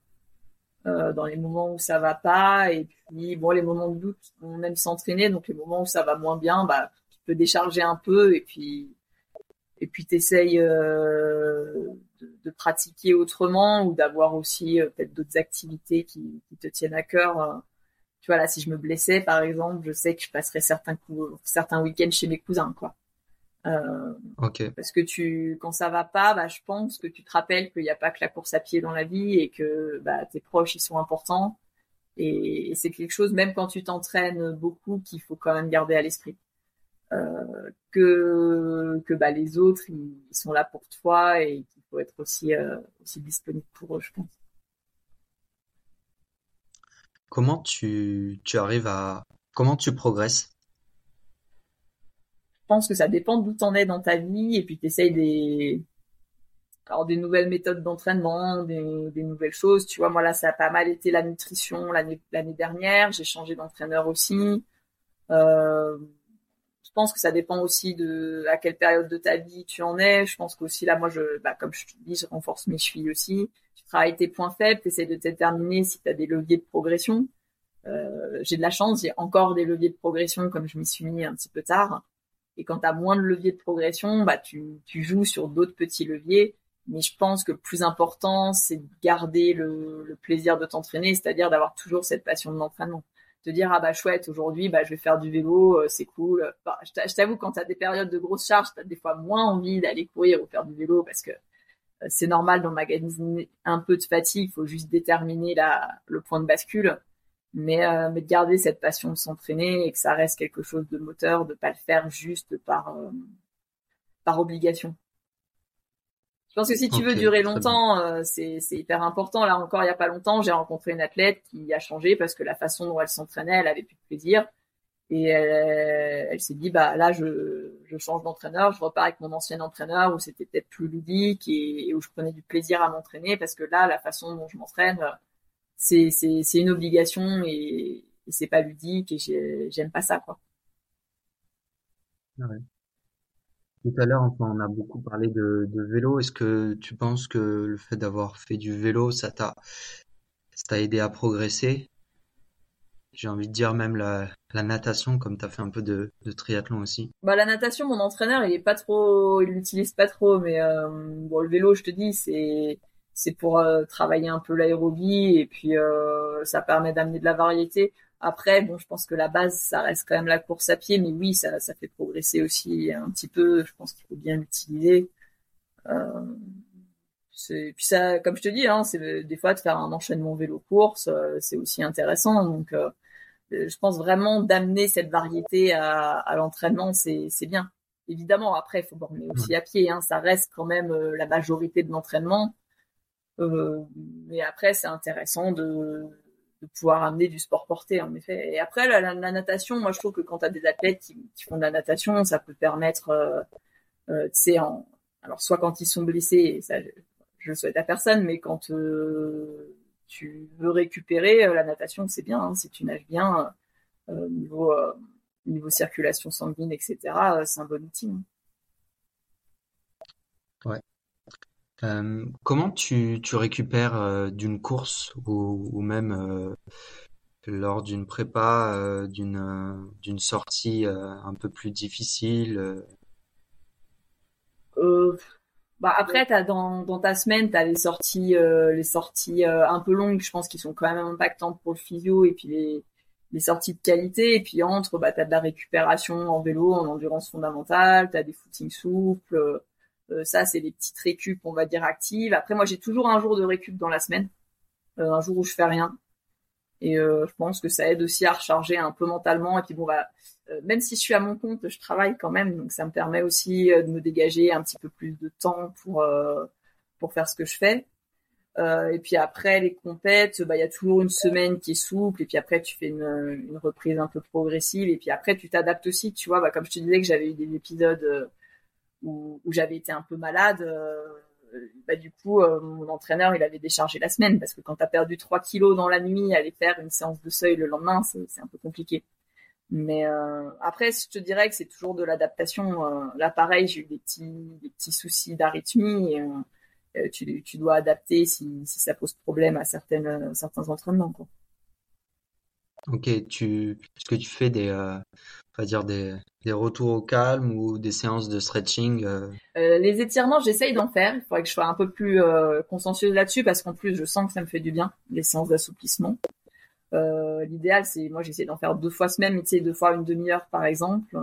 Euh, dans les moments où ça va pas, et puis bon, les moments de doute, on aime s'entraîner, donc les moments où ça va moins bien, bah, tu peux décharger un peu, et puis et puis t'essayes euh, de, de pratiquer autrement ou d'avoir aussi euh, peut-être d'autres activités qui, qui te tiennent à cœur. euh. Tu vois là, si je me blessais par exemple, je sais que je passerais certains coups, certains week-ends chez mes cousins, quoi. Euh, parce que tu, quand ça va pas, bah, je pense que tu te rappelles qu'il n'y a pas que la course à pied dans la vie et que bah, tes proches ils sont importants. Et, et c'est quelque chose, même quand tu t'entraînes beaucoup, qu'il faut quand même garder à l'esprit. Euh, que que bah, les autres ils, ils sont là pour toi et faut être aussi euh, aussi disponible pour eux, je pense. Comment tu, tu arrives à, comment tu progresses? Je pense que ça dépend d'où t'en es dans ta vie et puis t'essayes des alors des nouvelles méthodes d'entraînement, des, des nouvelles choses. Tu vois, moi là, ça a pas mal été la nutrition l'année l'année dernière. J'ai changé d'entraîneur aussi. Euh, je pense que ça dépend aussi de à quelle période de ta vie tu en es. Je pense qu'aussi là, moi, je, bah, comme je te dis, je renforce mes chevilles aussi. Tu travailles tes points faibles, tu essaies de déterminer si tu as des leviers de progression. Euh, j'ai de la chance, j'ai encore des leviers de progression comme je m'y suis mis un petit peu tard. Et quand tu as moins de leviers de progression, bah, tu, tu joues sur d'autres petits leviers. Mais je pense que le plus important, c'est de garder le, le plaisir de t'entraîner, c'est-à-dire d'avoir toujours cette passion de l'entraînement. Te dire, ah bah chouette, aujourd'hui, bah, je vais faire du vélo, euh, c'est cool. Bah, je t'a- je t'avoue, quand tu as des périodes de grosse charge, tu as des fois moins envie d'aller courir ou faire du vélo parce que euh, c'est normal d'emmagasiner un peu de fatigue, il faut juste déterminer la, le point de bascule. Mais, euh, mais de garder cette passion de s'entraîner et que ça reste quelque chose de moteur, de pas le faire juste par, par obligation. Je pense que si tu veux durer longtemps, euh, c'est c'est hyper important. Là encore, il y a pas longtemps, j'ai rencontré une athlète qui a changé parce que la façon dont elle s'entraînait, elle avait plus de plaisir. Et elle, elle s'est dit, bah là, je, je change d'entraîneur, je repars avec mon ancien entraîneur où c'était peut-être plus ludique et, et où je prenais du plaisir à m'entraîner parce que là, la façon dont je m'entraîne, c'est c'est c'est une obligation et, et c'est pas ludique et j'ai- j'aime pas ça quoi. Ouais. Tout à l'heure, on a beaucoup parlé de, vélo. Est-ce que tu penses que le fait d'avoir fait du vélo, ça t'a, aidé à progresser? J'ai envie de dire même la, natation, comme tu as fait un peu de, triathlon aussi. Bah la natation, mon entraîneur, il est pas trop, il l'utilise pas trop, mais euh, bon le vélo, je te dis, c'est c'est pour euh, travailler un peu l'aérobie et puis euh, ça permet d'amener de la variété. Après, bon, je pense que la base, ça reste quand même la course à pied, mais oui, ça ça fait progresser aussi un petit peu. Je pense qu'il faut bien l'utiliser. Euh, puis ça, comme je te dis, hein, c'est des fois de faire un enchaînement vélo-course, euh, c'est aussi intéressant. Donc euh, euh, je pense vraiment d'amener cette variété à, à l'entraînement, c'est bien. Évidemment, après, il faut borner aussi à pied, hein, ça reste quand même euh, la majorité de l'entraînement. Euh, mais après, c'est intéressant de, de pouvoir amener du sport porté, en effet. Et après, la, natation, moi, je trouve que quand tu as des athlètes qui, font de la natation, ça peut permettre, euh, euh, alors soit quand ils sont blessés, ça, je, je le souhaite à personne, mais quand euh, tu veux récupérer, la natation, c'est bien, hein, si tu nages bien, niveau, niveau circulation sanguine, etc., c'est un bon outil. hein. Ouais. Comment tu, tu récupères euh, d'une course ou, même euh, lors d'une prépa, euh, d'une sortie un peu plus difficile? bah après, dans, ta semaine, t'as les sorties, les sorties un peu longues, je pense, qui sont quand même impactantes pour le physio, et puis les, sorties de qualité, et puis entre, bah t'as de la récupération en vélo, en endurance fondamentale, t'as des footings souples, ça c'est les petites récup, on va dire actives. Après, moi j'ai toujours un jour de récup dans la semaine, euh, un jour où je fais rien, et euh, je pense que ça aide aussi à recharger un peu mentalement, et puis bon bah euh, même si je suis à mon compte, je travaille quand même, donc ça me permet aussi euh, de me dégager un petit peu plus de temps pour euh, pour faire ce que je fais. Euh, et puis après les compètes, bah il y a toujours une semaine qui est souple, et puis après tu fais une, reprise un peu progressive, et puis après tu t'adaptes aussi. Tu vois, bah, comme je te disais que j'avais eu des épisodes euh, où, j'avais été un peu malade, euh, bah, du coup, mon entraîneur, il avait déchargé la semaine parce que quand tu as perdu 3 kilos dans la nuit, aller faire une séance de seuil le lendemain, c'est un peu compliqué. Mais après, je te dirais que c'est toujours de l'adaptation. là, pareil, j'ai eu des petits, des petits soucis d'arythmie. Et, tu, tu, dois adapter si, si, ça pose problème à certaines, certains entraînements. Quoi. Ok, tu, est-ce que tu fais des, euh, dire des, des retours au calme ou des séances de stretching euh? Euh, Les étirements, j'essaye d'en faire. Il faudrait que je sois un peu plus consciencieuse là-dessus parce qu'en plus, je sens que ça me fait du bien, les séances d'assouplissement. L'idéal, c'est, moi, j'essaie d'en faire deux fois semaine, mais deux fois une demi-heure, par exemple.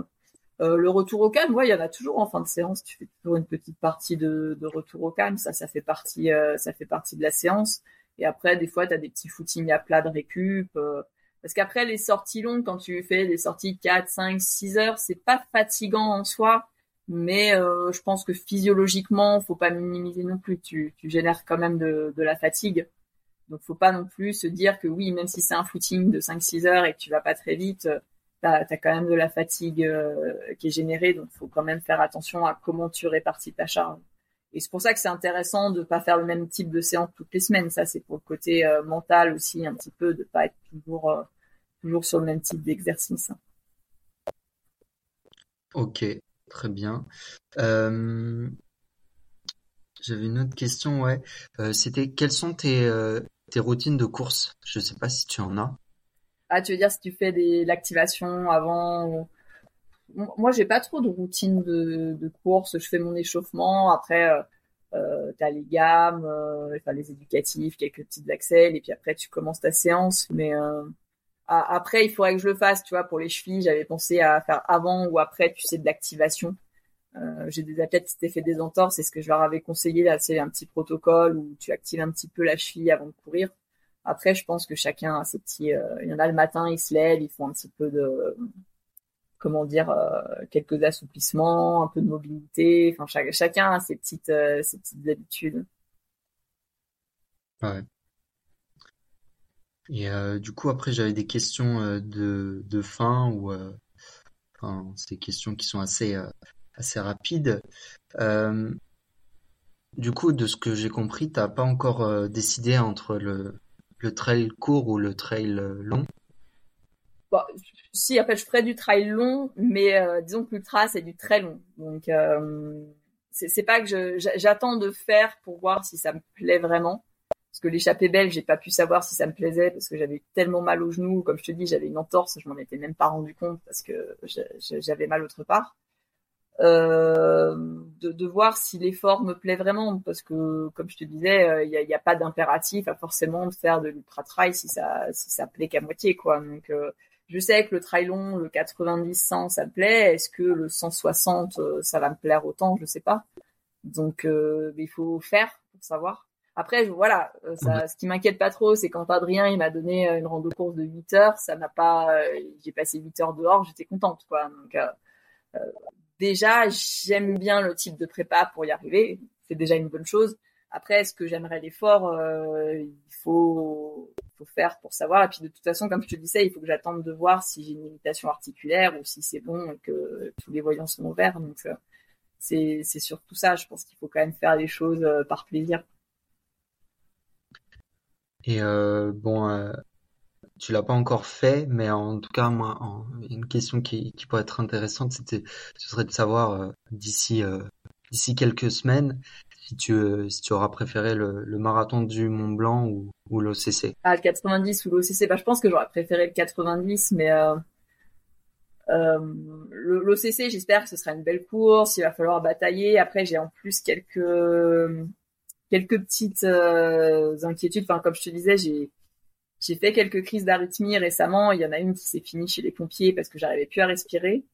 Le retour au calme, ouais, il y en a toujours en fin de séance. Tu fais toujours une petite partie de, de retour au calme. Ça, ça fait partie, ça fait partie de la séance. Et après, des fois, tu as des petits footings à plat de récup. Parce qu'après, les sorties longues, quand tu fais des sorties 4, 5, 6 heures, c'est pas fatigant en soi, mais euh, je pense que physiologiquement, faut pas minimiser non plus. Tu, tu génères quand même de, la fatigue. Donc faut pas non plus se dire que oui, même si c'est un footing de 5-6 heures et que tu vas pas très vite, tu as, quand même de la fatigue euh, qui est générée. Donc faut quand même faire attention à comment tu répartis ta charge. Et c'est pour ça que c'est intéressant de pas faire le même type de séance toutes les semaines. Ça, c'est pour le côté euh, mental aussi, un petit peu, de pas être toujours toujours sur le même type d'exercice. Ok, très bien. Euh, j'avais une autre question, ouais. Euh, c'était quelles sont tes, euh, tes routines de course? Je ne sais pas si tu en as. Ah, tu veux dire si tu fais l'activation avant Moi, j'ai pas trop de routine de, de course. Je fais mon échauffement. Après, euh, tu as les gammes, enfin les éducatifs, quelques petites accès, et puis après tu commences ta séance. Mais après, il faudrait que je le fasse, tu vois, pour les chevilles, j'avais pensé à faire avant ou après, tu sais, de l'activation. Euh, j'ai des athlètes qui s'étaient fait des entorses, c'est ce que je leur avais conseillé, là, c'est un petit protocole où tu actives un petit peu la cheville avant de courir. Après, je pense que chacun a ses petits, euh, il y en a le matin, ils se lèvent, ils font un petit peu de, comment dire, euh, quelques assouplissements, un peu de mobilité, enfin, chacun a ses petites, ses petites habitudes. Ouais. Et euh, du coup, après, j'avais des questions euh, de, de fin ou euh, enfin, ces questions qui sont assez assez rapides. du coup, de ce que j'ai compris, t'as pas encore décidé entre le le trail court ou le trail long? Bon, si, fait, je ferais du trail long, mais disons que l'ultra c'est du très long. Donc c'est pas que j'attends de faire pour voir si ça me plaît vraiment parce que l'échappée belge, j'ai pas pu savoir si ça me plaisait parce que j'avais tellement mal au genou, comme je te dis, j'avais une entorse, je m'en étais même pas rendu compte parce que j'avais mal autre part. Euh, de, de, voir si l'effort me plaît vraiment parce que comme je te disais euh, il n'y a, a, pas d'impératif à forcément faire de l'ultra trail si ça si ça plaît qu'à moitié quoi. Donc euh, je sais que le trail long le 90 100 ça me plaît. Est-ce que le 160 euh, ça va me plaire autant? Je sais pas. Donc il faut faire pour savoir après, voilà, euh, ça, ce qui m'inquiète pas trop, c'est quand Adrien il m'a donné euh, une rando course de 8 heures, ça m'a pas, euh, j'ai passé 8 heures dehors, j'étais contente, quoi. Donc euh, déjà, j'aime bien le type de prépa pour y arriver, c'est déjà une bonne chose. Après, est-ce que j'aimerais l'effort Il faut, faut faire pour savoir. Et puis de toute façon, comme je te disais, il faut que j'attende de voir si j'ai une limitation articulaire ou si c'est bon et que tous les voyants sont ouverts. Donc c'est surtout ça. Je pense qu'il faut quand même faire les choses par plaisir. Et euh, bon, euh, tu l'as pas encore fait, mais en tout cas, moi, une question qui, pourrait être intéressante, c'était, ce serait de savoir euh, d'ici quelques semaines si tu si tu auras préféré le, le marathon du Mont Blanc ou, ou l'OCC. Ah, le 90 ou l'OCC, bah, je pense que j'aurais préféré le 90, mais euh, euh, l'OCC, j'espère que ce sera une belle course. Il va falloir batailler. Après, j'ai en plus quelques quelques petites euh, inquiétudes. Enfin, comme je te disais, j'ai j'ai fait quelques crises d'arythmie récemment. Il y en a une qui s'est finie chez les pompiers parce que j'arrivais plus à respirer.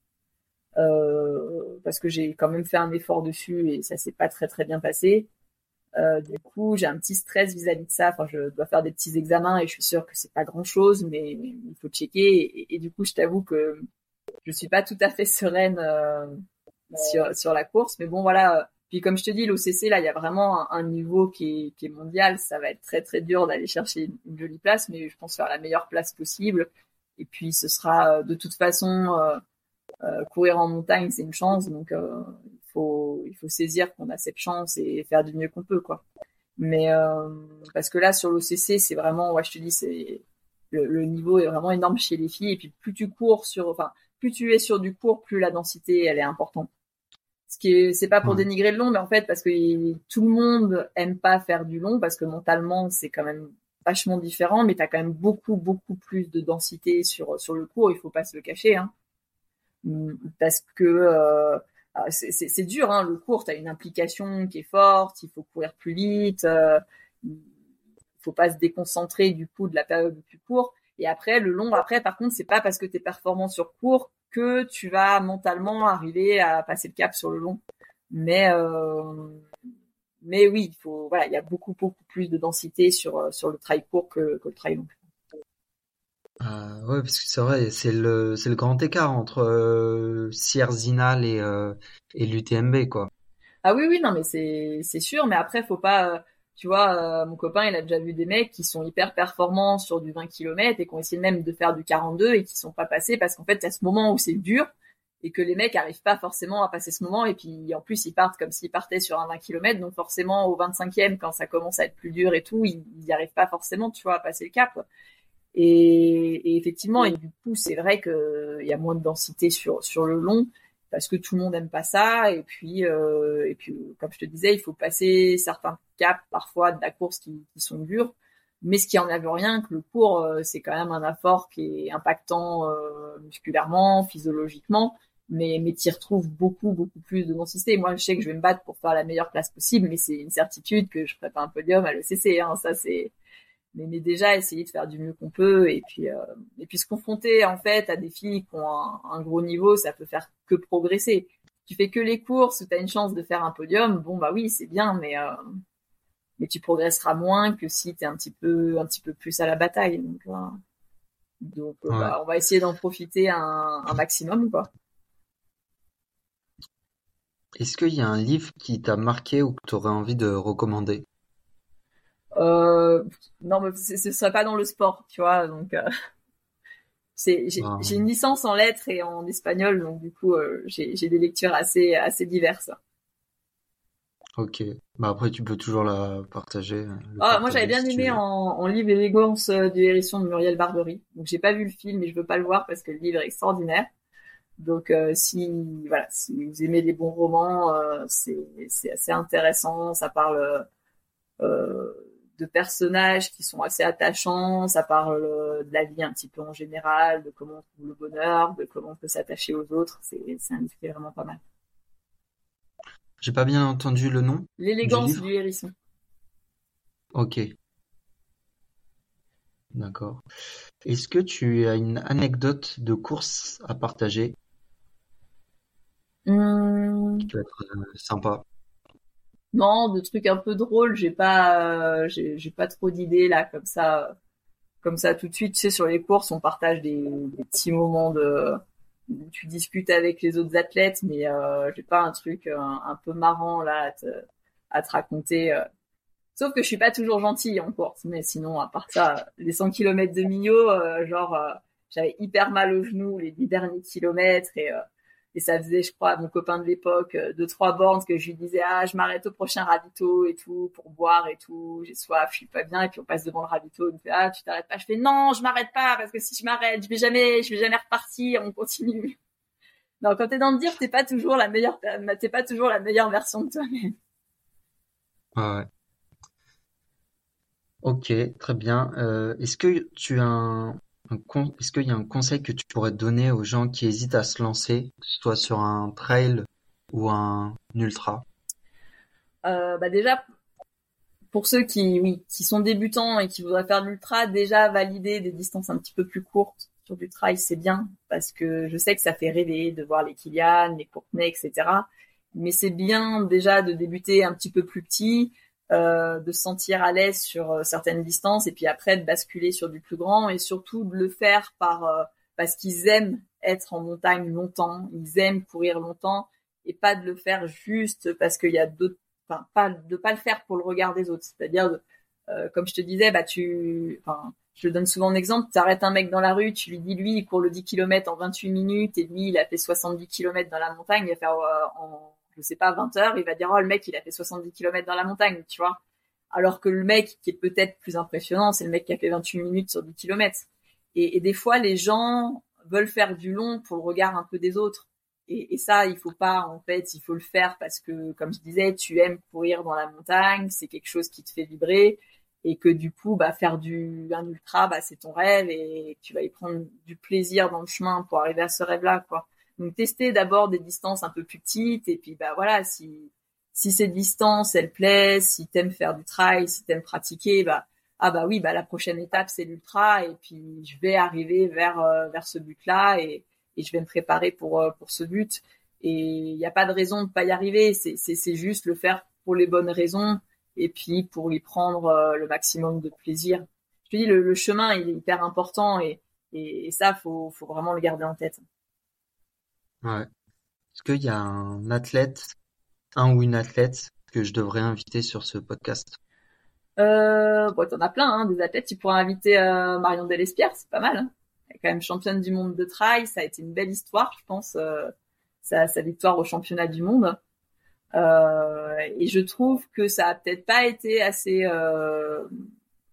Euh, parce que j'ai quand même fait un effort dessus et ça s'est pas très très bien passé. Euh, du coup, j'ai un petit stress vis-à-vis de ça. Enfin, je dois faire des petits examens et je suis sûre que c'est pas grand-chose, mais il faut checker. Et, du coup, je t'avoue que je suis pas tout à fait sereine euh, sur sur la course. Mais bon, voilà, puis comme je te dis, l'OCC, là, il y a vraiment un, niveau qui est, mondial. Ça va être très très dur d'aller chercher une, jolie place, mais je pense faire la meilleure place possible. Et puis ce sera euh, de toute façon euh, euh, courir en montagne, c'est une chance. Donc il faut il faut saisir qu'on a cette chance et faire du mieux qu'on peut quoi. Mais parce que là sur l'OCC c'est vraiment ouais je te dis c'est le, niveau est vraiment énorme chez les filles et puis plus tu cours sur enfin plus tu es sur du court plus la densité elle est importante. Ce qui est c'est pas pour dénigrer le long mais en fait parce que tout le monde aime pas faire du long parce que mentalement c'est quand même vachement différent mais tu as quand même beaucoup beaucoup plus de densité sur sur le cours, il faut pas se le cacher hein. Parce que euh, ah, c'est dur, hein, le court, tu as une implication qui est forte, il faut courir plus vite, euh, faut pas se déconcentrer du coup de la période du plus court. Et après, le long, après, par contre, c'est pas parce que tu es performant sur court que tu vas mentalement arriver à passer le cap sur le long. Mais euh, mais oui, il faut voilà, il y a beaucoup beaucoup plus de densité sur sur le trail court que, que le trail long. Euh, ouais, parce que c'est vrai, c'est le, c'est le grand écart entre euh, Sierzinal et, euh, et l'UTMB, quoi. Ah oui, oui, non, mais c'est, c'est sûr, mais après, faut pas, euh, tu vois, euh, mon copain, il a déjà vu des mecs qui sont hyper performants sur du 20 km et qui ont essayé même de faire du 42 et qui sont pas passés parce qu'en fait, il y a ce moment où c'est dur et que les mecs arrivent pas forcément à passer ce moment et puis en plus ils partent comme s'ils partaient sur un 20 km donc forcément au 25e quand ça commence à être plus dur et tout ils, ils y arrivent pas forcément tu vois à passer le cap. Et, et effectivement, et du coup, c'est vrai qu'il y a moins de densité sur sur le long parce que tout le monde aime pas ça. Et puis, euh, et puis, comme je te disais, il faut passer certains caps parfois de la course qui, sont durs. Mais ce qui enlève rien, que le cours, euh, c'est quand même un effort qui est impactant euh, musculairement, physiologiquement, mais mais tu retrouves beaucoup beaucoup plus de densité. Moi, je sais que je vais me battre pour faire la meilleure place possible, mais c'est une certitude que je ferai pas un podium à l'ECC. Hein, ça c'est mais, mais, déjà essayer de faire du mieux qu'on peut et puis euh, et puis se confronter en fait à des filles qui ont un, gros niveau ça peut faire que progresser. Tu fais que les courses où tu as une chance de faire un podium bon bah oui c'est bien mais euh, mais tu progresseras moins que si tu es un petit peu un petit peu plus à la bataille. Donc, donc euh, bah, on va essayer d'en profiter un, un maximum quoi. Est-ce qu'il y a un livre qui t'a marqué ou que tu aurais envie de recommander? Euh, non, mais ce serait pas dans le sport, tu vois. Donc, euh, <laughs> ah. j'ai une licence en lettres et en espagnol, donc du coup, euh, j'ai des lectures assez assez diverses. Ok. Bah après, tu peux toujours la partager. Ah, moi, j'avais bien aimé en, en, livre élégance du hérisson de Muriel Barbery. Donc, j'ai pas vu le film, mais je veux pas le voir parce que le livre est extraordinaire. Donc, si voilà, si vous aimez les bons romans, c'est c'est assez intéressant. Ça parle euh, de personnages qui sont assez attachants. Ça parle euh, de la vie un petit peu en général, de comment on trouve le bonheur, de comment on peut s'attacher aux autres. C'est un livre qui est vraiment pas mal. J'ai pas bien entendu le nom. L'élégance du, hérisson. Ok. D'accord. Est-ce que tu as une anecdote de course à partager? Mmh. Qui peut être euh, sympa. Non, de trucs un peu drôles, j'ai pas, euh, j'ai pas trop d'idées là comme ça, comme ça tout de suite. Tu sais, sur les courses, on partage des, petits moments de, tu discutes avec les autres athlètes, mais euh, j'ai pas un truc euh, un, peu marrant là à te, à te raconter. Euh. Sauf que je suis pas toujours gentille en course, mais sinon à part ça, les 100 km de Millau, genre j'avais hyper mal au genou les 10 derniers kilomètres et et ça faisait, je crois, à mon copain de l'époque, euh, deux, trois bornes que je lui disais, ah, je m'arrête au prochain ravito et tout, pour boire et tout, j'ai soif, je suis pas bien, et puis on passe devant le ravito, il me fait, ah, tu t'arrêtes pas, je fais, non, je m'arrête pas, parce que si je m'arrête, je vais jamais, je vais jamais repartir, on continue. <laughs> Non, quand t'es dans le dire, t'es pas toujours la meilleure, t'es pas toujours la meilleure version de toi-même. ouais. Ok, très bien. Euh, Est-ce que tu as un, est-ce qu'il y a un conseil que tu pourrais donner aux gens qui hésitent à se lancer, que ce soit sur un trail ou un ultra? Euh, bah déjà, pour ceux qui, oui, qui sont débutants et qui voudraient faire l'ultra, déjà valider des distances un petit peu plus courtes sur du trail, c'est bien parce que je sais que ça fait rêver de voir les Kilian, les Courtenay, etc. Mais c'est bien déjà de débuter un petit peu plus petit, euh, de se sentir à l'aise sur euh, certaines distances et puis après de basculer sur du plus grand et surtout de le faire par euh, parce qu'ils aiment être en montagne longtemps, ils aiment courir longtemps et pas de le faire juste parce qu'il y a d'autres, enfin pas de pas le faire pour le regard des autres, c'est-à-dire comme je te disais, bah tu, enfin je donne souvent un exemple, tu arrêtes un mec dans la rue, tu lui dis lui il court le 10 km en 28 minutes et lui il a fait 70 km dans la montagne, il va faire en je sais pas, 20 heures, il va dire, oh, le mec, il a fait 70 km dans la montagne, tu vois. Alors que le mec qui est peut-être plus impressionnant, c'est le mec qui a fait 28 minutes sur 10 km. Et, des fois, les gens veulent faire du long pour le regard un peu des autres. Et, et, ça, il faut pas, en fait, il faut le faire parce que, comme je disais, tu aimes courir dans la montagne, c'est quelque chose qui te fait vibrer et que du coup, bah, faire du un ultra, bah, c'est ton rêve et tu vas y prendre du plaisir dans le chemin pour arriver à ce rêve-là, quoi. Donc, tester d'abord des distances un peu plus petites et puis, bah, voilà, si si ces distances, elles plaisent, si t'aimes faire du trail, si t'aimes pratiquer, bah, ah bah oui, bah la prochaine étape c'est l'ultra et puis je vais arriver vers euh, vers ce but-là et, et je vais me préparer pour euh, pour ce but. Et il n'y a pas de raison de pas y arriver. C'est c'est juste le faire pour les bonnes raisons et puis pour y prendre euh, le maximum de plaisir. Je te dis, le, chemin, il est hyper important et, et, ça, faut, faut vraiment le garder en tête. Ouais. Est-ce qu'il y a un athlète, un ou une athlète que je devrais inviter sur ce podcast? Euh, Bon, t'en as plein, hein, des athlètes. Tu pourrais inviter euh, Marion Delespierre, c'est pas mal. Hein. Elle est quand même championne du monde de trail. Ça a été une belle histoire, je pense, euh, sa, victoire au championnat du monde. Euh, et je trouve que ça a peut-être pas été assez euh,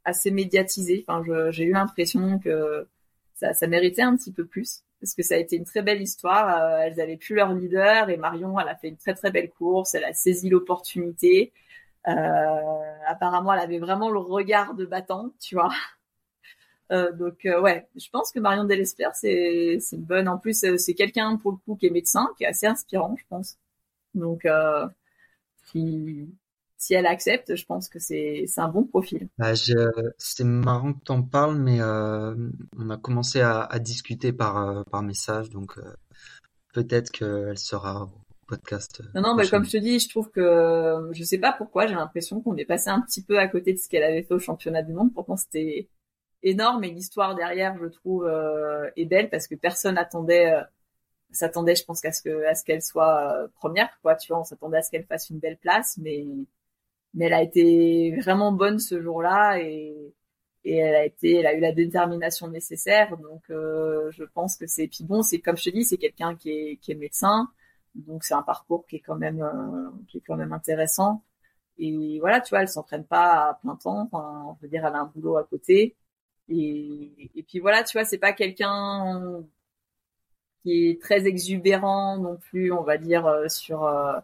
assez médiatisé. Enfin, j'ai eu l'impression que ça méritait un petit peu plus parce que ça a été une très belle histoire. Euh, elles avaient plus leur leader et Marion, elle a fait une très très belle course. Elle a saisi l'opportunité. Euh, apparemment, elle avait vraiment le regard de battant, tu vois. <laughs> Euh, donc euh, ouais, je pense que Marion Delespierre, c'est c'est une bonne. En plus, c'est quelqu'un pour le coup qui est médecin, qui est assez inspirant, je pense. Donc, euh, si, elle accepte, je pense que c'est un bon profil. Bah, c'est marrant que tu en parles, mais euh, on a commencé à, à discuter par, euh, par message, donc euh, peut-être qu'elle sera au podcast. Non, non, mais comme je te dis, je trouve que je sais pas pourquoi, j'ai l'impression qu'on est passé un petit peu à côté de ce qu'elle avait fait au championnat du monde. Pourtant, c'était énorme et l'histoire derrière, je trouve, est belle parce que personne n'attendait s'attendait, je pense, qu'à ce que, à ce qu'elle soit euh, première, quoi. Tu vois, on s'attendait à ce qu'elle fasse une belle place, mais, mais elle a été vraiment bonne ce jour-là et, et elle a été, elle a eu la détermination nécessaire. Donc, euh, je pense que c'est, puis bon, c'est comme je te dis, c'est quelqu'un qui est, qui est médecin, donc c'est un parcours qui est quand même, euh, qui est quand même intéressant. Et voilà, tu vois, elle s'entraîne pas à plein temps. Enfin, on veut dire, elle a un boulot à côté. Et, et puis voilà, tu vois, c'est pas quelqu'un qui est très exubérant non plus, on va dire euh, sur euh,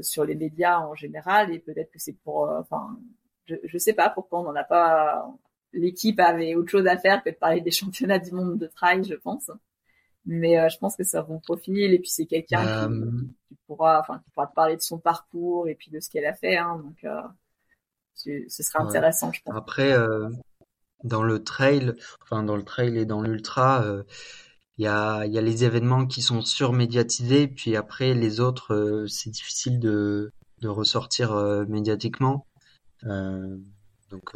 sur les médias en général. Et peut-être que c'est pour, enfin, je, je sais pas pourquoi on n'en a pas. L'équipe avait autre chose à faire que de parler des <laughs> championnats du monde de trail, je pense. Mais je pense que un bon profil et puis c'est quelqu'un qui, pourra, enfin, qui pourra te parler de son parcours et puis de ce qu'elle a fait. Hein, donc ce sera intéressant, je pense. Après, dans le trail, enfin dans le trail et dans l'ultra, il y a, il y a les événements qui sont surmédiatisés, puis après les autres, euh, c'est difficile de, de ressortir euh, médiatiquement. Euh, donc,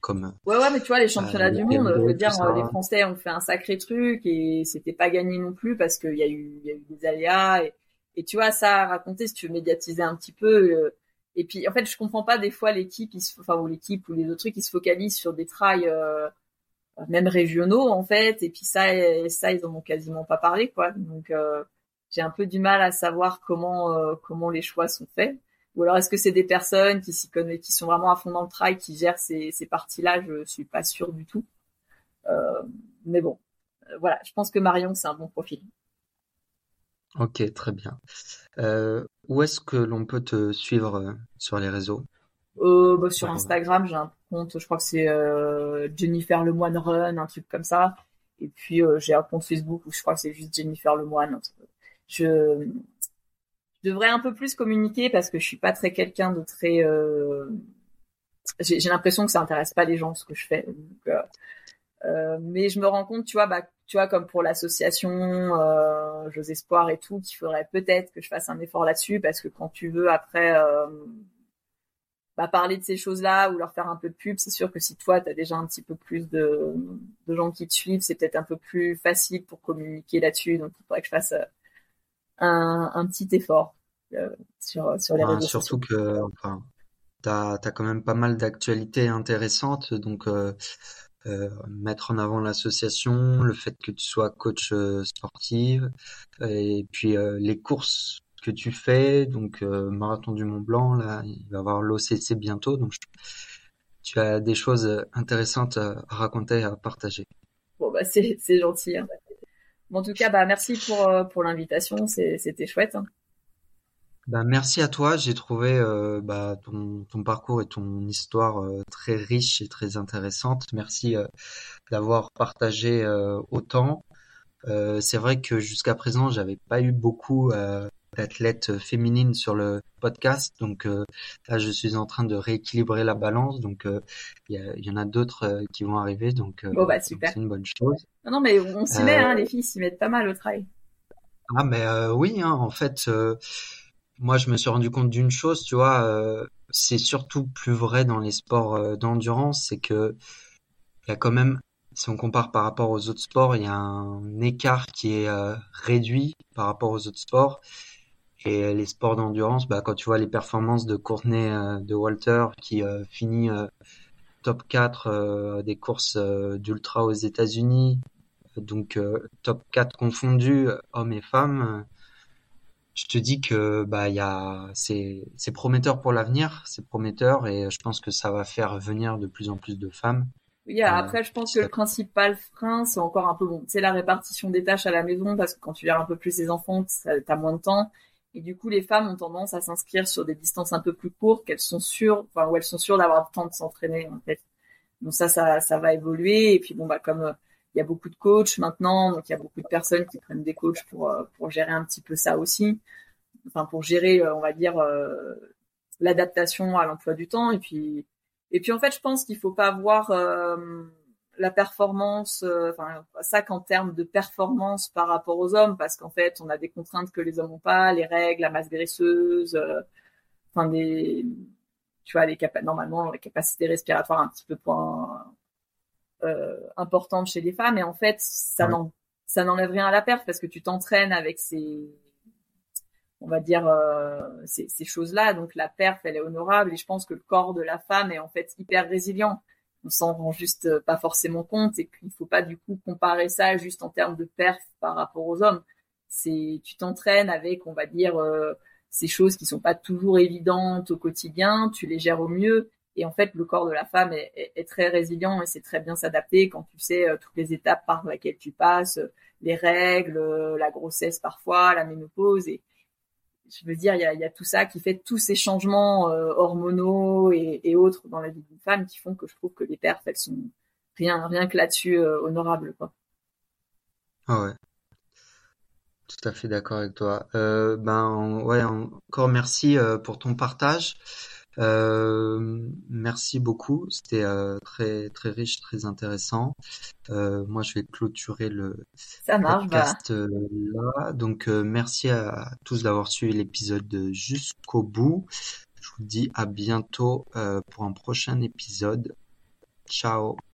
comme. Ouais, ouais, mais tu vois, les championnats du monde, je veux dire, les Français ont fait un sacré truc et c'était pas gagné non plus parce qu'il y a eu, il y a eu des aléas et, et tu vois, ça à raconter si tu veux médiatiser un petit peu. et puis, en fait, je comprends pas des fois l'équipe, enfin, ou l'équipe ou les autres trucs, qui se focalisent sur des trails même régionaux en fait. Et puis ça ça ils en ont quasiment pas parlé quoi. Donc euh, j'ai un peu du mal à savoir comment euh, comment les choix sont faits. Ou alors est-ce que c'est des personnes qui s'y connaissent qui sont vraiment à fond dans le trail qui gèrent ces, ces parties là je suis pas sûre du tout. Euh, mais bon voilà. Je pense que Marion c'est un bon profil. Ok très bien. Où est-ce que l'on peut te suivre sur les réseaux? Bah, sur Instagram j'ai un compte, je crois que c'est euh, Jennifer Lemoine Run, un truc comme ça. Et puis euh, j'ai un compte Facebook où je crois que c'est juste Jennifer Lemoine. Je, je devrais un peu plus communiquer parce que je suis pas très quelqu'un de très. Euh... J'ai l'impression que ça intéresse pas les gens ce que je fais. Donc, euh, euh, mais je me rends compte, tu vois, bah, tu vois, comme pour l'association euh, Jeux Espoir et tout, qu'il faudrait peut-être que je fasse un effort là-dessus parce que quand tu veux après euh, bah, parler de ces choses-là ou leur faire un peu de pub, c'est sûr que si toi, tu as déjà un petit peu plus de, de gens qui te suivent, c'est peut-être un peu plus facile pour communiquer là-dessus. Donc, il faudrait que je fasse euh, un, un petit effort euh, sur, sur les réseaux surtout que, enfin, tu as, quand même pas mal d'actualités intéressantes. Donc, euh, euh, mettre en avant l'association, le fait que tu sois coach sportive, et puis les courses que tu fais, donc marathon du Mont Blanc, là, il va y avoir l'OCC bientôt, donc tu as des choses intéressantes à raconter, à partager. Bon bah c'est gentil. Hein. en tout cas, bah merci pour pour l'invitation, c'était chouette. Hein. Bah, merci à toi. J'ai trouvé euh, bah, ton, ton, parcours et ton histoire euh, très riche et très intéressante. Merci euh, d'avoir partagé autant. c'est vrai que jusqu'à présent, j'avais pas eu beaucoup d'athlètes féminines sur le podcast, donc là, je suis en train de rééquilibrer la balance. Donc, il y, en a d'autres qui vont arriver, donc bah, c'est une bonne chose. Non, non mais on s'y met, hein, les filles s'y mettent pas mal au travail. Ah, mais oui, hein, en fait moi, je me suis rendu compte d'une chose, tu vois, euh, c'est surtout plus vrai dans les sports euh, d'endurance, c'est que il y a quand même, si on compare par rapport aux autres sports, il y a un écart qui est euh, réduit par rapport aux autres sports. Et les sports d'endurance, bah, quand tu vois les performances de Courtney, de Walter, qui finit top 4 des courses d'ultra aux États-Unis, donc top 4 confondus, hommes et femmes je te dis que bah il y a c'est c'est prometteur pour l'avenir, c'est prometteur et je pense que ça va faire venir de plus en plus de femmes. Oui, euh, après je pense que le principal frein c'est encore un peu bon, c'est la répartition des tâches à la maison parce que quand tu gères un peu plus les enfants, tu as moins de temps et du coup les femmes ont tendance à s'inscrire sur des distances un peu plus courtes qu'elles sont sûres enfin où elles sont sûres d'avoir le temps de s'entraîner en fait. Donc ça ça ça va évoluer et puis bon bah comme il y a beaucoup de coachs maintenant, donc il y a beaucoup de personnes qui prennent des coachs pour euh, pour gérer un petit peu ça aussi, enfin pour gérer, euh, on va dire, euh, l'adaptation à l'emploi du temps. Et puis et puis en fait, je pense qu'il faut pas voir la performance, enfin ça qu'en termes de performance par rapport aux hommes, parce qu'en fait, on a des contraintes que les hommes n'ont pas, les règles, la masse graisseuse, enfin des tu vois les normalement les capacités respiratoires un petit peu point euh, importante chez les femmes. Et en fait ça n'en ça n'enlève rien à la perte parce que tu t'entraînes avec ces on va dire euh, ces, ces choses-là. Donc la perte elle est honorable. Et je pense que le corps de la femme est en fait hyper résilient on s'en rend juste pas forcément compte et qu'il faut pas du coup comparer ça juste en termes de perte par rapport aux hommes c'est tu t'entraînes avec on va dire euh, ces choses qui sont pas toujours évidentes au quotidien tu les gères au mieux et en fait, le corps de la femme est, très résilient et c'est très bien s'adapter quand tu sais euh, toutes les étapes par lesquelles tu passes, les règles, euh, la grossesse parfois, la ménopause. Et je veux dire, il y a, tout ça qui fait tous ces changements euh, hormonaux et, autres dans la vie d'une femme qui font que je trouve que les perfs, elles sont rien, rien que là-dessus honorables. Quoi. Ah ouais. Tout à fait d'accord avec toi. ben ouais, encore merci pour ton partage. Euh, merci beaucoup, c'était euh, très très riche, très intéressant. Euh, moi, je vais clôturer le Ça marche, bah. podcast là. Donc, merci à tous d'avoir suivi l'épisode jusqu'au bout. Je vous dis à bientôt pour un prochain épisode. Ciao.